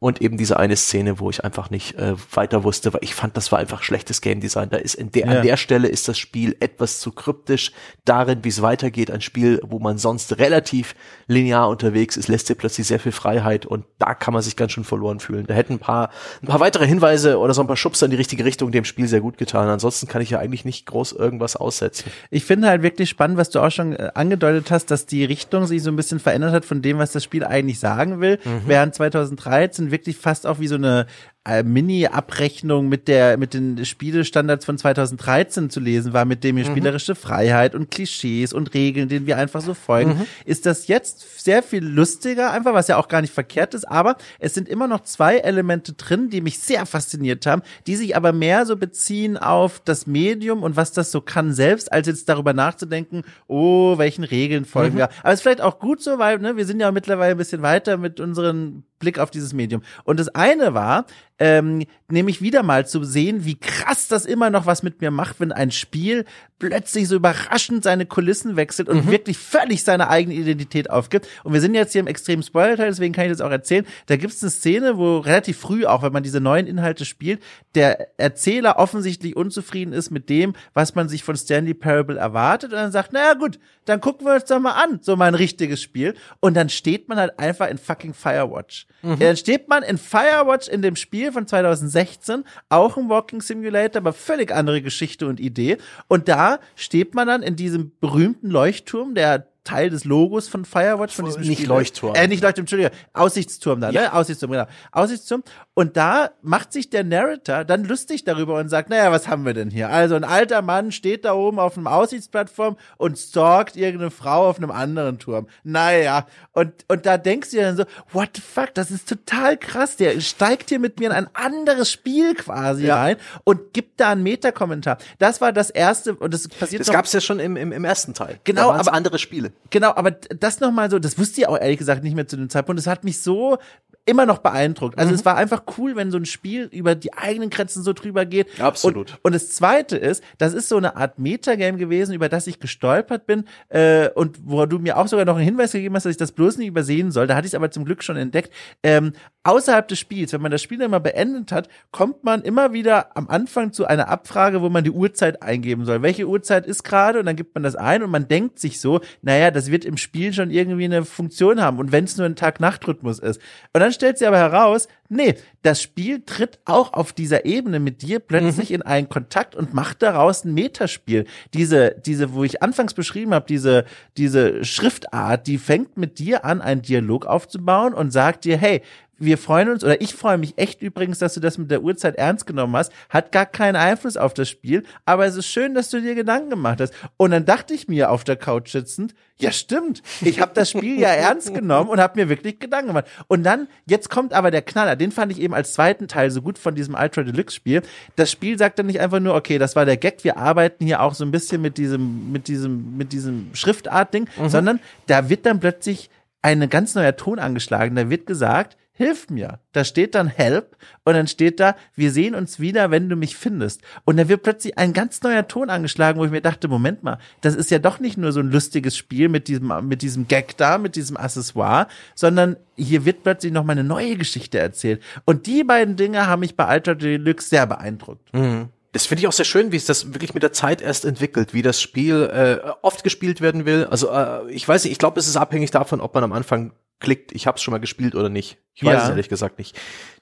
und eben diese eine Szene, wo ich einfach nicht äh, weiter wusste, weil ich fand, das war einfach schlechtes Game Design. Da ist in der, ja. an der Stelle ist das Spiel etwas zu kryptisch darin, wie es weitergeht. Ein Spiel, wo man sonst relativ linear unterwegs ist, lässt dir plötzlich sehr viel Freiheit und da kann man sich ganz schön verloren fühlen. Da hätten ein paar, ein paar weitere Hinweise oder so ein paar Schubser in die richtige Richtung dem Spiel sehr gut getan. Ansonsten kann ich ja eigentlich nicht groß irgendwas aussetzen. Ich finde halt wirklich spannend, was du auch schon äh, angedeutet hast, dass die Richtung sich so ein bisschen verändert hat von dem, was das Spiel eigentlich sagen will. Mhm. Während 2013 wirklich fast auch wie so eine Mini-Abrechnung mit der mit den Spielestandards von 2013 zu lesen war, mit dem hier mhm. spielerische Freiheit und Klischees und Regeln, denen wir einfach so folgen, mhm. ist das jetzt sehr viel lustiger, einfach was ja auch gar nicht verkehrt ist. Aber es sind immer noch zwei Elemente drin, die mich sehr fasziniert haben, die sich aber mehr so beziehen auf das Medium und was das so kann selbst, als jetzt darüber nachzudenken, oh, welchen Regeln folgen mhm. wir. Aber es ist vielleicht auch gut so, weil ne, wir sind ja mittlerweile ein bisschen weiter mit unseren Blick auf dieses Medium. Und das eine war, ähm, nämlich wieder mal zu sehen, wie krass das immer noch was mit mir macht, wenn ein Spiel plötzlich so überraschend seine Kulissen wechselt und mhm. wirklich völlig seine eigene Identität aufgibt. Und wir sind jetzt hier im extremen Spoiler-Teil, deswegen kann ich das auch erzählen. Da gibt es eine Szene, wo relativ früh, auch wenn man diese neuen Inhalte spielt, der Erzähler offensichtlich unzufrieden ist mit dem, was man sich von Stanley Parable erwartet und dann sagt, naja gut, dann gucken wir uns doch mal an, so mal ein richtiges Spiel. Und dann steht man halt einfach in fucking Firewatch. Mhm. Dann steht man in Firewatch in dem Spiel von 2016, auch ein Walking Simulator, aber völlig andere Geschichte und Idee. Und da steht man dann in diesem berühmten Leuchtturm, der Teil des Logos von Firewatch von diesem nicht Spiel. Leuchtturm. Äh, nicht Leuchtturm, Entschuldigung, Aussichtsturm da, ne? ja. ne? Aussichtsturm, genau. Aussichtsturm. Und da macht sich der Narrator dann lustig darüber und sagt, naja, was haben wir denn hier? Also ein alter Mann steht da oben auf einem Aussichtsplattform und stalkt irgendeine Frau auf einem anderen Turm. Naja, und, und da denkst du dir dann so, what the fuck, das ist total krass. Der steigt hier mit mir in ein anderes Spiel quasi ja. rein und gibt da einen Metakommentar. Das war das erste, und das passiert Das gab's ja schon im, im, im ersten Teil. Genau, aber andere Spiele. Genau, aber das nochmal so, das wusste ich auch ehrlich gesagt nicht mehr zu dem Zeitpunkt. Das hat mich so immer noch beeindruckt. Also mhm. es war einfach cool, wenn so ein Spiel über die eigenen Grenzen so drüber geht. Absolut. Und, und das Zweite ist, das ist so eine Art Metagame gewesen, über das ich gestolpert bin äh, und wo du mir auch sogar noch einen Hinweis gegeben hast, dass ich das bloß nicht übersehen soll. Da hatte ich es aber zum Glück schon entdeckt. Ähm, außerhalb des Spiels, wenn man das Spiel immer beendet hat, kommt man immer wieder am Anfang zu einer Abfrage, wo man die Uhrzeit eingeben soll. Welche Uhrzeit ist gerade? Und dann gibt man das ein und man denkt sich so, naja, das wird im Spiel schon irgendwie eine Funktion haben. Und wenn es nur ein Tag-Nacht-Rhythmus ist. Und dann stellt sie aber heraus, nee, das Spiel tritt auch auf dieser Ebene mit dir plötzlich mhm. in einen Kontakt und macht daraus ein Metaspiel. Diese, diese, wo ich anfangs beschrieben habe, diese, diese Schriftart, die fängt mit dir an, einen Dialog aufzubauen und sagt dir, hey, wir freuen uns, oder ich freue mich echt übrigens, dass du das mit der Uhrzeit ernst genommen hast, hat gar keinen Einfluss auf das Spiel, aber es ist schön, dass du dir Gedanken gemacht hast. Und dann dachte ich mir auf der Couch sitzend, ja stimmt, ich habe das Spiel ja ernst genommen und habe mir wirklich Gedanken gemacht. Und dann, jetzt kommt aber der Knaller, den fand ich eben als zweiten Teil so gut von diesem Ultra Deluxe Spiel. Das Spiel sagt dann nicht einfach nur, okay, das war der Gag, wir arbeiten hier auch so ein bisschen mit diesem, mit diesem, mit diesem Schriftart-Ding, mhm. sondern da wird dann plötzlich eine ganz neuer Ton angeschlagen. Da wird gesagt, hilf mir. Da steht dann Help und dann steht da, wir sehen uns wieder, wenn du mich findest. Und da wird plötzlich ein ganz neuer Ton angeschlagen, wo ich mir dachte, Moment mal, das ist ja doch nicht nur so ein lustiges Spiel mit diesem, mit diesem Gag da, mit diesem Accessoire, sondern hier wird plötzlich noch mal eine neue Geschichte erzählt. Und die beiden Dinge haben mich bei Alter Deluxe sehr beeindruckt. Mhm. Das finde ich auch sehr schön, wie es das wirklich mit der Zeit erst entwickelt, wie das Spiel äh, oft gespielt werden will. Also äh, ich weiß nicht, ich glaube, es ist abhängig davon, ob man am Anfang klickt, ich habe es schon mal gespielt oder nicht. Ich weiß ja. es ehrlich gesagt nicht.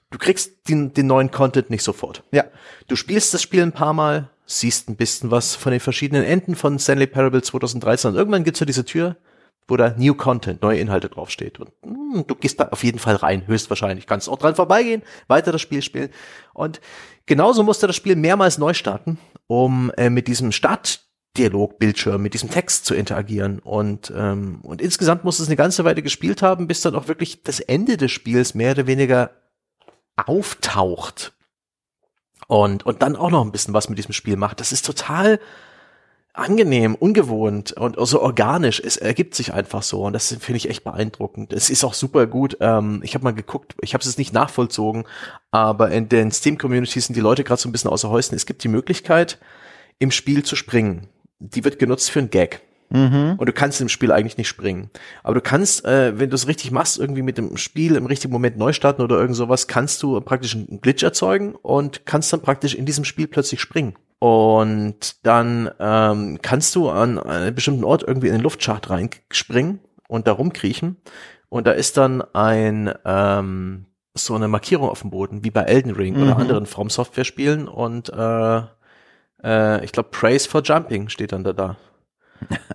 Du kriegst den, den neuen Content nicht sofort. Ja. Du spielst das Spiel ein paar Mal, siehst ein bisschen was von den verschiedenen Enden von Stanley Parable 2013 und irgendwann gibt's so diese Tür, wo da New Content, neue Inhalte draufsteht. Und mh, hm, du gehst da auf jeden Fall rein, höchstwahrscheinlich. Kannst auch dran vorbeigehen, weiter das Spiel spielen. Und genauso musste das Spiel mehrmals neu starten, um äh, mit diesem Start Dialogbildschirm, mit diesem Text zu interagieren. Und, ähm, und insgesamt muss es eine ganze Weile gespielt haben, bis dann auch wirklich das Ende des Spiels mehr oder weniger auftaucht. Und, und dann auch noch ein bisschen was mit diesem Spiel macht. Das ist total angenehm, ungewohnt und so organisch. Es ergibt sich einfach so und das finde ich echt beeindruckend. Es ist auch super gut. Ähm, ich habe mal geguckt, ich habe es nicht nachvollzogen, aber in den Steam-Communities sind die Leute gerade so ein bisschen außer Häuschen. Es gibt die Möglichkeit, im Spiel zu springen die wird genutzt für einen Gag. Mhm. Und du kannst im Spiel eigentlich nicht springen. Aber du kannst, äh, wenn du es richtig machst, irgendwie mit dem Spiel im richtigen Moment neu starten oder irgend sowas, kannst du praktisch einen Glitch erzeugen und kannst dann praktisch in diesem Spiel plötzlich springen. Und dann ähm, kannst du an einen bestimmten Ort irgendwie in den Luftschacht reinspringen und da rumkriechen. Und da ist dann ein ähm, so eine Markierung auf dem Boden, wie bei Elden Ring mhm. oder anderen From Software Spielen und äh, äh, ich glaube, Praise for Jumping steht dann da da.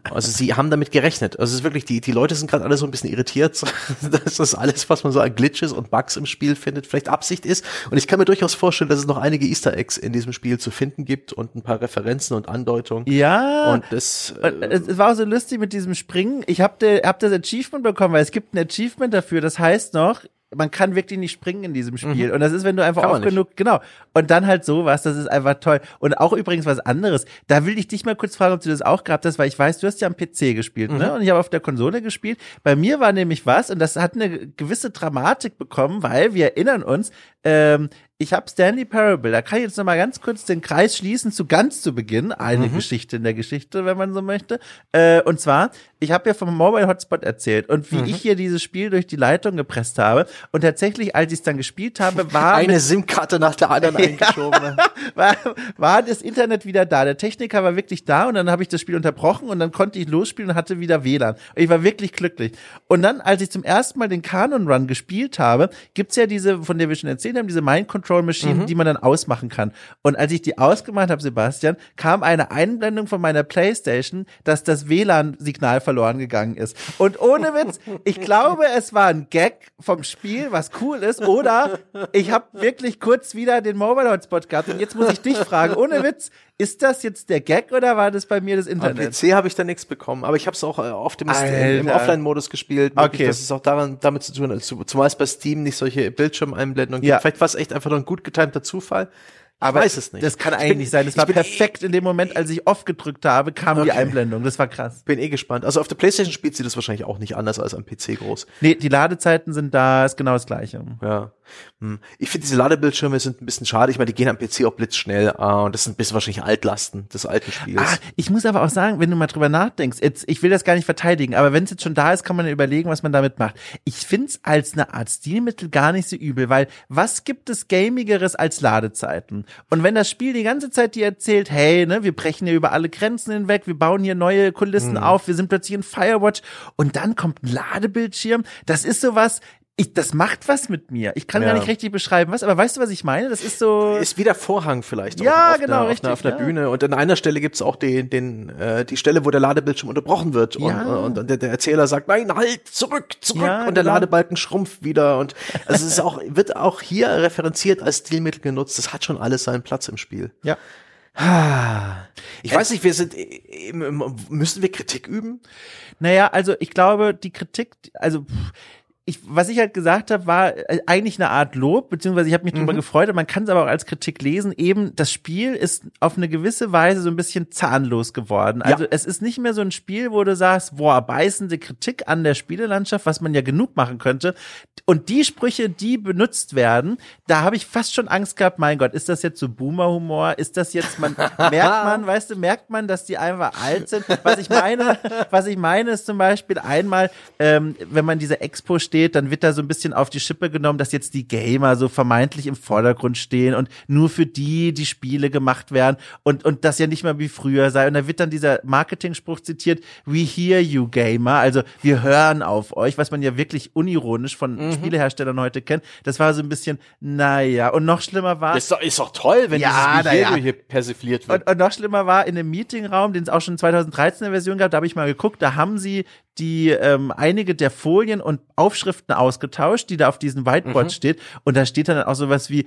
Also sie haben damit gerechnet. Also es ist wirklich, die, die Leute sind gerade alle so ein bisschen irritiert, dass das alles, was man so an Glitches und Bugs im Spiel findet, vielleicht Absicht ist. Und ich kann mir durchaus vorstellen, dass es noch einige Easter Eggs in diesem Spiel zu finden gibt und ein paar Referenzen und Andeutungen. Ja. Und das, äh, es war auch so lustig mit diesem Springen. Ich habe hab das Achievement bekommen, weil es gibt ein Achievement dafür. Das heißt noch, man kann wirklich nicht springen in diesem Spiel. Mhm. Und das ist, wenn du einfach oft genug, genau. Und dann halt sowas, das ist einfach toll. Und auch übrigens was anderes. Da will ich dich mal kurz fragen, ob du das auch gehabt hast, weil ich weiß, du hast ja am PC gespielt, ne? mhm. ne? Und ich habe auf der Konsole gespielt. Bei mir war nämlich was, und das hat eine gewisse Dramatik bekommen, weil wir erinnern uns, ähm, ich habe Stanley Parable, da kann ich jetzt noch mal ganz kurz den Kreis schließen zu ganz zu Beginn, eine mhm. Geschichte in der Geschichte, wenn man so möchte. Äh, und zwar, ich habe ja vom Mobile Hotspot erzählt und wie mhm. ich hier dieses Spiel durch die Leitung gepresst habe und tatsächlich, als ich es dann gespielt habe, war eine SIM-Karte nach der anderen eingeschoben. war, war das Internet wieder da. Der Techniker war wirklich da und dann habe ich das Spiel unterbrochen und dann konnte ich losspielen und hatte wieder WLAN. Und ich war wirklich glücklich. Und dann, als ich zum ersten Mal den Canon Run gespielt habe, gibt's ja diese, von der wir schon erzählt haben, diese Mind Control Control Machine, mhm. die man dann ausmachen kann. Und als ich die ausgemacht habe, Sebastian, kam eine Einblendung von meiner Playstation, dass das WLAN-Signal verloren gegangen ist. Und ohne Witz, ich glaube, es war ein Gag vom Spiel, was cool ist, oder ich habe wirklich kurz wieder den Mobile Hotspot gehabt. Und jetzt muss ich dich fragen, ohne Witz, ist das jetzt der Gag oder war das bei mir das Internet? Am PC habe ich da nichts bekommen, aber ich habe es auch äh, oft im, im Offline-Modus gespielt. Okay. Das ist auch daran, damit zu tun, zumal es bei Steam nicht solche Bildschirmeinblendungen gibt. Ja. Vielleicht war es echt einfach nur ein gut getimter Zufall. Aber weiß es nicht. Das kann eigentlich bin, nicht sein. Das war perfekt eh, in dem Moment, als ich off gedrückt habe, kam okay. die Einblendung. Das war krass. Bin eh gespannt. Also auf der PlayStation spielt sie das wahrscheinlich auch nicht anders als am PC groß. Nee, die Ladezeiten sind da, ist genau das gleiche. Ja. Hm. Ich finde, diese Ladebildschirme sind ein bisschen schade. Ich meine, die gehen am PC auch blitzschnell uh, und das sind ein bisschen wahrscheinlich Altlasten des alten Spiels. Ah, ich muss aber auch sagen, wenn du mal drüber nachdenkst, jetzt, ich will das gar nicht verteidigen, aber wenn es jetzt schon da ist, kann man ja überlegen, was man damit macht. Ich finde es als eine Art Stilmittel gar nicht so übel, weil was gibt es Gamigeres als Ladezeiten? Und wenn das Spiel die ganze Zeit dir erzählt, hey, ne, wir brechen hier über alle Grenzen hinweg, wir bauen hier neue Kulissen hm. auf, wir sind plötzlich in Firewatch und dann kommt ein Ladebildschirm, das ist sowas, ich, das macht was mit mir. Ich kann ja. gar nicht richtig beschreiben, was, aber weißt du, was ich meine? Das ist so. Ist wie der Vorhang vielleicht. Ja, auf genau, einer, richtig. Auf einer, auf einer ja. Bühne. Und an einer Stelle gibt's auch den, den, äh, die Stelle, wo der Ladebildschirm unterbrochen wird. Ja. Und, und, der, der Erzähler sagt, nein, halt, zurück, zurück. Ja, und der genau. Ladebalken schrumpft wieder. Und also es ist auch, wird auch hier referenziert als Stilmittel genutzt. Das hat schon alles seinen Platz im Spiel. Ja. Ich weiß nicht, wir sind, müssen wir Kritik üben? Naja, also ich glaube, die Kritik, also ich, was ich halt gesagt habe, war äh, eigentlich eine Art Lob, beziehungsweise ich habe mich mhm. darüber gefreut, man kann es aber auch als Kritik lesen, eben das Spiel ist auf eine gewisse Weise so ein bisschen zahnlos geworden. Also ja. es ist nicht mehr so ein Spiel, wo du sagst, boah, beißende Kritik an der Spielelandschaft, was man ja genug machen könnte. Und die Sprüche, die benutzt werden, da habe ich fast schon Angst gehabt, mein Gott, ist das jetzt so Boomer-Humor? Ist das jetzt, man merkt man, weißt du, merkt man, dass die einfach alt sind? Was ich meine, was ich meine, ist zum Beispiel einmal, ähm, wenn man diese Expo steht, steht, dann wird da so ein bisschen auf die Schippe genommen, dass jetzt die Gamer so vermeintlich im Vordergrund stehen und nur für die die Spiele gemacht werden und, und das ja nicht mehr wie früher sei. Und da wird dann dieser Marketing-Spruch zitiert, we hear you Gamer, also wir hören auf euch, was man ja wirklich unironisch von mhm. Spieleherstellern heute kennt. Das war so ein bisschen, naja, und noch schlimmer war. Ist doch, ist doch toll, wenn ja, dieses Video ja. hier persifliert wird. Und, und noch schlimmer war in dem Meetingraum, den es auch schon 2013 in der Version gab, da habe ich mal geguckt, da haben sie die ähm, einige der Folien und Aufschriften ausgetauscht, die da auf diesem Whiteboard mhm. steht. Und da steht dann auch sowas wie,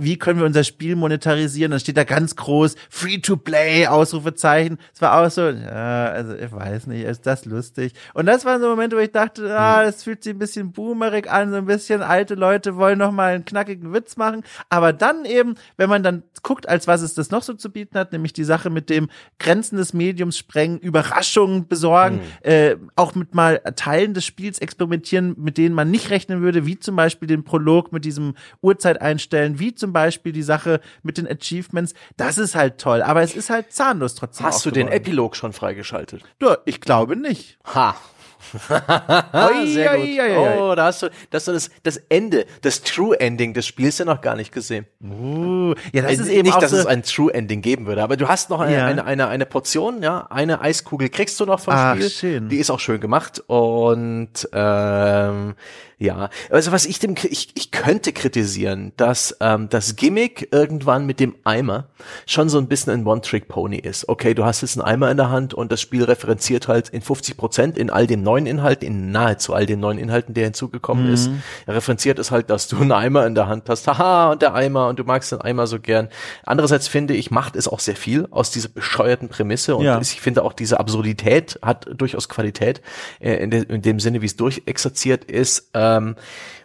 wie können wir unser Spiel monetarisieren? Dann steht da ganz groß Free to Play, Ausrufezeichen. Es war auch so, ja, also ich weiß nicht, ist das lustig? Und das waren so Momente, wo ich dachte, ah, das fühlt sich ein bisschen boomerig an, so ein bisschen alte Leute wollen noch mal einen knackigen Witz machen. Aber dann eben, wenn man dann guckt, als was es das noch so zu bieten hat, nämlich die Sache mit dem Grenzen des Mediums sprengen, Überraschungen besorgen, mhm. äh, auch mit mal Teilen des Spiels experimentieren, mit denen man nicht rechnen würde, wie zum Beispiel den Prolog mit diesem Uhrzeit einstellen, wie zum Beispiel die Sache mit den Achievements. Das ist halt toll, aber es ist halt zahnlos trotzdem. Hast du den Epilog schon freigeschaltet? Ja, ich glaube nicht. Ha. Sehr gut. Oh, da hast du, das, das, das Ende, das True Ending des Spiels ja noch gar nicht gesehen. Uh, ja, das äh, ist eben nicht, dass so es ein True Ending geben würde, aber du hast noch eine, ja. eine, eine, eine Portion, ja, eine Eiskugel kriegst du noch vom Ach, Spiel. Schön. Die ist auch schön gemacht und ähm, ja, also was ich dem, ich, ich könnte kritisieren, dass ähm, das Gimmick irgendwann mit dem Eimer schon so ein bisschen ein One-Trick-Pony ist. Okay, du hast jetzt einen Eimer in der Hand und das Spiel referenziert halt in 50 Prozent in all den neuen Inhalten, in nahezu all den neuen Inhalten, der hinzugekommen mhm. ist. Er referenziert es halt, dass du einen Eimer in der Hand hast. Haha, und der Eimer und du magst den Eimer so gern. Andererseits finde ich, macht es auch sehr viel aus dieser bescheuerten Prämisse und ja. ich finde auch diese Absurdität hat durchaus Qualität äh, in, de, in, dem Sinne, wie es durchexerziert ist. Äh, ähm,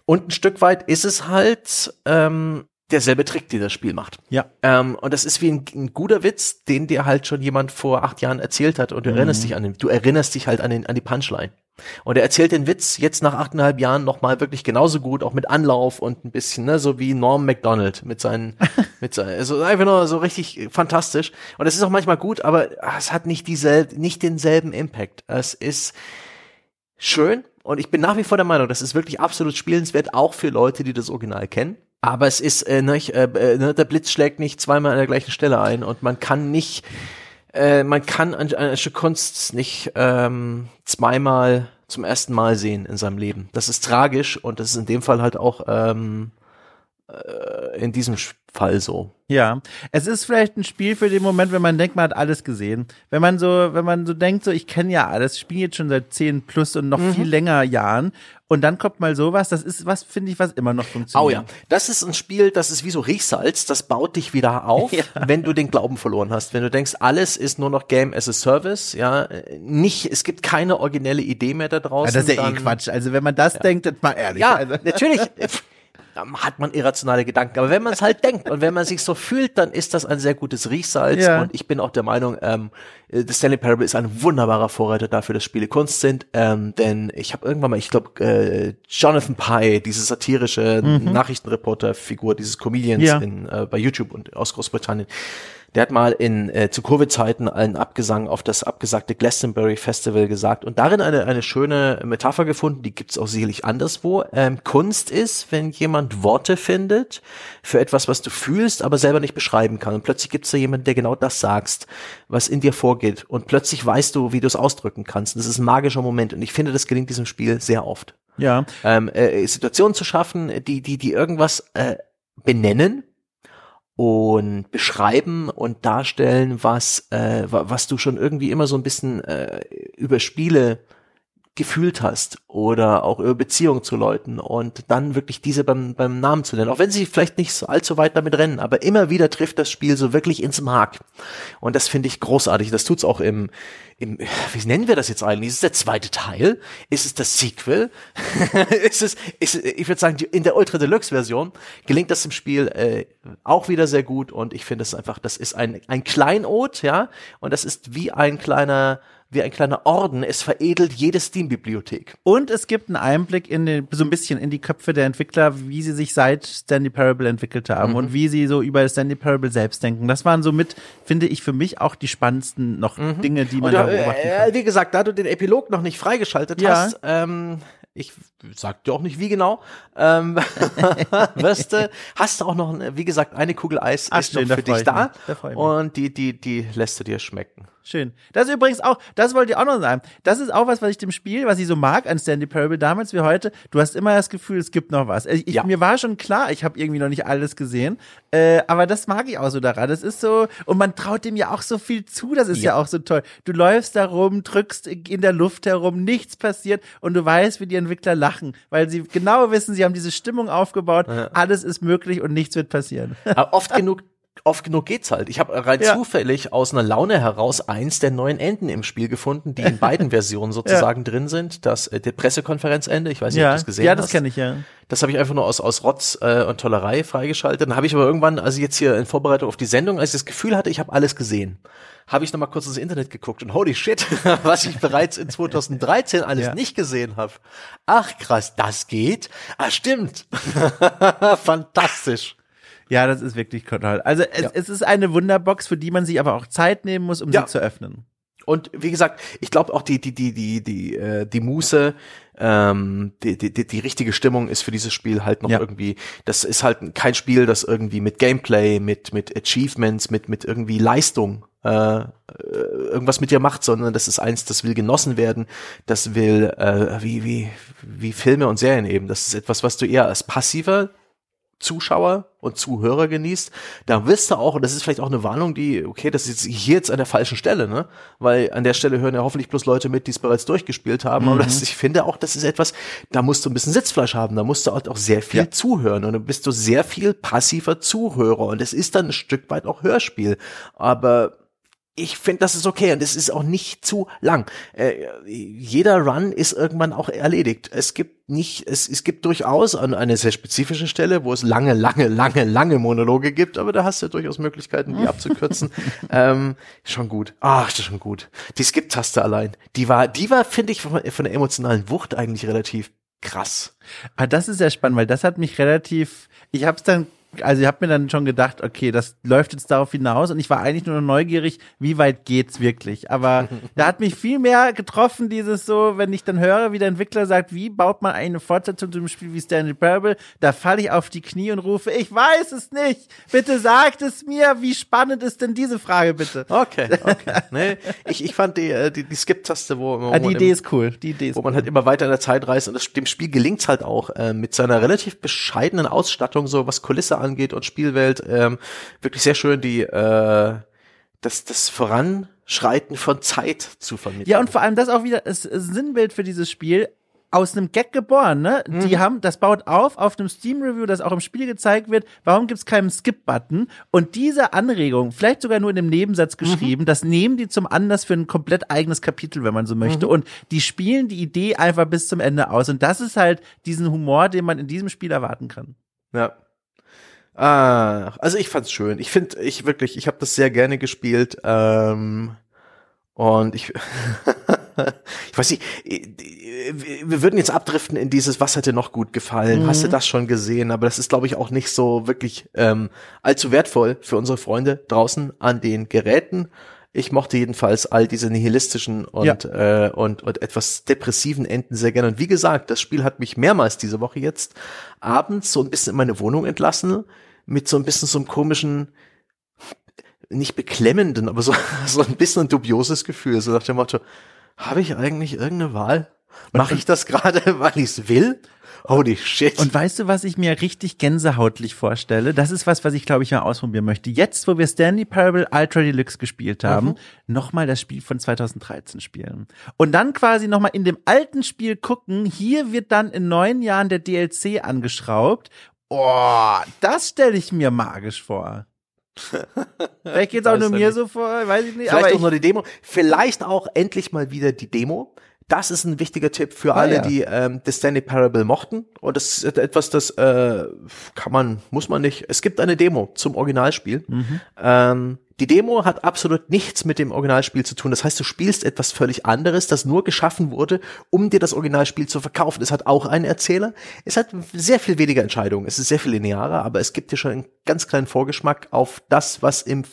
und ein Stück weit ist es halt ähm, derselbe Trick, den das Spiel macht. Ja. Ähm, und das ist wie ein, ein, guter Witz, den dir halt schon jemand vor acht Jahren erzählt hat und du mhm. erinnerst dich an den, du erinnerst dich halt an den, an die Punchline. Und er erzählt den Witz jetzt nach achteinhalb Jahren nochmal wirklich genauso gut, auch mit Anlauf und ein bisschen, ne, so wie Norm MacDonald mit seinen, mit seinen, also einfach nur so richtig fantastisch. Und es ist auch manchmal gut, aber es hat nicht dieselbe, nicht denselben Impact. Es ist schön, und ich bin nach wie vor der Meinung, das ist wirklich absolut spielenswert, auch für Leute, die das Original kennen. Aber es ist, äh, nicht, äh, äh, ne, der Blitz schlägt nicht zweimal an der gleichen Stelle ein und man kann nicht, äh, man kann ein, ein Stück Kunst nicht ähm, zweimal zum ersten Mal sehen in seinem Leben. Das ist tragisch und das ist in dem Fall halt auch ähm, äh, in diesem Fall so. Ja, es ist vielleicht ein Spiel für den Moment, wenn man denkt, man hat alles gesehen. Wenn man so, wenn man so denkt, so ich kenne ja alles, spiele jetzt schon seit zehn plus und noch mhm. viel länger Jahren und dann kommt mal sowas, das ist was, finde ich, was immer noch funktioniert. Oh ja, das ist ein Spiel, das ist wie so Riechsalz, das baut dich wieder auf, ja. wenn du den Glauben verloren hast. Wenn du denkst, alles ist nur noch Game as a Service, ja, nicht, es gibt keine originelle Idee mehr da draußen. Ja, das ist ja eh Quatsch. Also wenn man das ja. denkt, dann mal ehrlich. Ja, also. natürlich. hat man irrationale Gedanken. Aber wenn man es halt denkt und wenn man sich so fühlt, dann ist das ein sehr gutes Riechsalz. Ja. Und ich bin auch der Meinung, ähm, The Stanley Parable ist ein wunderbarer Vorreiter dafür, dass Spiele Kunst sind. Ähm, denn ich habe irgendwann mal, ich glaube, äh, Jonathan Pye, diese satirische mhm. Nachrichtenreporter-Figur, dieses Comedians ja. in, äh, bei YouTube und aus Großbritannien, der hat mal in äh, zu Covid-Zeiten einen Abgesang auf das abgesagte Glastonbury Festival gesagt und darin eine eine schöne Metapher gefunden, die gibt's auch sicherlich anderswo. Ähm, Kunst ist, wenn jemand Worte findet für etwas, was du fühlst, aber selber nicht beschreiben kann. Und plötzlich gibt's da jemanden, der genau das sagst, was in dir vorgeht. Und plötzlich weißt du, wie du es ausdrücken kannst. Und das ist ein magischer Moment. Und ich finde, das gelingt diesem Spiel sehr oft. Ja. Ähm, äh, Situationen zu schaffen, die die die irgendwas äh, benennen und beschreiben und darstellen, was, äh, was du schon irgendwie immer so ein bisschen äh, über Spiele gefühlt hast oder auch über Beziehungen zu Leuten und dann wirklich diese beim, beim Namen zu nennen. Auch wenn sie vielleicht nicht allzu weit damit rennen, aber immer wieder trifft das Spiel so wirklich ins Mark. Und das finde ich großartig. Das tut's auch im, im, wie nennen wir das jetzt eigentlich? Ist es der zweite Teil? Ist es das Sequel? ist es, ist, ich würde sagen, in der Ultra Deluxe Version gelingt das im Spiel äh, auch wieder sehr gut und ich finde es einfach, das ist ein, ein Kleinod, ja, und das ist wie ein kleiner, wie ein kleiner Orden. Es veredelt jede Steam-Bibliothek. Und es gibt einen Einblick in den, so ein bisschen in die Köpfe der Entwickler, wie sie sich seit Stanley Parable entwickelt haben mhm. und wie sie so über Stanley Parable selbst denken. Das waren so mit, finde ich, für mich auch die spannendsten noch mhm. Dinge, die man und, da beobachten kann. Äh, wie gesagt, da du den Epilog noch nicht freigeschaltet ja. hast, ähm, ich sag dir auch nicht wie genau, ähm, wirst du, hast du auch noch, wie gesagt, eine Kugel Eis Ach, ist schön, noch für dich da und die, die, die lässt du dir schmecken. Schön. Das ist übrigens auch, das wollte ich auch noch sagen. Das ist auch was, was ich dem Spiel, was ich so mag an Stanley Parable damals wie heute. Du hast immer das Gefühl, es gibt noch was. Ich, ja. Mir war schon klar, ich habe irgendwie noch nicht alles gesehen. Äh, aber das mag ich auch so daran. Das ist so, und man traut dem ja auch so viel zu. Das ist ja, ja auch so toll. Du läufst da rum, drückst in der Luft herum, nichts passiert und du weißt, wie die Entwickler lachen, weil sie genau wissen, sie haben diese Stimmung aufgebaut. Ja. Alles ist möglich und nichts wird passieren. Aber oft genug oft genug geht's halt. Ich habe rein ja. zufällig aus einer Laune heraus eins der neuen Enden im Spiel gefunden, die in beiden Versionen sozusagen ja. drin sind. Das äh, der Pressekonferenzende, ich weiß nicht, ja. ob du das gesehen hast. Ja, das kenne ich ja. Das habe ich einfach nur aus aus Rotz äh, und Tollerei freigeschaltet. Dann habe ich aber irgendwann, also jetzt hier in Vorbereitung auf die Sendung, als ich das Gefühl hatte, ich habe alles gesehen, habe ich noch mal kurz ins Internet geguckt und holy shit, was ich bereits in 2013 alles ja. nicht gesehen habe. Ach krass, das geht. Ah, stimmt. Fantastisch. Ja, das ist wirklich toll. Also es, ja. es ist eine Wunderbox, für die man sich aber auch Zeit nehmen muss, um ja. sie zu öffnen. Und wie gesagt, ich glaube auch die die die die die äh, die Muße, ähm, die, die die die richtige Stimmung ist für dieses Spiel halt noch ja. irgendwie. Das ist halt kein Spiel, das irgendwie mit Gameplay, mit mit Achievements, mit mit irgendwie Leistung äh, irgendwas mit dir macht, sondern das ist eins, das will genossen werden, das will äh, wie wie wie Filme und Serien eben. Das ist etwas, was du eher als passiver Zuschauer und Zuhörer genießt, da wirst du auch, und das ist vielleicht auch eine Warnung, die, okay, das ist hier jetzt an der falschen Stelle, ne? Weil an der Stelle hören ja hoffentlich bloß Leute mit, die es bereits durchgespielt haben. Mhm. Aber das, ich finde auch, das ist etwas, da musst du ein bisschen Sitzfleisch haben, da musst du halt auch sehr viel ja. zuhören und dann bist du sehr viel passiver Zuhörer und es ist dann ein Stück weit auch Hörspiel. Aber ich finde, das ist okay und es ist auch nicht zu lang. Äh, jeder Run ist irgendwann auch erledigt. Es gibt nicht, es, es gibt durchaus an eine sehr spezifische Stelle, wo es lange, lange, lange, lange Monologe gibt, aber da hast du durchaus Möglichkeiten, die abzukürzen. ähm, schon gut. Ach, das ist schon gut. Die Skip-Taste allein, die war, die war, finde ich, von, von der emotionalen Wucht eigentlich relativ krass. Ah, das ist sehr spannend, weil das hat mich relativ, ich habe es dann also ich habe mir dann schon gedacht, okay, das läuft jetzt darauf hinaus und ich war eigentlich nur neugierig, wie weit geht's wirklich. Aber da hat mich viel mehr getroffen, dieses so, wenn ich dann höre, wie der Entwickler sagt, wie baut man eine Fortsetzung zu einem Spiel wie Stanley Parable, da falle ich auf die Knie und rufe, ich weiß es nicht. Bitte sagt es mir, wie spannend ist denn diese Frage bitte? Okay, okay. nee, ich, ich fand die, äh, die, die Skip-Taste, wo, wo ah, die Idee im, ist cool. Die Idee ist wo man halt immer weiter in der Zeit reist und das, dem Spiel gelingt's halt auch äh, mit seiner relativ bescheidenen Ausstattung, so was Kulisse angeht und Spielwelt, ähm, wirklich sehr schön die äh, das, das Voranschreiten von Zeit zu vermitteln. Ja, und vor allem das auch wieder das Sinnbild für dieses Spiel aus einem Gag geboren, ne? Mhm. Die haben, das baut auf, auf einem Steam-Review, das auch im Spiel gezeigt wird, warum gibt's keinen Skip-Button? Und diese Anregung, vielleicht sogar nur in einem Nebensatz geschrieben, mhm. das nehmen die zum Anlass für ein komplett eigenes Kapitel, wenn man so möchte. Mhm. Und die spielen die Idee einfach bis zum Ende aus. Und das ist halt diesen Humor, den man in diesem Spiel erwarten kann. Ja. Ah, also ich fand's schön. Ich finde, ich wirklich, ich habe das sehr gerne gespielt. Ähm, und ich, ich weiß nicht, wir würden jetzt abdriften in dieses, was hätte noch gut gefallen? Mhm. Hast du das schon gesehen? Aber das ist, glaube ich, auch nicht so wirklich ähm, allzu wertvoll für unsere Freunde draußen an den Geräten. Ich mochte jedenfalls all diese nihilistischen und, ja. äh, und, und etwas depressiven Enden sehr gerne. Und wie gesagt, das Spiel hat mich mehrmals diese Woche jetzt abends so ein bisschen in meine Wohnung entlassen, mit so ein bisschen so einem komischen, nicht beklemmenden, aber so, so ein bisschen ein dubioses Gefühl. So nach dem Motto, habe ich eigentlich irgendeine Wahl? Mache ich das gerade, weil ich es will? Holy shit. Und weißt du, was ich mir richtig gänsehautlich vorstelle? Das ist was, was ich glaube ich mal ausprobieren möchte. Jetzt, wo wir Stanley Parable Ultra Deluxe gespielt haben, mhm. nochmal das Spiel von 2013 spielen. Und dann quasi nochmal in dem alten Spiel gucken, hier wird dann in neun Jahren der DLC angeschraubt. Oh, das stelle ich mir magisch vor. Vielleicht geht's auch nur mir so vor, weiß ich nicht. Vielleicht auch nur die Demo. Vielleicht auch endlich mal wieder die Demo. Das ist ein wichtiger Tipp für ah, alle, ja. die ähm, The Stanley Parable mochten. Und das ist etwas, das äh, kann man, muss man nicht. Es gibt eine Demo zum Originalspiel. Mhm. Ähm, die Demo hat absolut nichts mit dem Originalspiel zu tun. Das heißt, du spielst etwas völlig anderes, das nur geschaffen wurde, um dir das Originalspiel zu verkaufen. Es hat auch einen Erzähler. Es hat sehr viel weniger Entscheidungen. Es ist sehr viel linearer, aber es gibt dir schon einen ganz kleinen Vorgeschmack auf das, was im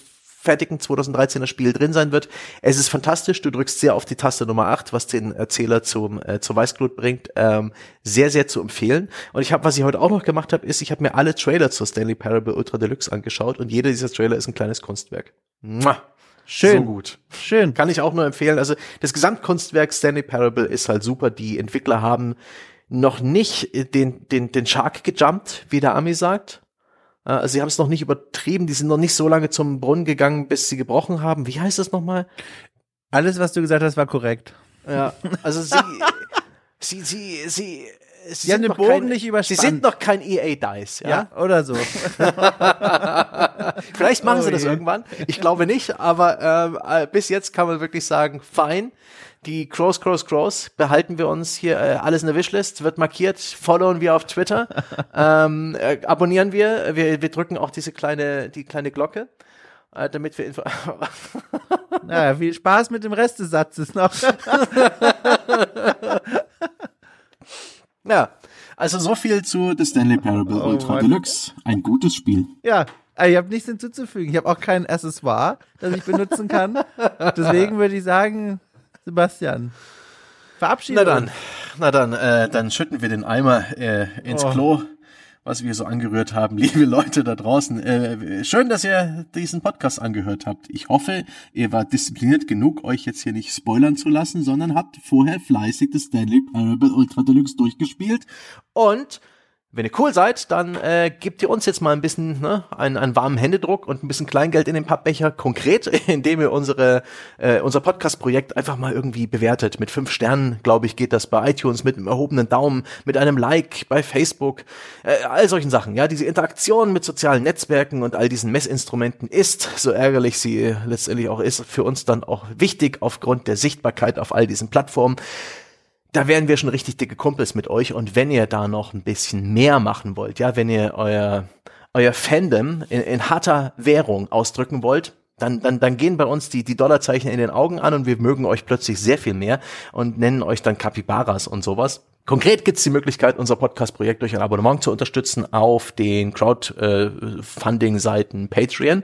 fertigen 2013er Spiel drin sein wird. Es ist fantastisch. Du drückst sehr auf die Taste Nummer 8, was den Erzähler zum, äh, zur Weißglut bringt. Ähm, sehr, sehr zu empfehlen. Und ich habe, was ich heute auch noch gemacht habe, ist, ich habe mir alle Trailer zur Stanley Parable Ultra Deluxe angeschaut und jeder dieser Trailer ist ein kleines Kunstwerk. Mua. Schön. So gut. Schön. Kann ich auch nur empfehlen. Also das Gesamtkunstwerk Stanley Parable ist halt super. Die Entwickler haben noch nicht den, den, den Shark gejumpt, wie der Ami sagt. Äh, also sie haben es noch nicht übertrieben, die sind noch nicht so lange zum Brunnen gegangen, bis sie gebrochen haben. Wie heißt das nochmal? Alles, was du gesagt hast, war korrekt. Ja, also sie, sie, sie, sie, Sie, sie haben den Bogen kein, nicht überspannt. Sie sind noch kein EA Dice, ja? ja oder so. Vielleicht machen oh sie das je. irgendwann. Ich glaube nicht, aber ähm, äh, bis jetzt kann man wirklich sagen, fein. Die Crows, Crows, Crows behalten wir uns hier äh, alles in der Wishlist, wird markiert, followen wir auf Twitter, ähm, äh, abonnieren wir, wir, wir drücken auch diese kleine, die kleine Glocke, äh, damit wir Info naja, viel Spaß mit dem Rest des Satzes noch. ja, also so viel zu The Stanley Parable oh, Ultra Mann. Deluxe. Ein gutes Spiel. Ja, ich habe nichts hinzuzufügen. Ich habe auch kein Accessoire, das ich benutzen kann. Deswegen würde ich sagen, Sebastian, verabschiede Na dann, na dann, äh, dann schütten wir den Eimer äh, ins oh. Klo, was wir so angerührt haben. Liebe Leute da draußen, äh, schön, dass ihr diesen Podcast angehört habt. Ich hoffe, ihr wart diszipliniert genug, euch jetzt hier nicht spoilern zu lassen, sondern habt vorher fleißig das Stanley Parable Ultra Deluxe durchgespielt und wenn ihr cool seid, dann äh, gebt ihr uns jetzt mal ein bisschen ne, einen, einen warmen Händedruck und ein bisschen Kleingeld in den Pappbecher, konkret, indem ihr unsere äh, unser Podcast-Projekt einfach mal irgendwie bewertet. Mit fünf Sternen, glaube ich, geht das bei iTunes, mit einem erhobenen Daumen, mit einem Like bei Facebook, äh, all solchen Sachen. Ja, diese Interaktion mit sozialen Netzwerken und all diesen Messinstrumenten ist, so ärgerlich sie letztendlich auch ist, für uns dann auch wichtig aufgrund der Sichtbarkeit auf all diesen Plattformen da wären wir schon richtig dicke Kumpels mit euch. Und wenn ihr da noch ein bisschen mehr machen wollt, ja, wenn ihr euer, euer Fandom in, in harter Währung ausdrücken wollt, dann, dann, dann gehen bei uns die, die Dollarzeichen in den Augen an und wir mögen euch plötzlich sehr viel mehr und nennen euch dann Capybaras und sowas. Konkret gibt es die Möglichkeit, unser Podcast-Projekt durch ein Abonnement zu unterstützen auf den Crowdfunding-Seiten Patreon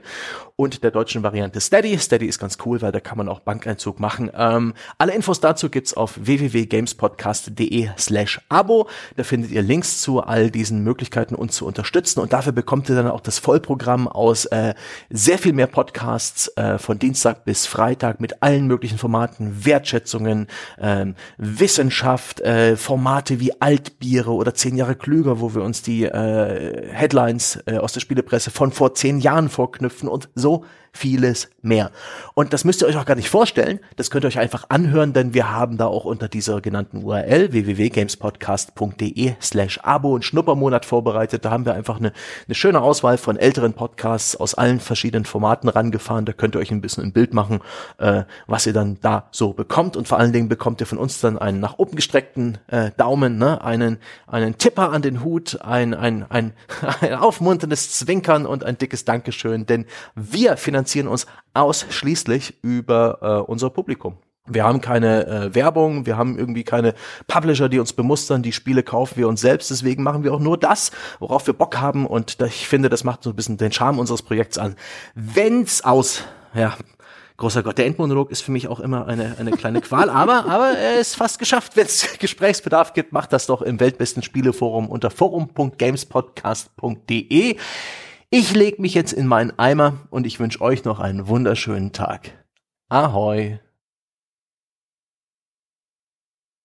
und der deutschen Variante Steady. Steady ist ganz cool, weil da kann man auch Bankeinzug machen. Ähm, alle Infos dazu gibt's auf www.gamespodcast.de slash Abo. Da findet ihr Links zu all diesen Möglichkeiten, uns zu unterstützen. Und dafür bekommt ihr dann auch das Vollprogramm aus äh, sehr viel mehr Podcasts äh, von Dienstag bis Freitag mit allen möglichen Formaten, Wertschätzungen, äh, Wissenschaft, Formate wie Altbiere oder zehn Jahre klüger, wo wir uns die äh, Headlines äh, aus der Spielepresse von vor zehn Jahren vorknüpfen und so disposal vieles mehr. Und das müsst ihr euch auch gar nicht vorstellen. Das könnt ihr euch einfach anhören, denn wir haben da auch unter dieser genannten URL www.gamespodcast.de slash Abo und Schnuppermonat vorbereitet. Da haben wir einfach eine, eine schöne Auswahl von älteren Podcasts aus allen verschiedenen Formaten rangefahren. Da könnt ihr euch ein bisschen ein Bild machen, äh, was ihr dann da so bekommt. Und vor allen Dingen bekommt ihr von uns dann einen nach oben gestreckten äh, Daumen, ne? einen, einen Tipper an den Hut, ein, ein, ein, ein aufmunterndes Zwinkern und ein dickes Dankeschön, denn wir finanzieren uns ausschließlich über äh, unser Publikum. Wir haben keine äh, Werbung, wir haben irgendwie keine Publisher, die uns bemustern, die Spiele kaufen wir uns selbst, deswegen machen wir auch nur das, worauf wir Bock haben und ich finde, das macht so ein bisschen den Charme unseres Projekts an. Wenn's aus, ja, großer Gott, der Endmonolog ist für mich auch immer eine, eine kleine Qual, aber, aber er ist fast geschafft. Wenn es Gesprächsbedarf gibt, macht das doch im weltbesten Spieleforum unter forum.gamespodcast.de. Ich leg mich jetzt in meinen Eimer und ich wünsche euch noch einen wunderschönen Tag. Ahoi!